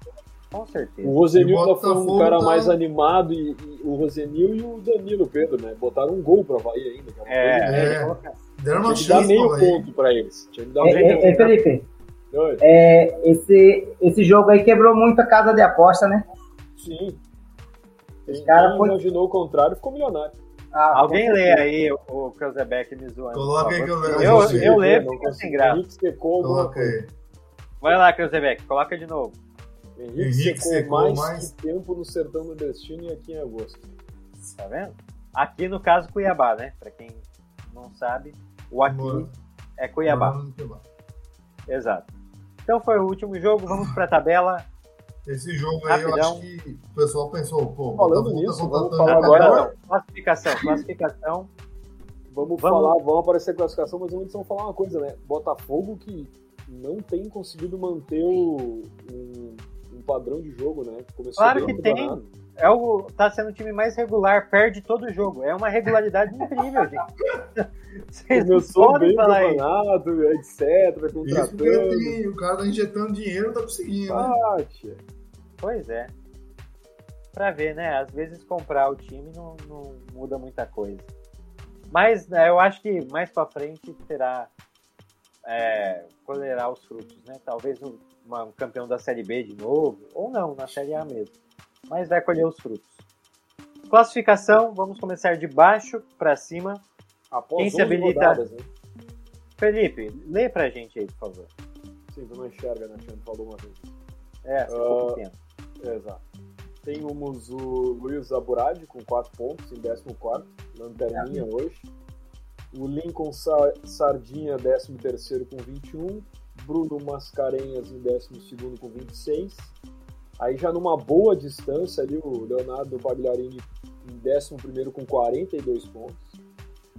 Com certeza. O Rosenil o já foi um cara tá- mais animado e, e o Rosenil e o Danilo Pedro, né? Botaram um gol pro Havaí ainda. cara. É, É. coloca- Deram uma Tinha que dar chance meio ponto pra eles. Tinha que dar meio ei, ei, Felipe, Oi. é, esse, esse jogo aí quebrou muito a casa de aposta, né? Sim. Quem, cara foi- imaginou o contrário ficou milionário. Ah, Alguém lê aí o, o Cruzebeck me zoando. Coloca aí que eu leio. Eu, você. eu leio, fica sem consegui. graça. Coloca aí. Vai lá, Cruzebeck, coloca de novo. Henrique, Henrique secou, secou mais, mais. que tempo no Sertão do Destino e aqui em agosto. Tá vendo? Aqui no caso Cuiabá, né? Pra quem não sabe, o aqui Mora- é Cuiabá. mora no Cuiabá. Exato. Então foi o último jogo, vamos pra tabela. Esse jogo aí, eu Rapidão. acho que o pessoal pensou, pô, Falando nisso, vamos falar agora-. Classificação, classificação. Vamos, Vamos- falar, vamos aparecer a classificação, mas antes vamos falar uma coisa, né? Botafogo que não tem conseguido manter o, um, um padrão de jogo, né? Começou Claro que tem. é o, tá sendo o time mais regular, perde todo jogo. É uma regularidade incrível, gente. Vocês não Começou bem falar isso. campeonato, etc, Isso porque contratando. tem- o cara tá injetando dinheiro, tá conseguindo, né? Ah, tia. Pois é. Pra ver, né? Às vezes comprar o time não, não muda muita coisa. Mas né, eu acho que mais pra frente terá. É, colherá os frutos, né? Talvez um, uma- um campeão da Série B de novo, ou não, na Série A mesmo. Mas vai colher os frutos. Classificação, vamos começar de baixo pra cima. Após Quem se 11 habilita? rodadas, né? Felipe, lê pra gente aí, por favor. Sim, tu não enxerga, né? Falou uma vez. É, ficou pequeno. Exato. Temos o Luiz Aburadi com 4 pontos em 14, lanterninha hoje. O Lincoln Sa- Sardinha, 13 com 21. Bruno Mascarenhas em 12 com 26. Aí já numa boa distância ali o Leonardo Pagliarini em 11 com 42 pontos.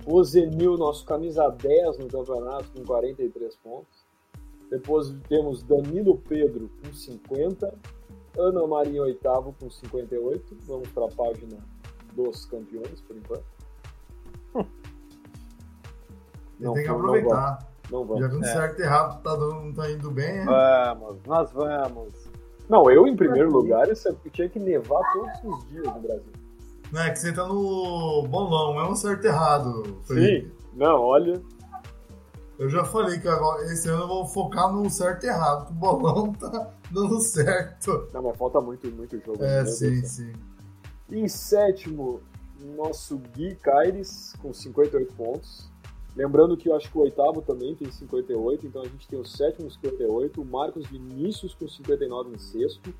O Zenil, nosso camisa 10 no campeonato, com 43 pontos. Depois temos Danilo Pedro com 50. Ana Maria em oitavo com 58. Vamos para a página dos campeões, por enquanto. Ele tem que não aproveitar. Não Já vamos. que um É. certo e errado tá, dando, não tá indo bem, né? Vamos, nós vamos. Não, eu em primeiro lugar, isso é porque tinha que nevar todos os dias no Brasil. Não, é que você tá no bolão, é um certo e errado. Felipe. Não, olha. Eu já falei que agora, esse ano eu vou focar no certo e errado, que o bolão tá dando certo. Não, mas falta muito, muito jogo. É, Deus sim, sim. Em sétimo, nosso Gui Caires com 58 pontos. Lembrando que eu acho que o oitavo também tem 58, então a gente tem o sétimo com 58, o Marcos Vinícius com 59 em sexto,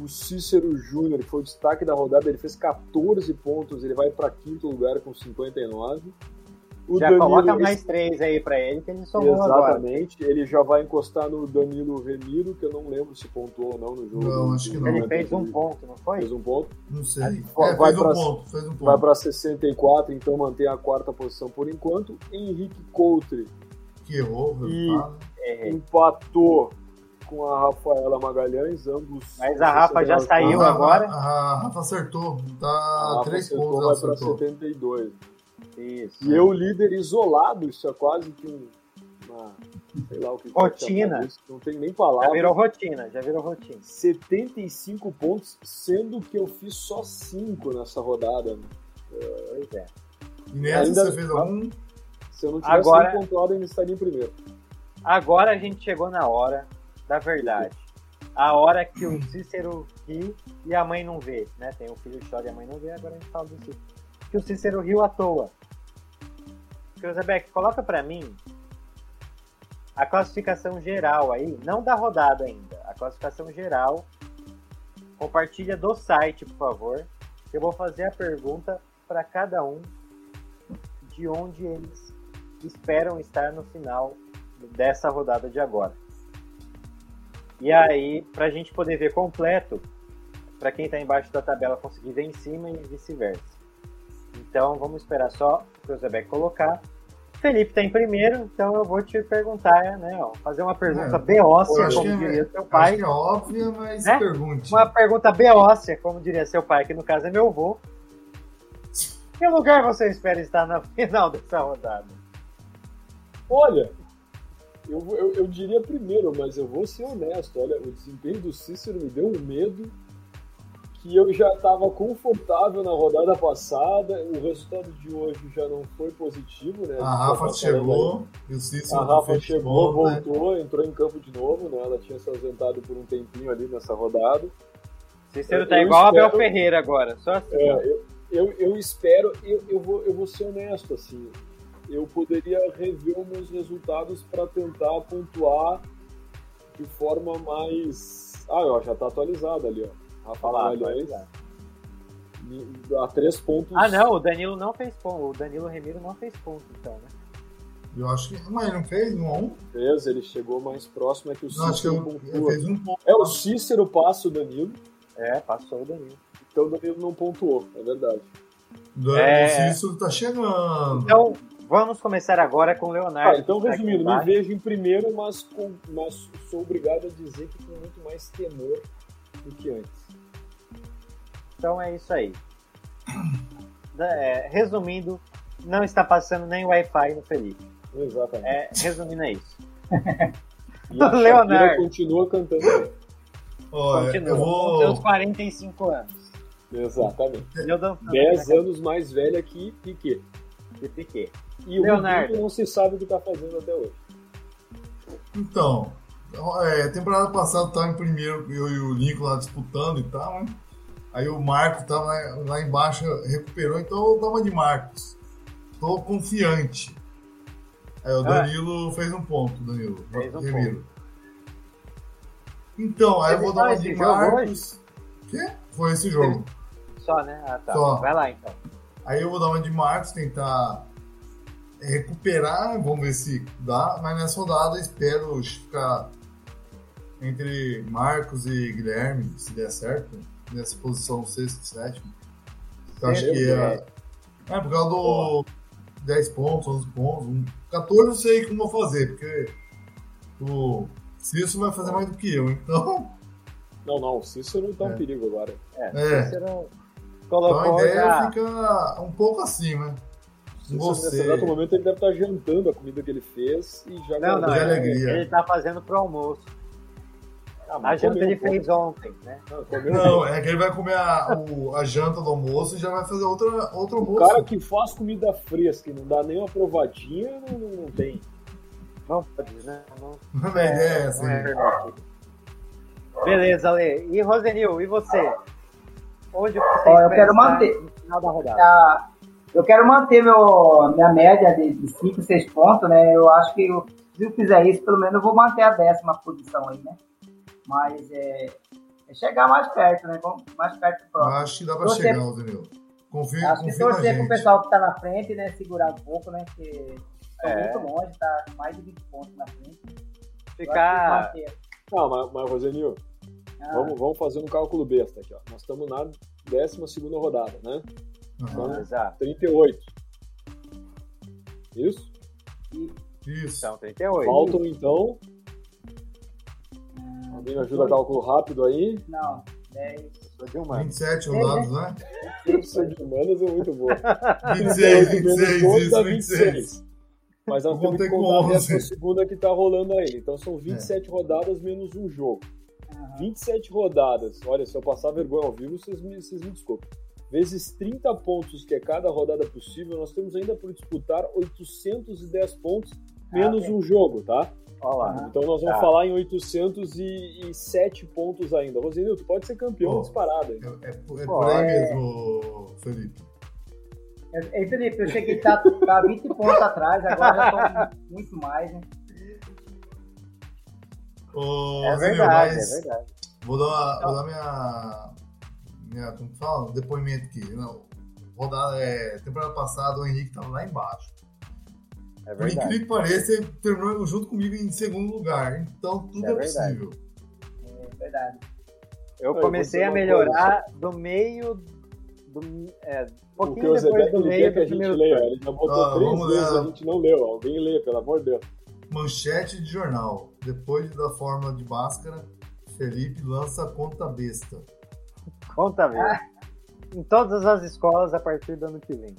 o Cícero Júnior, que foi o destaque da rodada, ele fez 14 pontos, ele vai para quinto lugar com 59. O Já coloca mais três aí pra ele, que ele somou agora. Exatamente, ele já vai encostar no Danilo Remiro, que eu não lembro se pontuou ou não no jogo. Não, acho que não. Ele fez um ponto, não foi? Fez um ponto. Não sei. Vai- É, vai fez um ponto, fez um ponto. Vai para 64, então mantém a quarta posição por enquanto. Henrique Coutre Que errou, o E-. É, empatou com a Rafaela Magalhães, ambos. Mas a Rafa já 69 saiu a, agora. A, a Rafa acertou. A Tá Rafa três acertou, pontos, ela vai para acertou. 72. Isso. E eu, líder isolado, isso é quase que um, uma. Sei lá o que pode Rotina. Não tem nem Já palavra. virou rotina, já virou rotina. 75 pontos, sendo que eu fiz só 5 nessa rodada. né? Pois é. E nessa Ainda- você fez algum. Se eu não tivesse Agora- nem pontuado, eu ainda estaria em primeiro. Agora a gente chegou na hora da verdade. A hora que o Cícero ri e a mãe não vê, né? Tem o filho chora e a mãe não vê, agora a gente fala do Cícero. Que o Cícero riu à toa. Cruzebeck, coloca pra mim a classificação geral aí, não da rodada ainda, a classificação geral. Compartilha do site, por favor. Eu vou fazer a pergunta para cada um de onde eles esperam estar no final dessa rodada de agora. E aí, para a gente poder ver completo, para quem está embaixo da tabela conseguir ver em cima e vice-versa. Então, vamos esperar só o Cruzebeck colocar. Felipe está em primeiro, então eu vou te perguntar, né? Ó, fazer uma pergunta É, acho como é- diria seu Acho pai. que é óbvia, mas Né? pergunte. Uma pergunta beócia, como diria seu pai, que no caso é meu avô. Que lugar você espera estar na final dessa rodada? Olha, eu, eu, eu diria primeiro, mas eu vou ser honesto. Olha, o desempenho do Cícero me deu um medo que eu já estava confortável na rodada passada. O resultado de hoje já não foi positivo, né? A Rafa chegou e o Cícero A Rafa chegou, gol, né? voltou, entrou em campo de novo, né? Ela tinha se ausentado por um tempinho ali nessa rodada. Cícero Eu tá igual espero- Abel Ferreira agora, só assim. É, eu, eu, eu espero, eu, eu, vou, eu vou ser honesto, assim, eu poderia rever os meus resultados para tentar pontuar de forma mais. Ah, ó, já tá atualizado ali, ó. Rafa Magalhães, a três pontos. Ah, não, o Danilo não fez ponto. O Danilo Remiro não fez ponto, então, né? Eu acho que. Mas ele não fez um a um? Fez, ele chegou mais próximo, é que o Não, acho que Cícero eu, fez um ponto. É, o Cícero passa o Danilo, É, passou o Danilo. então o Danilo não pontuou, é verdade. Do É. O Cícero tá chegando. Então, vamos começar agora com o Leonardo. Ah, então que tá resumindo, me vejo em primeiro, mas, com, mas sou obrigado a dizer que com muito mais temor do que antes. Então é isso aí. É, resumindo, não está passando nem Wi-Fi no Felipe. Exatamente. É, resumindo é isso. E a Leonardo. Continua cantando. Olha, Continua eu com seus vou. 45 anos. Exatamente. E eu dançando 10 na anos mais velha que Piquet. de Piquet. E o Leonardo. Não se sabe o que está fazendo até hoje. Então, é, temporada passada tava em primeiro, eu e o Lincoln lá disputando e tal, né? Aí o Marcos tava lá, lá embaixo, recuperou, então eu tava de Marcos. Tô confiante. Aí o Danilo fez um ponto, Danilo. Fez um Remiro. Então, aí eu vou dar uma de Marcos. Quê? Foi esse jogo. Só, né? Ah, tá. Só. Vai lá então. Aí eu vou dar uma de Marcos, tentar recuperar, vamos ver se dá, mas nessa rodada eu espero ficar entre Marcos e Guilherme, se der certo, nessa posição sexto e sétimo. Eu acho que é, é por causa do 10 pontos, 11 pontos, um- 14 eu sei como vou fazer, porque o Cício vai fazer mais do que eu, então Não, não, o Cícero tá um É. perigo agora. É. É. Cícero então a ideia já. fica um pouco assim, né? O Cícero, Você. nesse exato momento, ele deve estar jantando a comida que ele fez e já Não, não, de ele, alegria. ele tá fazendo pro almoço. Ah, A janta ele fez ontem, né? Não, Não, é que ele vai comer a, o- a janta do almoço e já vai fazer outra, outro O almoço. cara que faz comida fresca e não dá nem uma provadinha, não, não, não tem. Não pode, né? Não, ideia é essa. não é aí. permitido. Beleza, Ale. E Rosenil, e você? Onde você Ó, eu quero manter. no final da rodada? Ah, eu quero manter meu, minha média de 5, 6 pontos, né? Eu acho que eu- se eu fizer isso, pelo menos eu vou manter a décima posição aí, né? Mas é, é chegar mais perto, né? Vamos mais perto do próximo. acho que dá pra Torcer- chegar, Ozenil. Confia, Acho que confia torcer pro pessoal que tá na frente, né? Segurar um pouco, né? Porque tá É. muito longe, tá com mais de 20 pontos na frente. Ficar. Ah, mas, mas Rosenil, Ah, vamos, vamos fazer um cálculo besta aqui, ó. Nós estamos na 12 rodada, né? Aham. Exato. 38. Isso? Isso. Então, 38. Faltam então. Alguém me ajuda a cálculo rápido aí? Não, 10. Sou de humano. 27 rodados, né? Isso de humanas é muito boa. 26, Menos 26, dois isso, dá 26. Mas nós temos que contar a 11. décima segunda que tá rolando aí. Então É. são 27 rodadas menos um jogo. Aham. 27 rodadas. Olha, se eu passar vergonha ao vivo, vocês me, vocês me desculpem. Vezes 30 pontos, que é cada rodada possível, nós temos ainda por disputar 810 pontos menos ok. um jogo, tá? Olha lá. Então nós vamos Tá. falar em 807 pontos ainda. Rosenil, tu pode ser campeão Pô. disparado. hein? É, é por- é por aí é- mesmo, Felipe. Ei, Felipe, eu cheguei tá, tá 20 pontos atrás, agora já tô muito mais, né? Ô, É verdade, mas é verdade. Vou dar, vou dar minha, minha. Como que fala? Depoimento aqui. Não, rodada, é, temporada passada o Henrique tava lá embaixo. É Por incrível que pareça, ele terminou junto comigo em segundo lugar. Então tudo É é, possível. É verdade. Eu comecei a melhorar do meio. Do, é, um pouquinho o depois do meio que a gente turno. Ele já botou Ah, três vezes, a gente não leu. Alguém lê, pelo amor de Deus. Manchete de jornal. Depois da fórmula de Bhaskara, Felipe lança a conta besta. Conta mesmo. Em todas as escolas a partir do ano que vem.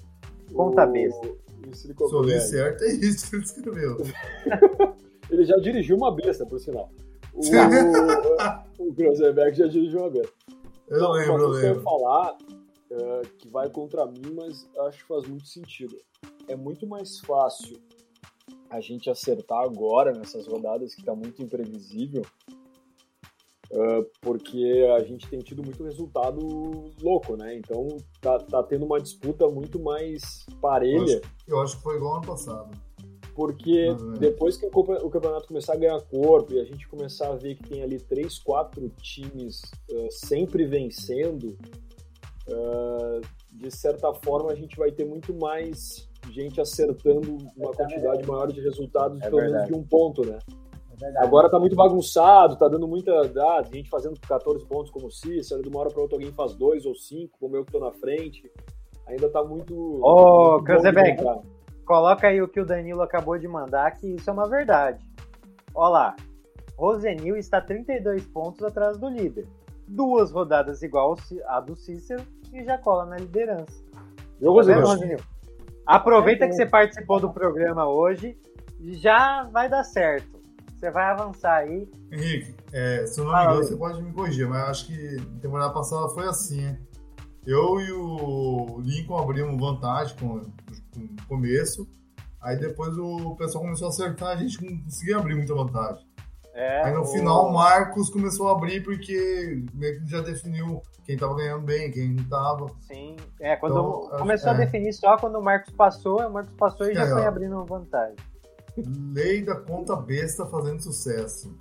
Conta O- besta. O Se Silicon Valley. certo, é isso que ele escreveu. Ele já dirigiu uma besta, por sinal. O, o, o Grosenberg já dirigiu uma besta. Eu Não, lembro, eu que eu lembro. falar é, que vai contra mim, mas acho que faz muito sentido. É muito mais fácil a gente acertar agora nessas rodadas que tá muito imprevisível, porque a gente tem tido muito resultado louco, né? Então tá, tá tendo uma disputa muito mais parelha. Eu acho que foi igual ano passado. Porque depois que o campe- o campeonato começar a ganhar corpo e a gente começar a ver que tem ali três, quatro times eh, sempre vencendo, eh, de certa forma a gente vai ter muito mais gente acertando uma quantidade maior de resultados, É pelo menos de um ponto, né? É. Agora tá muito bagunçado, tá dando muita. Ah, gente fazendo 14 pontos como o Cícero, de uma hora pra outra alguém faz dois ou cinco, como eu que tô na frente. Ainda tá muito. Ô, Cranzebeck. brincar. Coloca aí o que o Danilo acabou de mandar, que isso é uma verdade. Olha lá. Rosenil está 32 pontos atrás do líder. duas rodadas igual a do Cícero e já cola na liderança. Eu, Tá vendo, Rosinil? Aproveita que você participou do programa hoje já vai dar certo. Você vai avançar aí. Henrique, é, se eu não me engano, você pode me corrigir, mas acho que temporada passada foi assim, hein? Eu e o Lincoln abrimos vantagem com, com o começo, aí depois o pessoal começou a acertar, a gente não conseguia abrir muita vantagem. É, Aí no o- final o Marcos começou a abrir porque meio que já definiu quem tava ganhando bem, quem não tava. Sim, é, quando Então, começou a é. definir só quando o Marcos passou, o Marcos passou e já É, foi abrindo vantagem. Lei da conta besta fazendo sucesso.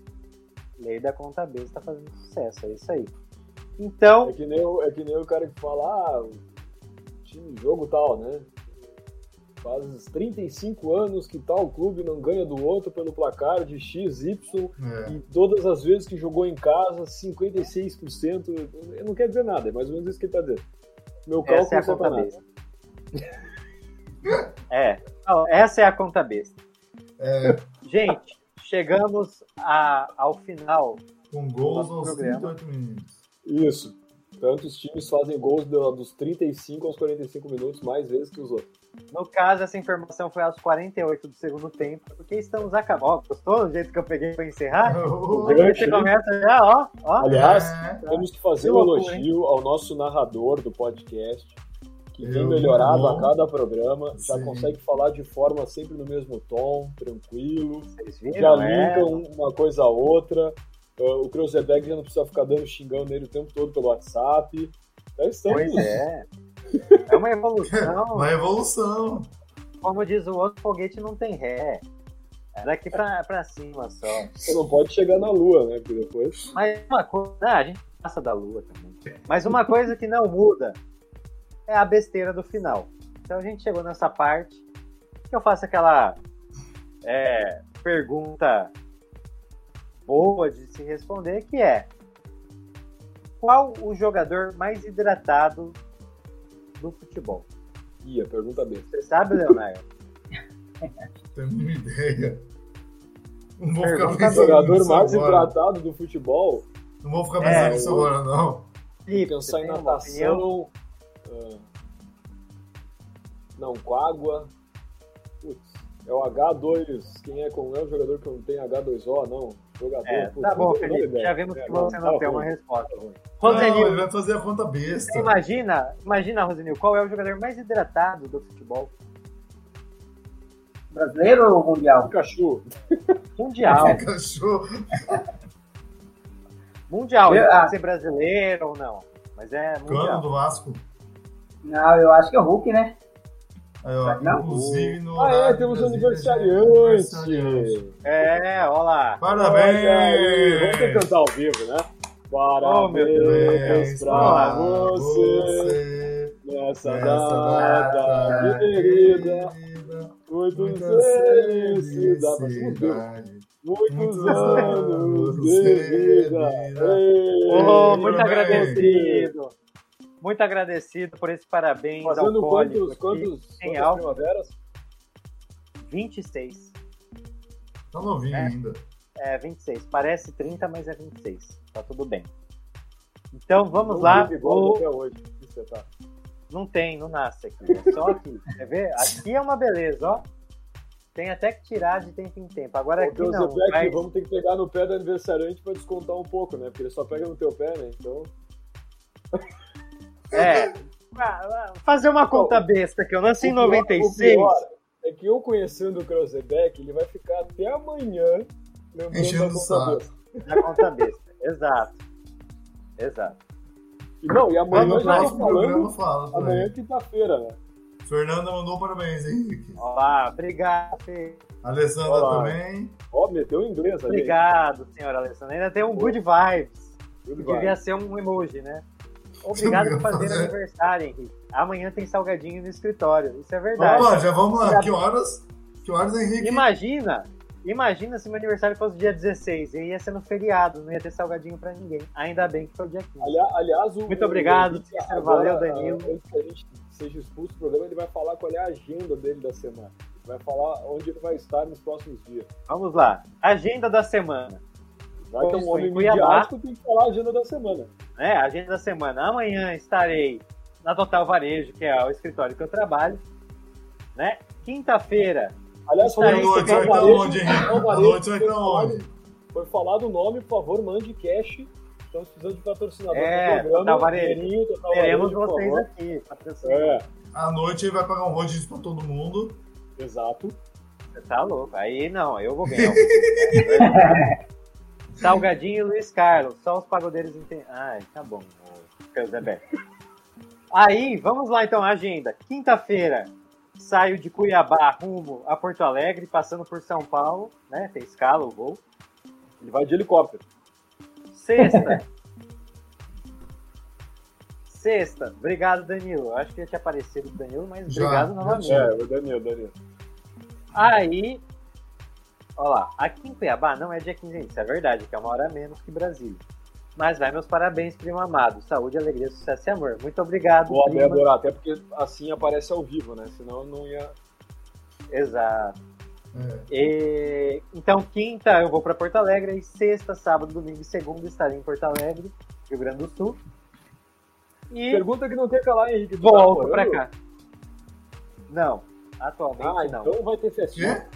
Lei da conta besta fazendo sucesso, é isso aí. Então, É que, nem o, é que nem o cara que fala, ah, o time, jogo tal, né? Faz 35 anos que tal clube não ganha do outro pelo placar de XY É. e todas as vezes que jogou em casa, 56%. Eu não quer dizer nada, é mais ou menos isso que ele tá dizendo. Meu essa é cálculo a serve conta besta. É, essa é a conta besta. É, Gente, chegamos a- ao final. com gols Nosso aos programa. 38 minutos. Isso. Tantos times fazem gols do- dos 35 aos 45 minutos mais vezes que os outros. No caso, essa informação foi aos 48 do segundo tempo, porque estamos acabando. Ó, gostou do jeito que eu peguei para encerrar? Oh, Aí você começa já, ó, ó. Aliás, É. temos que fazer Que um loucura, elogio ao nosso narrador do podcast, que tem Eu, melhorado muito a bom. cada programa, já Sim. consegue falar de forma sempre no mesmo tom, tranquilo, Vocês já viram, é? linka um- uma coisa a outra. Ah, o Kreuzebeck já não precisa ficar dando xingando nele o tempo todo pelo WhatsApp. Já estamos. Pois é. É uma evolução. Uma evolução. Como diz o outro, foguete não tem ré. É daqui pra, pra cima só. Você não pode chegar na lua, né? Porque depois. Mas uma coisa. Ah, a gente passa da lua também. Mas uma coisa que não muda é a besteira do final. Então a gente chegou nessa parte que eu faço aquela é, pergunta boa de se responder, que é qual o jogador mais hidratado do futebol? Ih, a pergunta B. Você sabe, Leonardo? Tenho nenhuma ideia. Não vou Pergunta ficar O pensando jogador nisso mais agora. hidratado do futebol, Não vou ficar É, pensando nisso eu- agora, não. Felipe, pensar em uma opinião? Ah, não, com água. Putz, é o H2. Quem é com é o jogador que não tem H2O, não? Jogador. É, putz, tá não bom, Felipe. Já vimos É, que você tá não tem ruim. uma resposta ruim. Não, Rosenil, ele vai fazer a conta besta. imagina, imagina, Rosenil, qual é o jogador mais hidratado do futebol Brasileiro ou mundial? Pikachu. mundial? Cachorro. mundial, ele Eu- pode ah. ser brasileiro ou não, mas é Cano mundial. do Vasco. Não, eu acho que é o Hulk, né? Aí, ó, Não? inclusive no. Ah, é, temos de Brasília, já é aniversariante. É, olha lá. Olha aí, Vamos ter que Parabéns! cantar ao vivo, né? Oh, Parabéns Parabéns pra você você nessa nessa data data querida. querida. Muitos felicidades. felicidade. Muitos anos de vida. Oh, muito parabéns. agradecido. Muito agradecido por esse parabéns Fazendo quantos, aqui. quantos, Sem quantas primaveras? 26. Tá novinho É. ainda. É, 26. Parece 30, mas é 26. Tá tudo bem. Então vamos Não lá. O- até hoje. Que você tá. Não tem, não nasce aqui. É só aqui. Quer ver? Aqui é uma beleza, ó. Tem até que tirar de tempo em tempo. Agora Ô, aqui Deus, não. Mas- vamos ter que pegar no pé do aniversariante pra descontar um pouco, né? Porque ele só pega no teu pé, né? Então. É. Ah, Fazer uma conta besta que eu nasci em O pior- 96. O pior é que eu conhecendo o Krausebeck, ele vai ficar até amanhã lembrando Enchendo da o conta saco. besta. Na conta besta. Exato. Exato. E não, e amanhã no já programa falando. fala Amanhã é quinta-feira, né? Fernanda mandou parabéns, Henrique. Olá, obrigado. Fê. Alessandra Olá. também. Ó, meteu em inglês ali. Obrigado, senhora Alessandra. Ainda tem um good vibes. Tudo Devia bem. ser um emoji, né? Obrigado por fazer Fazer. aniversário, Henrique. Amanhã tem salgadinho no escritório. Isso é verdade. Vamos lá, já vamos lá. Já- Que horas? Que horas, Henrique? Imagina, imagina se meu aniversário fosse dia 16. E ia ser no feriado, não ia ter salgadinho pra ninguém. Ainda bem que foi o dia 15. Ali- Aliás, o. Muito obrigado, o- agora, Valeu, Danilo. ah, Antes que a gente seja expulso do programa, ele vai falar qual é a agenda dele da semana. Vai falar onde ele vai estar nos próximos dias. Vamos lá. Agenda da semana. Já que é um homem midiático, tem que falar a agenda da semana. né, agenda da semana. Amanhã estarei na Total Varejo, que é o escritório que eu trabalho. Né? Quinta-feira, Aliás, falando vai Total estar Varejo, onde, Henrique? Total Varejo, vai falado- onde? Foi falado o nome, por favor, mande cash. Estamos precisando de patrocinador É, do programa. Total Varejo. Total teremos Varejo, vocês favor. aqui. patrocinando. É, À noite ele vai pagar um rodízio pra todo mundo. exato. Você tá louco. Aí não, eu vou ganhar. Salgadinho e Luiz Carlos. Só os pagodeiros entendem. Ai, tá bom. Zé. Aí, vamos lá então, a agenda. Quinta-feira, saio de Cuiabá rumo a Porto Alegre, passando por São Paulo, né? Tem escala o voo. Ele vai de helicóptero. Sexta. Sexta. Obrigado, Danilo. Acho que ia te aparecido do Danilo, mas Já, obrigado novamente. É, o Daniel, Daniel. Aí, ó lá, aqui em Cuiabá não é dia 15 ainda, isso é verdade, que é uma hora a menos que Brasília. Mas vai meus parabéns, primo amado. Saúde, alegria, sucesso e amor. Muito obrigado, Vou prima. adorar, até porque assim aparece ao vivo, né? Senão eu não ia. Exato. É. E, então, quinta eu vou para Porto Alegre, e sexta, sábado, domingo e segunda estarei em Porto Alegre, Rio Grande do Sul. E Pergunta que não tem calar, Henrique. Tá volto pra namorando? cá. Não, atualmente Ah, não. então vai ter festinha.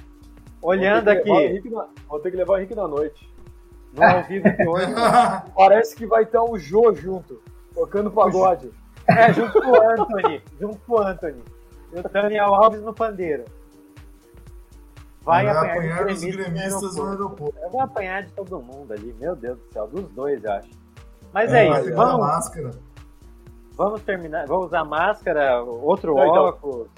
Olhando Vou aqui, Henrique na- Vou ter que levar o Henrique na noite. no ao vivo de hoje, Parece que vai estar o Jô junto, tocando pagode. É, junto com o Anthony. Junto com o Anthony. E o Daniel Alves no pandeiro. Vai, apanhar, apanhar dos os gremistas, gremistas no aeroporto. Eu vou apanhar de todo mundo ali, meu Deus do céu, dos dois, eu acho. Mas É, é, vai isso, vamos, máscara. vamos terminar. Vamos usar máscara, outro Não, então.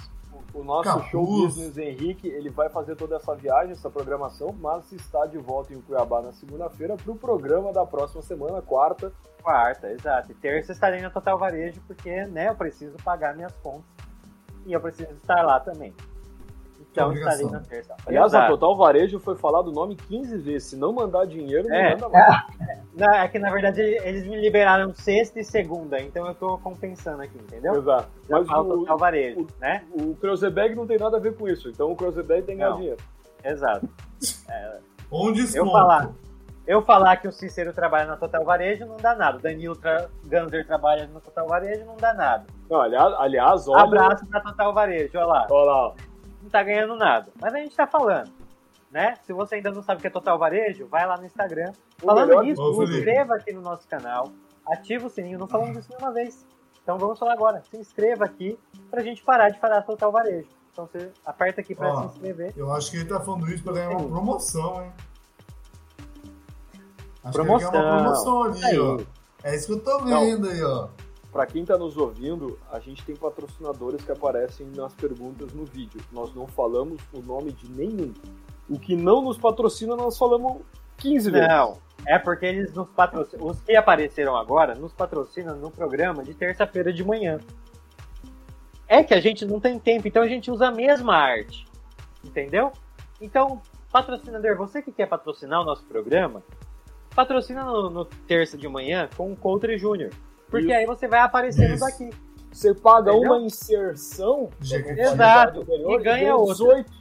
O nosso Capuz. show business Henrique, ele vai fazer toda essa viagem, essa programação, mas está de volta em Cuiabá na segunda-feira para o programa da próxima semana, quarta. Quarta, exato. E terça estarei na Total Varejo, porque né, eu preciso pagar minhas contas. E eu preciso estar lá também. Então obrigação. estarei na terça. Aliás, a Exato. Total Varejo foi falado o nome 15 vezes. Se não mandar dinheiro, não É. manda mais. Não, é que na verdade eles me liberaram sexta e segunda, então eu tô compensando aqui, entendeu? Exato. Já Mas o, o varejo, né? o Kreuzeberg não tem nada a ver com isso. Então o Kreuzeberg tem que ganhar dinheiro. Exato. Onde Eu falar, eu falar que o Cícero trabalha na Total Varejo não dá nada. O Danilo tra... Ganser trabalha na Total Varejo não dá nada. Não, aliás, aliás olha. Abraço pra Total Varejo, olha lá. Olha lá. ó. Não tá ganhando nada. Mas a gente tá falando. Né? Se você ainda não sabe o que é Total Varejo, vai lá no Instagram. O Falando nisso, inscreva aqui no nosso canal, ativa o sininho, não falamos disso nenhuma vez. Então vamos falar agora. Se inscreva aqui pra gente parar de falar Total Varejo. Então você aperta aqui pra Ó. se inscrever. Eu acho que ele tá falando isso pra ganhar uma promoção, hein? Acho Promoção. que ele uma promoção ali, Aí. ó. É isso que eu tô vendo aí, ó. Pra quem tá nos ouvindo, a gente tem patrocinadores que aparecem nas perguntas no vídeo. Nós não falamos o nome de nenhum. O que não nos patrocina, nós falamos 15 vezes. Não, é porque eles nos patrocinam. Os que apareceram agora nos patrocinam no programa de terça-feira de manhã. É que a gente não tem tempo, então a gente usa a mesma arte. Entendeu? Então, patrocinador, você que quer patrocinar o nosso programa, patrocina no, no terça de manhã com o Coutre Júnior. Porque Isso. aí você vai aparecendo Isso. daqui. Você paga Entendeu? uma inserção Exato. anterior E ganha ganha outra. 18.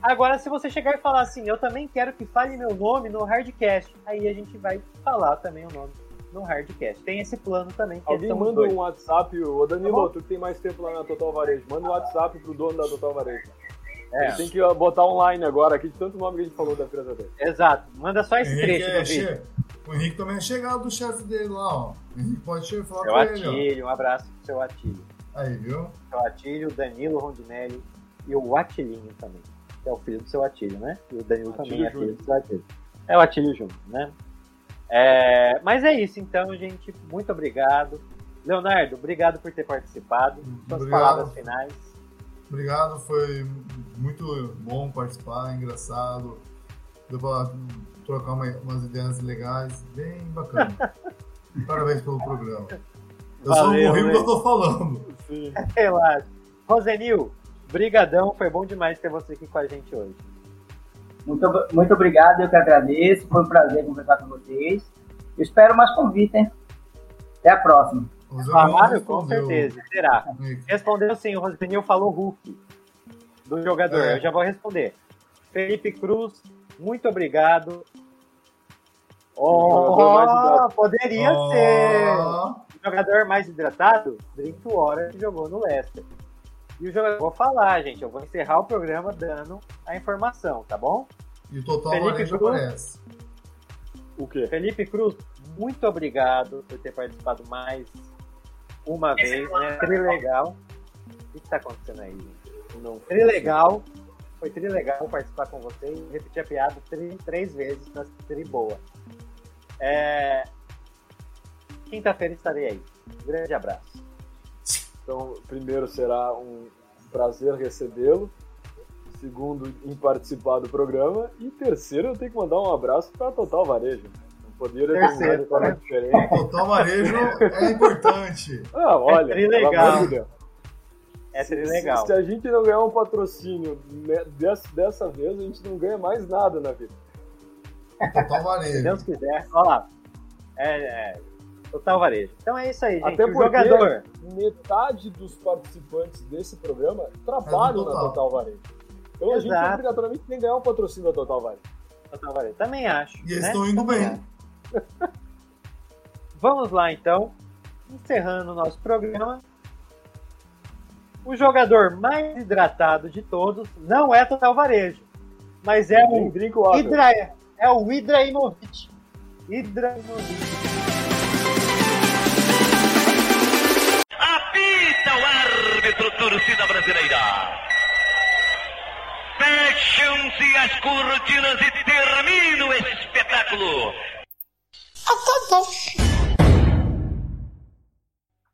Agora, se você chegar e falar assim, eu também quero que fale meu nome no Hardcast, aí a gente vai falar também o nome no Hardcast. Tem esse plano também. Que Alguém manda dois. um WhatsApp, ô Tá Danilo, bom. tu que tem mais tempo lá na Total Varejo, manda um WhatsApp pro dono da Total Varejo. É, Ele tem que botar online agora aqui, de tanto nome que a gente falou da empresa dele. exato. Manda só esse trecho é che- O Henrique também é chegado do chefe dele lá, ó. O Henrique pode chegar e falar Seu com ele, Atílio, um abraço pro seu Atílio. ó. Aí, viu? Seu Atílio, Danilo Rondinelli e o Atilinho também. Que é o filho do seu Atílio, né? E o Danilo Atílio também é filho do seu Atílio. É o Atílio Júnior, né? É, mas é isso, então, gente. Muito obrigado. Leonardo, obrigado por ter participado. Suas Obrigado. palavras finais. Obrigado, foi muito bom participar, engraçado. Deu pra trocar uma- umas ideias legais, bem bacana. Parabéns pelo programa. Eu só Valeu, não morri porque eu hein? tô falando. Sim. Relaxa. Rosenil, brigadão. Foi bom demais ter você aqui com a gente hoje. Muito, muito obrigado, eu que agradeço. Foi um prazer conversar com vocês. Eu espero mais convite, hein? Até a próxima. Claro, Manuel com certeza. Será? Respondeu sim, o Rosenil falou Hulk do jogador. É. Eu já vou responder. Felipe Cruz, muito obrigado. Oh, poderia Ó, ser. O jogador mais hidratado, Drinkwater, que jogou no Leicester. E o jogador. Vou falar, gente. Eu vou encerrar o programa dando a informação, tá bom? E o total Felipe Cruz. aparece. O quê? Felipe Cruz, muito obrigado por ter participado mais uma vez, né? Trilegal. O que está acontecendo aí, gente? Não. Trilegal. Foi trilegal participar com você e repetir a piada tri- três vezes na tri boa. É... Quinta-feira estarei aí. Um grande abraço. Então, primeiro será um prazer recebê-lo. Segundo, em participar do programa. E terceiro, eu tenho que mandar um abraço para Total Varejo. Terceiro, de forma né? diferente. Total varejo é importante. Ah, olha, de Deus. É Se, trilegal. se a gente não ganhar um patrocínio né, dessa, dessa vez, a gente não ganha mais nada na vida. Total Se varejo. Deus quiser. Olha lá. É, é, total varejo. Então é isso aí, gente. Até o porque jogador. metade dos participantes desse programa trabalham É do na Total. Total Varejo. Então a gente Exato. obrigatoriamente tem que ganhar um patrocínio da Total Varejo. Total varejo. Também acho. E eles né? estão indo Também bem. Vamos lá então. Encerrando o nosso programa. O jogador mais hidratado de todos não é Total Varejo, mas é o water. Hidra, é o Ibrahimovic. Ibrahimovic. Apita o árbitro, torcida brasileira. Fecham-se as cortinas e termina o espetáculo. I'll go.